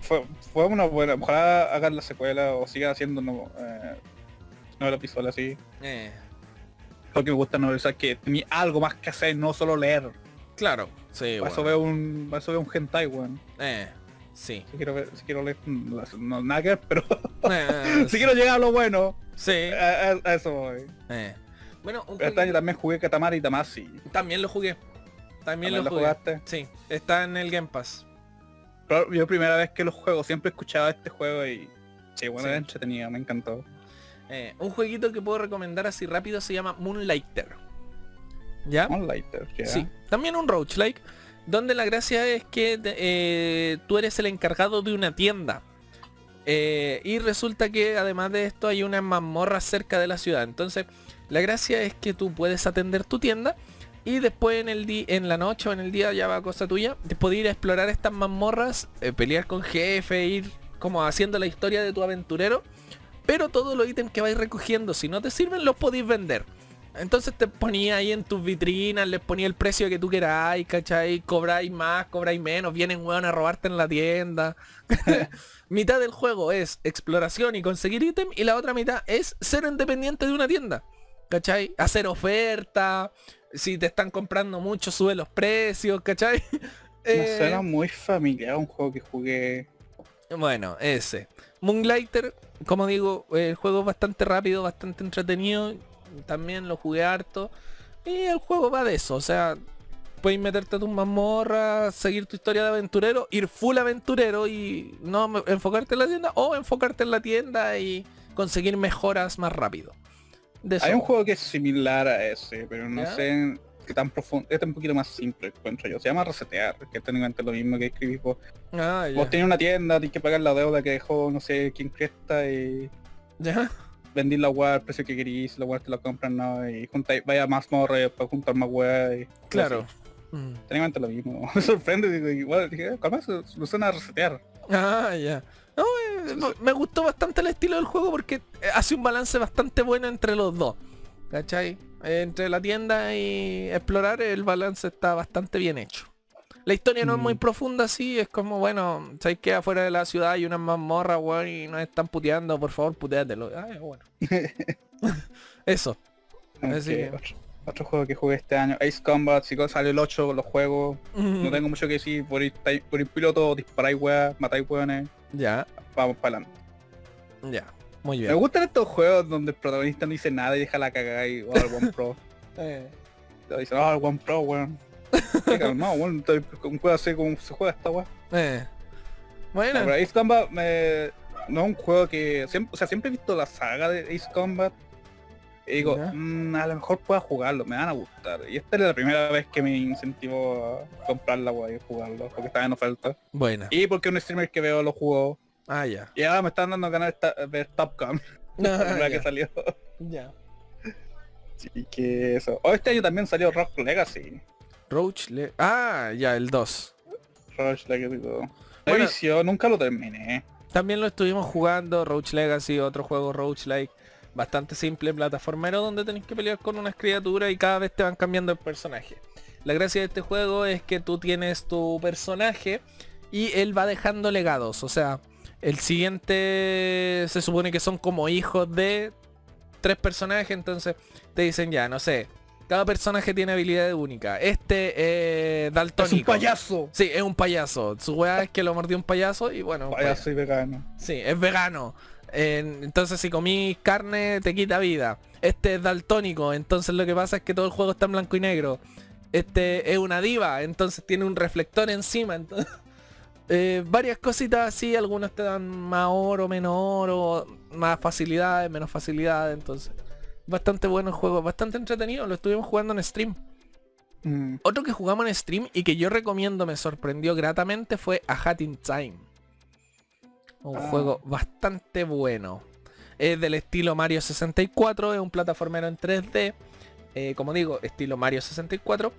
fue, fue una buena. Ojalá hagan la secuela o sigan haciendo no, eh, visuales así. Eh, Porque me gusta novelas que tenía algo más que hacer, no solo leer. claro. Sí, Para eso veo un. Para eso veo un hentai, weón. Eh, sí. Si quiero ver, si quiero leer, no, no, nada que ver, pero [LAUGHS] Eh, [LAUGHS] si quiero llegar a lo bueno, sí. a, a- a eso voy. Eh. Bueno, un este año también jugué Katamari y Tamasi. también lo jugué. También ¿También lo lo jugué. jugaste? Sí, está en el Game Pass. Yo primera vez que lo juego, siempre he escuchado este juego y. Sí, bueno, Sí. entretenido, me encantó. Eh, un jueguito que puedo recomendar así rápido se llama Moonlighter. ¿Ya? Moonlighter, ya. Sí, también un roguelike, donde la gracia es que eh, tú eres el encargado de una tienda. Eh, y resulta que además de esto hay una mazmorra cerca de la ciudad. Entonces, la gracia es que tú puedes atender tu tienda y después en el en la noche o en el día ya va cosa tuya, de poder ir a explorar estas mazmorras, eh, pelear con jefe, ir como haciendo la historia de tu aventurero. Pero todos los ítems que vais recogiendo, si no te sirven, los podéis vender. Entonces te ponía ahí en tus vitrinas, les ponía el precio que tú queráis, ¿cachai? Cobráis más, cobráis menos, vienen weón a robarte en la tienda. [LAUGHS] mitad del juego es exploración y conseguir ítem y la otra mitad es ser independiente de una tienda. ¿Cachai? Hacer oferta, si te están comprando mucho, sube los precios, ¿cachai? [LAUGHS] Me Eh, suena muy familiar un juego que jugué. Bueno, ese. Moonlighter, como digo, el juego es bastante rápido, bastante entretenido. También lo jugué harto. Y el juego va de eso, o sea, puedes meterte a tu mazmorra, seguir tu historia de aventurero, ir full aventurero y no enfocarte en la tienda o enfocarte en la tienda y conseguir mejoras más rápido. De. Hay un juego que es similar a ese, pero no ¿Ya? sé qué tan profundo. Este es un poquito más simple, encuentro yo. Se llama Resetear, que es técnicamente lo mismo que escribís vos. Ah. Vos tenés una tienda, tienes que pagar la deuda que dejó no sé quién cresta y ¿Ya? vendís la weá al precio que querís, la weá te la compran, no, y juntáis, vaya más morre para juntar más weá y Claro. Mm. Técnicamente lo mismo. [LAUGHS] Me sorprende, digo, igual, dije, calma, se lo suena a resetear. Ah, ya. No, eh, me- gustó bastante el estilo del juego porque eh, hace un balance bastante bueno entre los dos. ¿Cachai? Entre la tienda y explorar el balance está bastante bien hecho. La historia no es muy Mm. profunda, sí, es como, bueno, sabes que afuera de la ciudad hay unas mazmorras, weón, y nos están puteando, por favor, puteatelo. Ah, bueno. [LAUGHS] Eso. Así Ok, que- otro, juego que jugué este año, Ace Combat, si sale el 8, lo juego. Mm. No tengo mucho que decir, por ir, por ir piloto, disparáis weá, matáis weones, Ya, vamos para adelante. ya. Muy Me bien. gustan estos juegos donde el protagonista no dice nada y deja la cagada y o al One Pro. Eh, ah, el One Pro, weón. No, estoy- un juego así como se juega esta weá. eh. No, Bueno, pero Ace Combat me... no es un juego que siempre, o sea, siempre he visto la saga de Ace Combat y digo, Ya. "Mm, a lo mejor pueda jugarlo, me van a gustar. Y esta es la primera vez que me incentivó a comprar la y jugarlo, porque estaba en oferta. buena. Y porque un streamer que veo lo jugó. Ah, ya. Y ahora me están dando ganas de ver Top Gun, [LAUGHS] la Ah, que salió. ya. Así que eso. Oh, este año también salió Rock Legacy. Roach le... Ah, ya, el 2. Rock Legacy. todo. Me Bueno. vició, nunca lo terminé. También lo estuvimos jugando, Roach Legacy, otro juego Roach Like, bastante simple, plataformero, donde tenés que pelear con unas criaturas y cada vez te van cambiando el personaje. La gracia de este juego es que tú tienes tu personaje y él va dejando legados. O sea, el siguiente se supone que son como hijos de tres personajes, entonces te dicen ya, no sé. Cada personaje tiene habilidades únicas. Este eh, Es daltónico. un payaso. Sí, es un payaso. Su weá es que lo mordió un payaso y bueno. un Payaso y vegano. Sí, es vegano. En- entonces si comís carne te quita vida. Este es daltónico, entonces lo que pasa es que todo el juego está en blanco y negro. Este es una diva, entonces tiene un reflector encima. Entonces, [LAUGHS] eh, varias cositas así, algunos te dan más oro, menos oro, más facilidades, menos facilidades. Entonces, bastante bueno el juego, bastante entretenido. Lo estuvimos jugando en stream. Mm. Otro que jugamos en stream y que yo recomiendo, me sorprendió gratamente, fue A Hat in Time. Un Ah. juego bastante bueno. Es del estilo Mario 64, es un plataformero en 3D. eh, como digo, estilo Mario 64.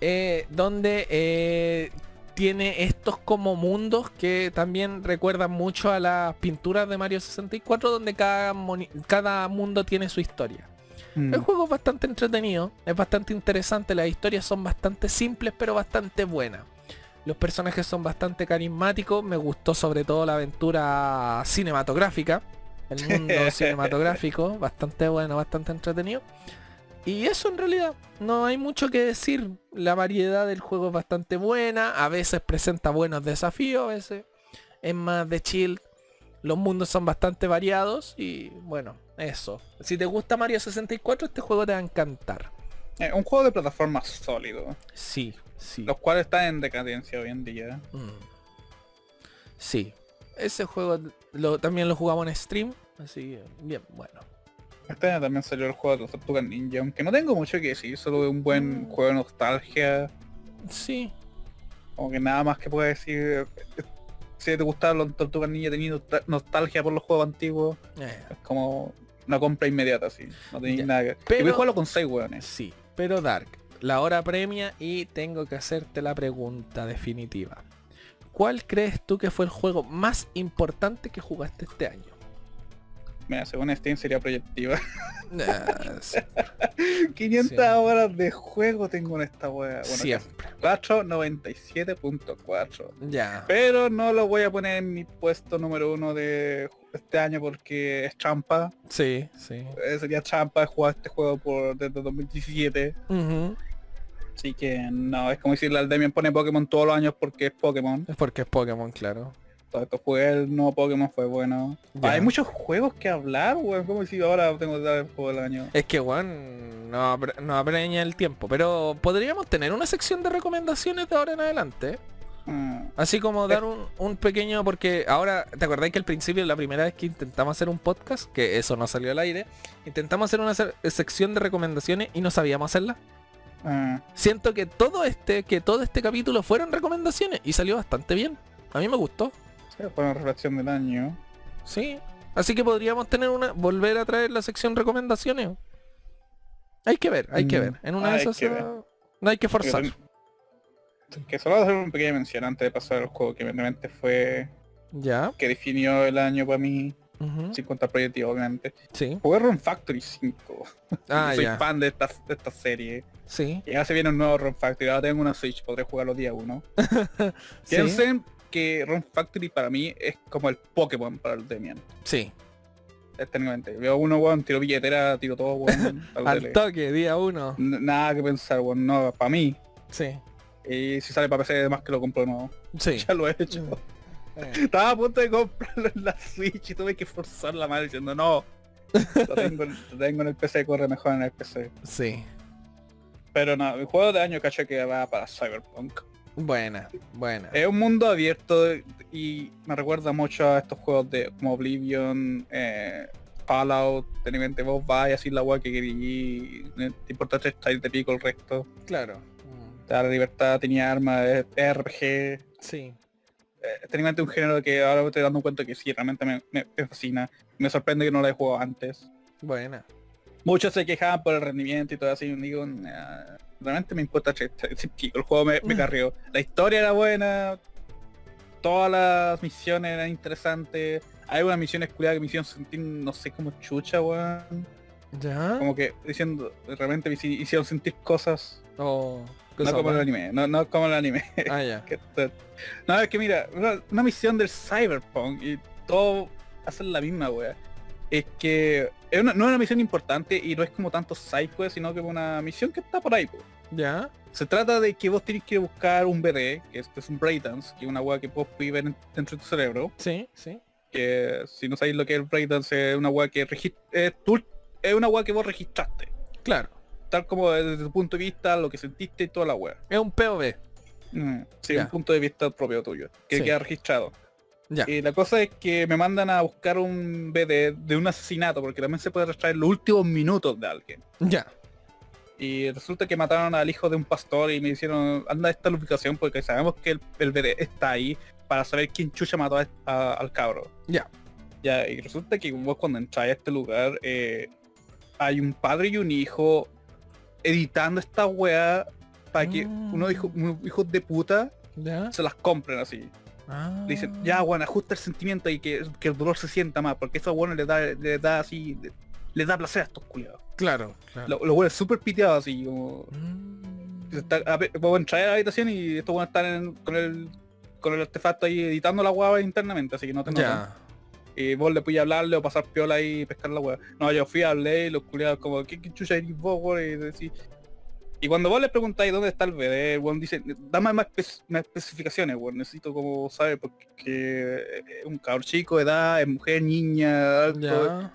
eh, donde eh, tiene estos como mundos que también recuerdan mucho a las pinturas de Mario 64, donde cada, mundo tiene su historia. Mm. El juego es bastante entretenido, es bastante interesante, las historias son bastante simples pero bastante buenas. Los personajes son bastante carismáticos, me gustó sobre todo la aventura cinematográfica, el mundo [LAUGHS] cinematográfico, bastante bueno, bastante entretenido. Y eso en realidad, no hay mucho que decir, la variedad del juego es bastante buena, a veces presenta buenos desafíos, a veces es más de chill, los mundos son bastante variados y bueno, eso. Si te gusta Mario 64, este juego te va a encantar. Eh, un juego de plataforma sólido, Sí, sí. los cuales están en decadencia hoy en día. Mm. Sí. Ese juego lo, también lo jugamos en stream, así que bien, bueno. Este año también salió el juego de los Tortugas Ninja, aunque no tengo mucho que decir, solo un buen Mm. juego de nostalgia, Sí, como que nada más que pueda decir. Si te gustaban los Tortugas Ninja teniendo nostal- nostalgia por los juegos antiguos, eh, es como una compra inmediata, así. No tenéis nada que... Pero- Y voy a jugarlo con 6 weones. sí. Pero Dark, la hora premia y tengo que hacerte la pregunta definitiva. ¿Cuál crees tú que fue el juego más importante que jugaste este año? Mira, según Steam sería proyectiva. [LAUGHS] Ah, sí, [LAUGHS] 500 Sí. horas de juego tengo en esta wea. Bueno, siempre. 497.4. Ya. Pero no lo voy a poner en mi puesto número uno de este año porque es trampa. Sí, sí. Eh, sería trampa jugar este juego por desde 2017. Ujú. Así que no, es como decirle al Demian pone Pokémon todos los años porque es Pokémon. Es porque es Pokémon, claro. todo esto fue el nuevo Pokémon fue bueno. Hay muchos juegos que hablar, weón. Como si ahora tengo que dar el juego del año. Es que, weón, no, no apremia el tiempo. Pero podríamos tener una sección de recomendaciones de ahora en adelante. Ah, Así como dar un, un pequeño, porque ahora, ¿te acordáis que al principio, la primera vez que intentamos hacer un podcast, que eso no salió al aire, intentamos hacer una se- sección de recomendaciones y no sabíamos hacerla? Ah. Siento que todo este, que todo este capítulo fueron recomendaciones y salió bastante bien. A mí me gustó. Sí, fue una reflexión del año. Sí. Así que podríamos tener una, volver a traer la sección recomendaciones. Hay que ver, hay que Mm, ver. En una de hay esas ah, no hay que forzar. Que solo hacer una pequeña mención antes de pasar al juego que realmente fue Ya. que definió el año para mí, ujú, sin contar proyectivo obviamente. Sí. Jugué Run Factory 5. Ah, [LAUGHS] Soy fan de esta, de esta serie. Sí. Y ahora se viene un nuevo Run Factory. Ahora tengo una Switch, podré jugarlo día uno. [LAUGHS] Sí. Piensen que Run Factory para mí es como el Pokémon para el Demian. Sí. Técnicamente. Veo uno, weón, tiro billetera, tiro todo, weón. [LAUGHS] al tele. toque, día uno. N- Nada que pensar, weón. No, para mí. Sí. Y si sale para PC, además que lo compro nuevo. Sí. Ya lo he hecho. [LAUGHS] Estaba a punto de comprarlo en la Switch y tuve que forzar la mano diciendo no. Lo tengo, lo tengo en el PC, corre mejor en el PC. Sí. Pero no, el juego de año cacho que va para Cyberpunk. Buena, buena. Es un mundo abierto y me recuerda mucho a estos juegos de como Oblivion, eh, Fallout, técnicamente vos vas y así la weá que no te importa tres de pico el resto. Claro. Mm, Te da la libertad, tenía armas, RPG. Sí. Eh, técnicamente un género que ahora me estoy dando cuenta que sí, realmente me, me- me fascina. Me sorprende que no lo he jugado antes. Buena. Muchos se quejaban por el rendimiento y todo así. y digo, "Nah, realmente me importa. El juego me, me Mm. carrió. La historia era buena. Todas las misiones eran interesantes. Hay unas misiones culiadas que me hicieron sentir, no sé, como chucha, weón. ¿Ya? Como que diciendo, realmente me hici- hicieron sentir cosas. O... No como el anime, no, no como el anime. Ah, ya. [LAUGHS] No, es que mira, una, una misión del Cyberpunk y todo hacen la misma wea. Es que es una- no es una misión importante y no es como tanto sidequest, sino que es una misión que está por ahí. po. ¿Ya? Se trata de que vos tenés que buscar un BD, que es, que es un breakdance, que es una wea que vos en- dentro de tu cerebro. Sí, sí. Que si no sabéis lo que es el breakdance, es una wea que es, tu- es una wea que vos registraste. Claro. Tal como desde tu punto de vista, lo que sentiste y toda la wea. Es un POV. Mm, sí, un punto de vista propio tuyo, que Sí. queda registrado. Ya. Y la cosa es que me mandan a buscar un BD de un asesinato, porque también se puede extraer los últimos minutos de alguien. Ya. Y resulta que mataron al hijo de un pastor y me hicieron, anda a esta ubicación porque sabemos que el, el BD está ahí para saber quién chucha mató a- a- al cabro. Ya. Ya, y resulta que vos cuando entráis a este lugar, eh, hay un padre y un hijo editando esta weá para que Mm. unos hijos, unos hijos de puta ¿Ya? se las compren así. Ah. Dicen, ya bueno, ajusta el sentimiento y que, que el dolor se sienta más, porque eso bueno le da, le da así, le, le da placer a estos culiados. Claro, claro. Lo, lo súper piteado así, como. Mm. Está, a puedo entrar a la habitación y estos buenos están en- con el con el artefacto ahí editando la guava internamente, así que no te notan. Y vos le podías hablarle o pasar piola ahí y pescar la hueá. No, yo fui, hablé y los culiados como, ¿qué, qué chucha eres vos, weón? Y, decís- y cuando vos le preguntáis dónde está el BD, weón dice, dame más, espe- más especificaciones, weón. Necesito como saber porque es un cabrón chico, edad, es mujer, niña, alto. Ya.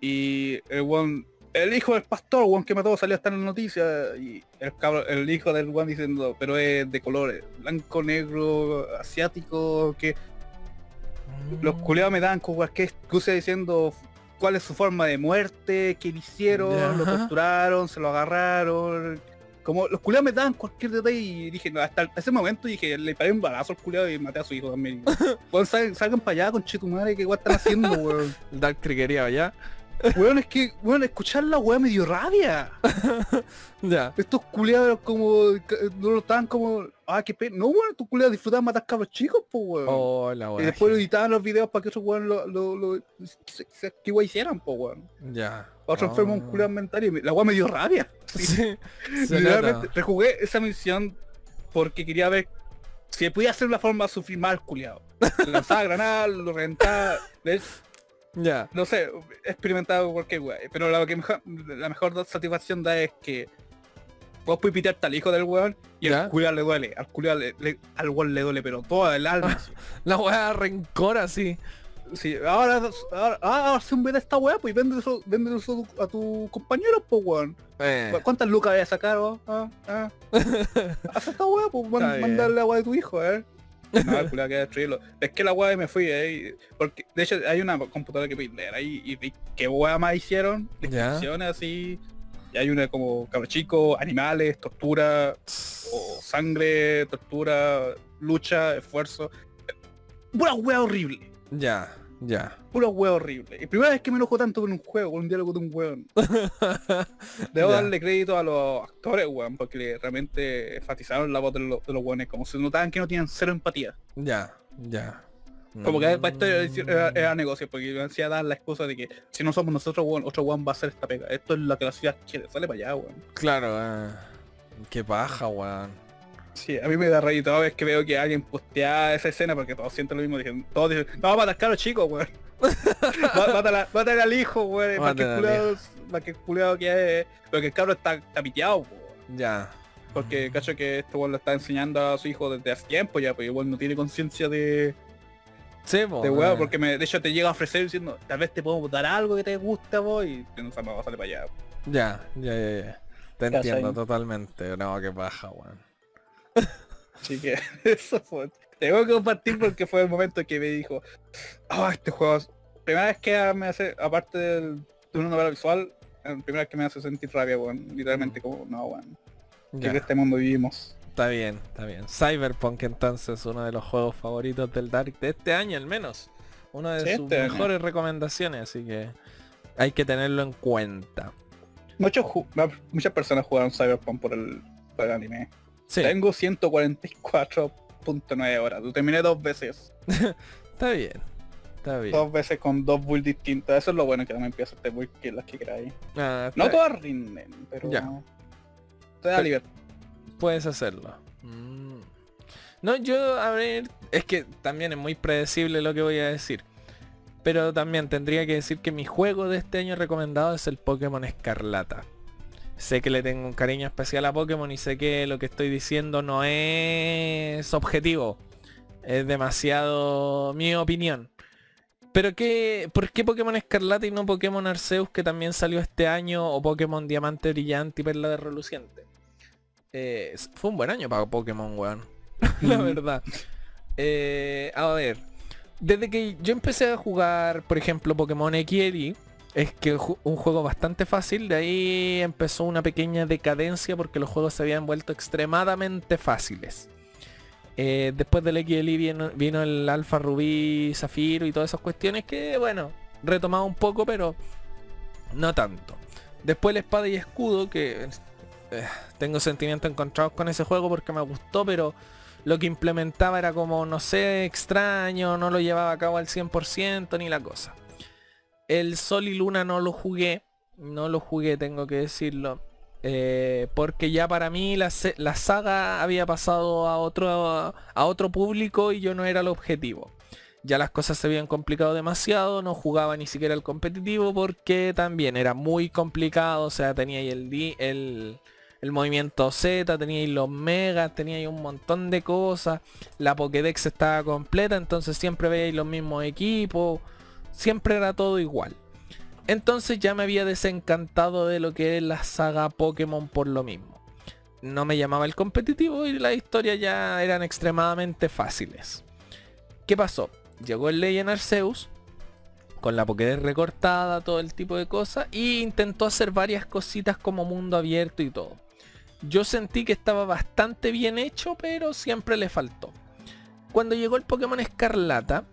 Y el weón, el hijo del pastor, weón, que mató, salió hasta en la noticia. Y el cabro, el hijo del weón diciendo, pero es de colores, blanco, negro, asiático, que los culeados me dan con cualquier excusa diciendo cuál es su forma de muerte, qué le hicieron, lo torturaron, se lo agarraron. Como los culeados me dan cualquier detalle y dije, no, hasta ese momento dije, le paré un balazo al culeado y maté a su hijo también. [LAUGHS] Salgan, salgan para allá con chetumare, que weón están haciendo, weón. Dark Triggería, ¿ya? Weón, es que, weón, escuchar la weá me dio rabia. [LAUGHS] Ya. Estos culeados como, no lo estaban como, ah, qué pena. No, weón, estos culeados disfrutaban matar cabros chicos, pues, weón. Hola, Y después editaban los videos para que otros weón lo, lo, lo, se- se- que weón hicieran, po weón. Ya. Otro enfermo un Oh. culo mental y me- la weón me dio rabia. [LAUGHS] Sí. [LAUGHS] Literalmente, nota. rejugué esa misión porque quería ver si podía hacer una forma de sufrir más culiado. Lanzaba granadas, lo reventaba, le- Ya. no sé, he experimentado cualquier weón. Pero la que mejor, la mejor satisfacción da es que vos puedes pitearte al hijo del weón y Ya. al culiao le duele. Al culiao le, le- al weón le duele, pero todo el alma. [LAUGHS] La weá rencor así. Sí, ahora, ahora, ahora hace un esta weá, pues y vende eso, vende eso a tus compañeros, pues weón. Eh, ¿Cu- ¿Cuántas lucas voy a sacar vos? Ah, ah. [LAUGHS] Haz esta weá, pues man- mandarle agua de tu hijo, eh. [LAUGHS] No, el destruirlo. Que la weá y me fui, eh. y- Porque, de hecho, hay una computadora que leer ahí y vi qué weá más hicieron. Descripciones así. Y hay una como cabro chico, animales, tortura, o sangre, tortura, lucha, esfuerzo. Pura wea horrible. ya, ya. Pura wea horrible. Y primera vez que me enojo tanto con un juego, con un diálogo de un weón. [LAUGHS] Debo Ya. darle crédito a los actores, weón, porque realmente enfatizaron la voz de los, de los weones, como se notaban que no tenían cero empatía. Ya, ya. Como que para esto era, Mm. era- era negocio, porque me hacía dar la excusa de que si no somos nosotros, weón, otro weón va a hacer esta pega. Esto es lo que la ciudad quiere, sale para allá, weón. Claro, eh. Qué paja, weón. Sí, a mí me da rey toda vez que veo que alguien postea esa escena porque todos sienten lo mismo, dicen, todos dicen, no, vamos [LAUGHS] a matar a los chicos, weón. Má- Mátala- Mátale al hijo, weón, para que culiado, que culiado que es, porque el cabro está, está piteado, weón. Ya. Porque cacho que este weón lo está enseñando a su hijo desde hace tiempo ya, pues igual no tiene conciencia de, Sí, po, de weón, eh. porque me, de hecho te llega a ofrecer diciendo, tal vez te podemos dar algo que te guste a vos y no se va a salir para allá. Ya, ya, ya, ya. Te entiendo totalmente. No, qué paja, weón. [LAUGHS] Así que [LAUGHS] eso fue. Tengo que compartir porque fue el momento que me dijo, ah, este juego, es- primera vez que me hace, aparte del- de una novela visual, la primera vez que me hace sentir rabia, weón. Literalmente como, no. ¿Qué Ya. en este mundo vivimos? Está bien, está bien. Cyberpunk entonces, uno de los juegos favoritos del Dark de este año al menos. Una de Sí, sus este año. mejores recomendaciones, así que hay que tenerlo en cuenta. Muchas personas jugaron Cyberpunk por el, por el anime. Sí, Tengo 144.9 horas. Lo terminé dos veces. [LAUGHS] está bien. Está bien. Dos veces con dos builds distintas. Eso es lo bueno que también empieza este build que las que queráis. Ah, No todas rinden, pero Ya. te da libertad. Puedes hacerlo. Mm. No, yo, a ver, es que también es muy predecible lo que voy a decir. Pero también tendría que decir que mi juego de este año recomendado es el Pokémon Escarlata. Sé que le tengo un cariño especial a Pokémon y sé que lo que estoy diciendo no es objetivo. Es demasiado mi opinión. Pero qué, ¿por qué Pokémon Escarlata y no Pokémon Arceus que también salió este año o Pokémon Diamante Brillante y Perla de Reluciente? Eh, fue un buen año para Pokémon, weón. [LAUGHS] La verdad. Eh, a ver. Desde que yo empecé a jugar, por ejemplo, Pokémon XY, es que un juego bastante fácil, de ahí empezó una pequeña decadencia porque los juegos se habían vuelto extremadamente fáciles. Eh, después del XY vino, vino el Alpha Rubí, Zafiro y todas esas cuestiones que, bueno, retomaba un poco, pero no tanto. Después el Espada y Escudo, que eh, tengo sentimientos encontrados con ese juego porque me gustó, pero lo que implementaba era como, no sé, extraño, no lo llevaba a cabo al 100% ni la cosa. El Sol y Luna no lo jugué, no lo jugué, tengo que decirlo. eh, porque ya para mí la, la saga había pasado a otro, a otro público y yo no era el objetivo. Ya las cosas se habían complicado demasiado, no jugaba ni siquiera el competitivo porque también era muy complicado, o sea, tenía el, el, el movimiento Z, tenía ahí los megas, tenía un montón de cosas, la Pokédex estaba completa, entonces siempre veía ahí los mismos equipos, siempre era todo igual. Entonces ya me había desencantado de lo que es la saga Pokémon por lo mismo. No me llamaba el competitivo y las historias ya eran extremadamente fáciles. ¿Qué pasó? Llegó el Legend Arceus con la Pokédex recortada, todo el tipo de cosas y intentó hacer varias cositas como mundo abierto y todo. Yo sentí que estaba bastante bien hecho, pero siempre le faltó. Cuando llegó el Pokémon Escarlata,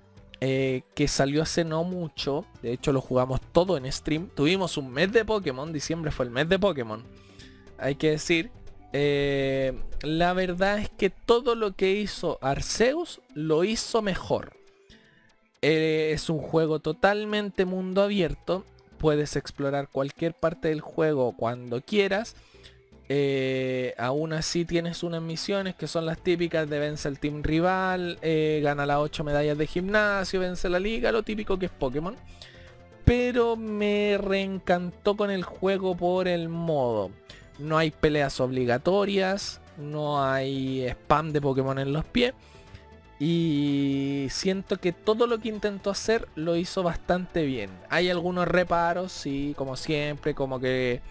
eh, que salió hace no mucho, de hecho lo jugamos todo en stream, tuvimos un mes de Pokémon, diciembre fue el mes de Pokémon, hay que decir, eh, la verdad es que todo lo que hizo Arceus lo hizo mejor. Eh, es un juego totalmente mundo abierto, puedes explorar cualquier parte del juego cuando quieras. Eh, aún así tienes unas misiones que son las típicas de vence al team rival, eh, gana las 8 medallas de gimnasio, vence la liga, lo típico que es Pokémon. Pero me reencantó con el juego por el modo. no hay peleas obligatorias, no hay spam de Pokémon en los pies. Y siento que todo lo que intentó hacer lo hizo bastante bien. Hay algunos reparos, sí, como siempre, como que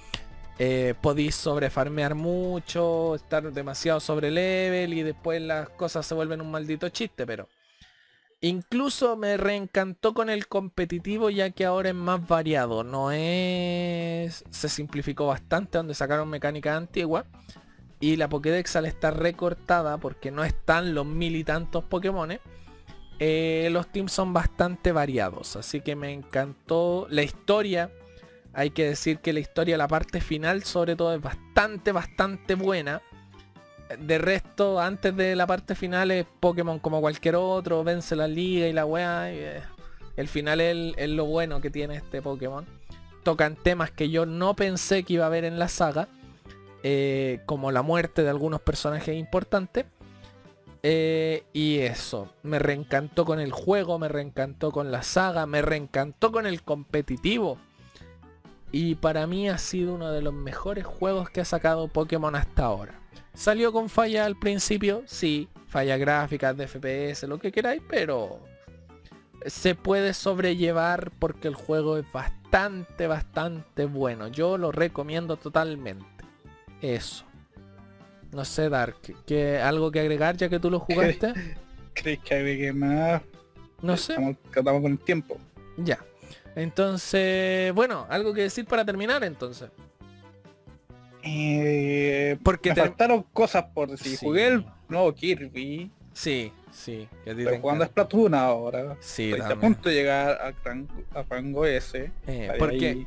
eh, podéis sobrefarmear mucho, estar demasiado sobre level y después las cosas se vuelven un maldito chiste, pero incluso me reencantó con el competitivo ya que ahora es más variado, no es... se simplificó bastante donde sacaron mecánica antigua y la Pokédex al estar recortada porque no están los mil y tantos Pokémon, eh, los teams son bastante variados. Así que me encantó la historia. Hay que decir que la historia, la parte final sobre todo es bastante, bastante buena. De resto, antes de la parte final es Pokémon como cualquier otro, vence la liga y la weá. Eh, el final es, es lo bueno que tiene este Pokémon. Tocan temas que yo no pensé que iba a haber en la saga eh, como la muerte de algunos personajes importantes. Eh, y eso, me reencantó con el juego, me reencantó con la saga, me reencantó con el competitivo. Y para mí ha sido uno de los mejores juegos que ha sacado Pokémon hasta ahora. Salió con falla al principio, sí, falla gráficas de FPS, lo que queráis, pero se puede sobrellevar porque el juego es bastante, bastante bueno. Yo lo recomiendo totalmente. Eso. No sé, Dark, ¿qué, ¿algo que agregar ya que tú lo [LAUGHS] jugaste? ¿Crees que agregue más? No sé. Estamos, con el tiempo. Ya. Entonces, bueno, algo que decir para terminar entonces. Eh, Porque me faltaron cosas por decir. Jugué el nuevo Kirby. Sí, sí. Pero jugando Splatoon ahora. Sí, Estoy a punto de llegar a, rango, S. Eh, porque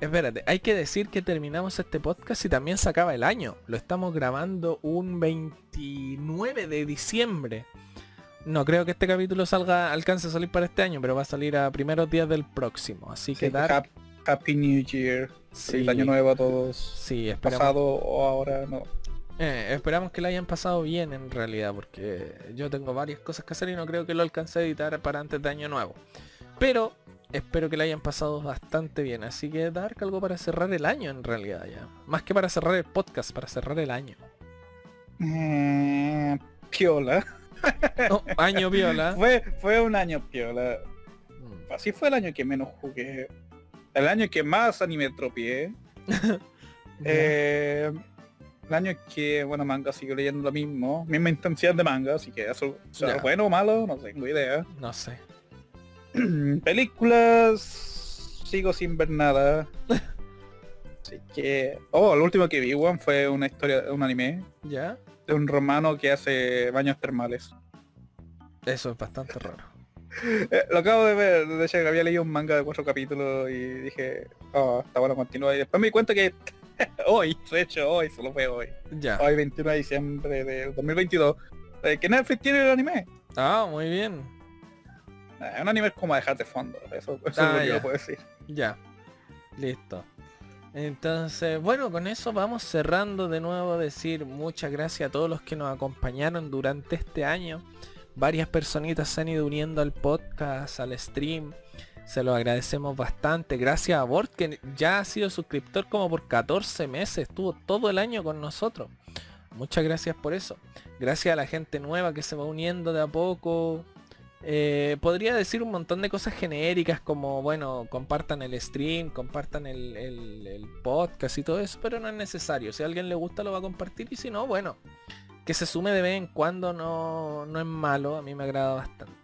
Espérate, hay que decir que terminamos este podcast y también se acaba el año. Lo estamos grabando un 29 de diciembre. No creo que este capítulo salga, alcance a salir para este año, pero va a salir a primeros días del próximo. Así que dar... Happy New Year. Sí. año nuevo a todos. Sí, esperamos. Pasado o ahora no. Eh, esperamos que lo hayan pasado bien en realidad, porque yo tengo varias cosas que hacer y no creo que lo alcance a editar para antes de año nuevo. Pero espero que la hayan pasado bastante bien. Así que Dark algo para cerrar el año en realidad ya. Más que para cerrar el podcast, para cerrar el año. Mm, piola. [LAUGHS] año piola. [LAUGHS] fue, fue un año piola. Mm. Así fue el año que menos jugué. El año que más anime tropié. [LAUGHS] eh, el año que, bueno, manga sigo leyendo lo mismo. Misma intensidad de manga, así que eso, bueno o malo, no tengo idea. No sé. [CLEARS THROAT] Películas sigo sin ver nada. [LAUGHS] Así que. Oh, lo último que vi, Juan, fue una historia, un anime. ¿Ya? De un romano que hace baños termales. Eso es bastante raro. [LAUGHS] Eh, lo acabo de ver, de hecho había leído un manga de cuatro capítulos y dije, oh, está bueno, continúa. Y después me di cuenta que [LAUGHS] hoy, de hecho hoy, solo fue hoy. Ya. Hoy 21 de diciembre de 2022. Eh, que Netflix tiene el anime. Ah, muy bien. Un anime es como dejar de fondo, eso, es lo ah, que puedo decir. Ya, listo. Entonces, bueno, con eso vamos cerrando de nuevo. Decir muchas gracias a todos los que nos acompañaron durante este año. Varias personitas se han ido uniendo al podcast, al stream. Se lo agradecemos bastante. Gracias a Bort, que ya ha sido suscriptor como por 14 meses. Estuvo todo el año con nosotros. Muchas gracias por eso. Gracias a la gente nueva que se va uniendo de a poco. Eh, podría decir un montón de cosas genéricas como, bueno, compartan el stream, compartan el, podcast y todo eso, pero no es necesario. Si a alguien le gusta lo va a compartir y si no, bueno, que se sume de vez en cuando no, no es malo, a mí me agrada bastante.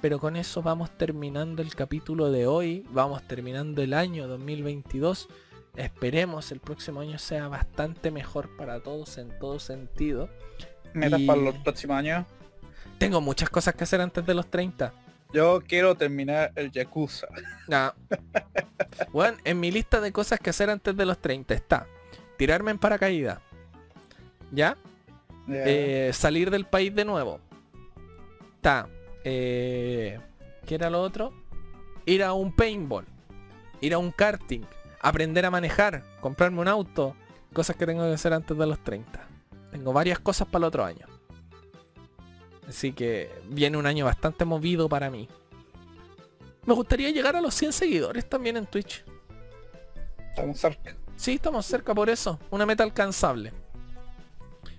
Pero con eso vamos terminando el capítulo de hoy, vamos terminando el año 2022. Esperemos el próximo año sea bastante mejor para todos en todo sentido. ¿Metas para los próximos años? Tengo muchas cosas que hacer antes de los 30. Yo quiero terminar el Yakuza. No. bueno, en mi lista de cosas que hacer antes de los 30 está tirarme en paracaídas. ¿Ya? Eh, salir del país de nuevo. Está. Eh, ¿Qué era lo otro? Ir a un paintball. Ir a un karting. Aprender a manejar. Comprarme un auto. Cosas que tengo que hacer antes de los 30. Tengo varias cosas para el otro año. Así que viene un año bastante movido para mí. Me gustaría llegar a los 100 seguidores también en Twitch. Estamos cerca. Sí, estamos cerca por eso. Una meta alcanzable.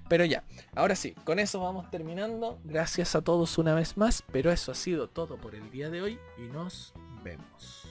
Pero ya, ahora sí, con eso vamos terminando. Gracias a todos una vez más, pero eso ha sido todo por el día de hoy y nos vemos.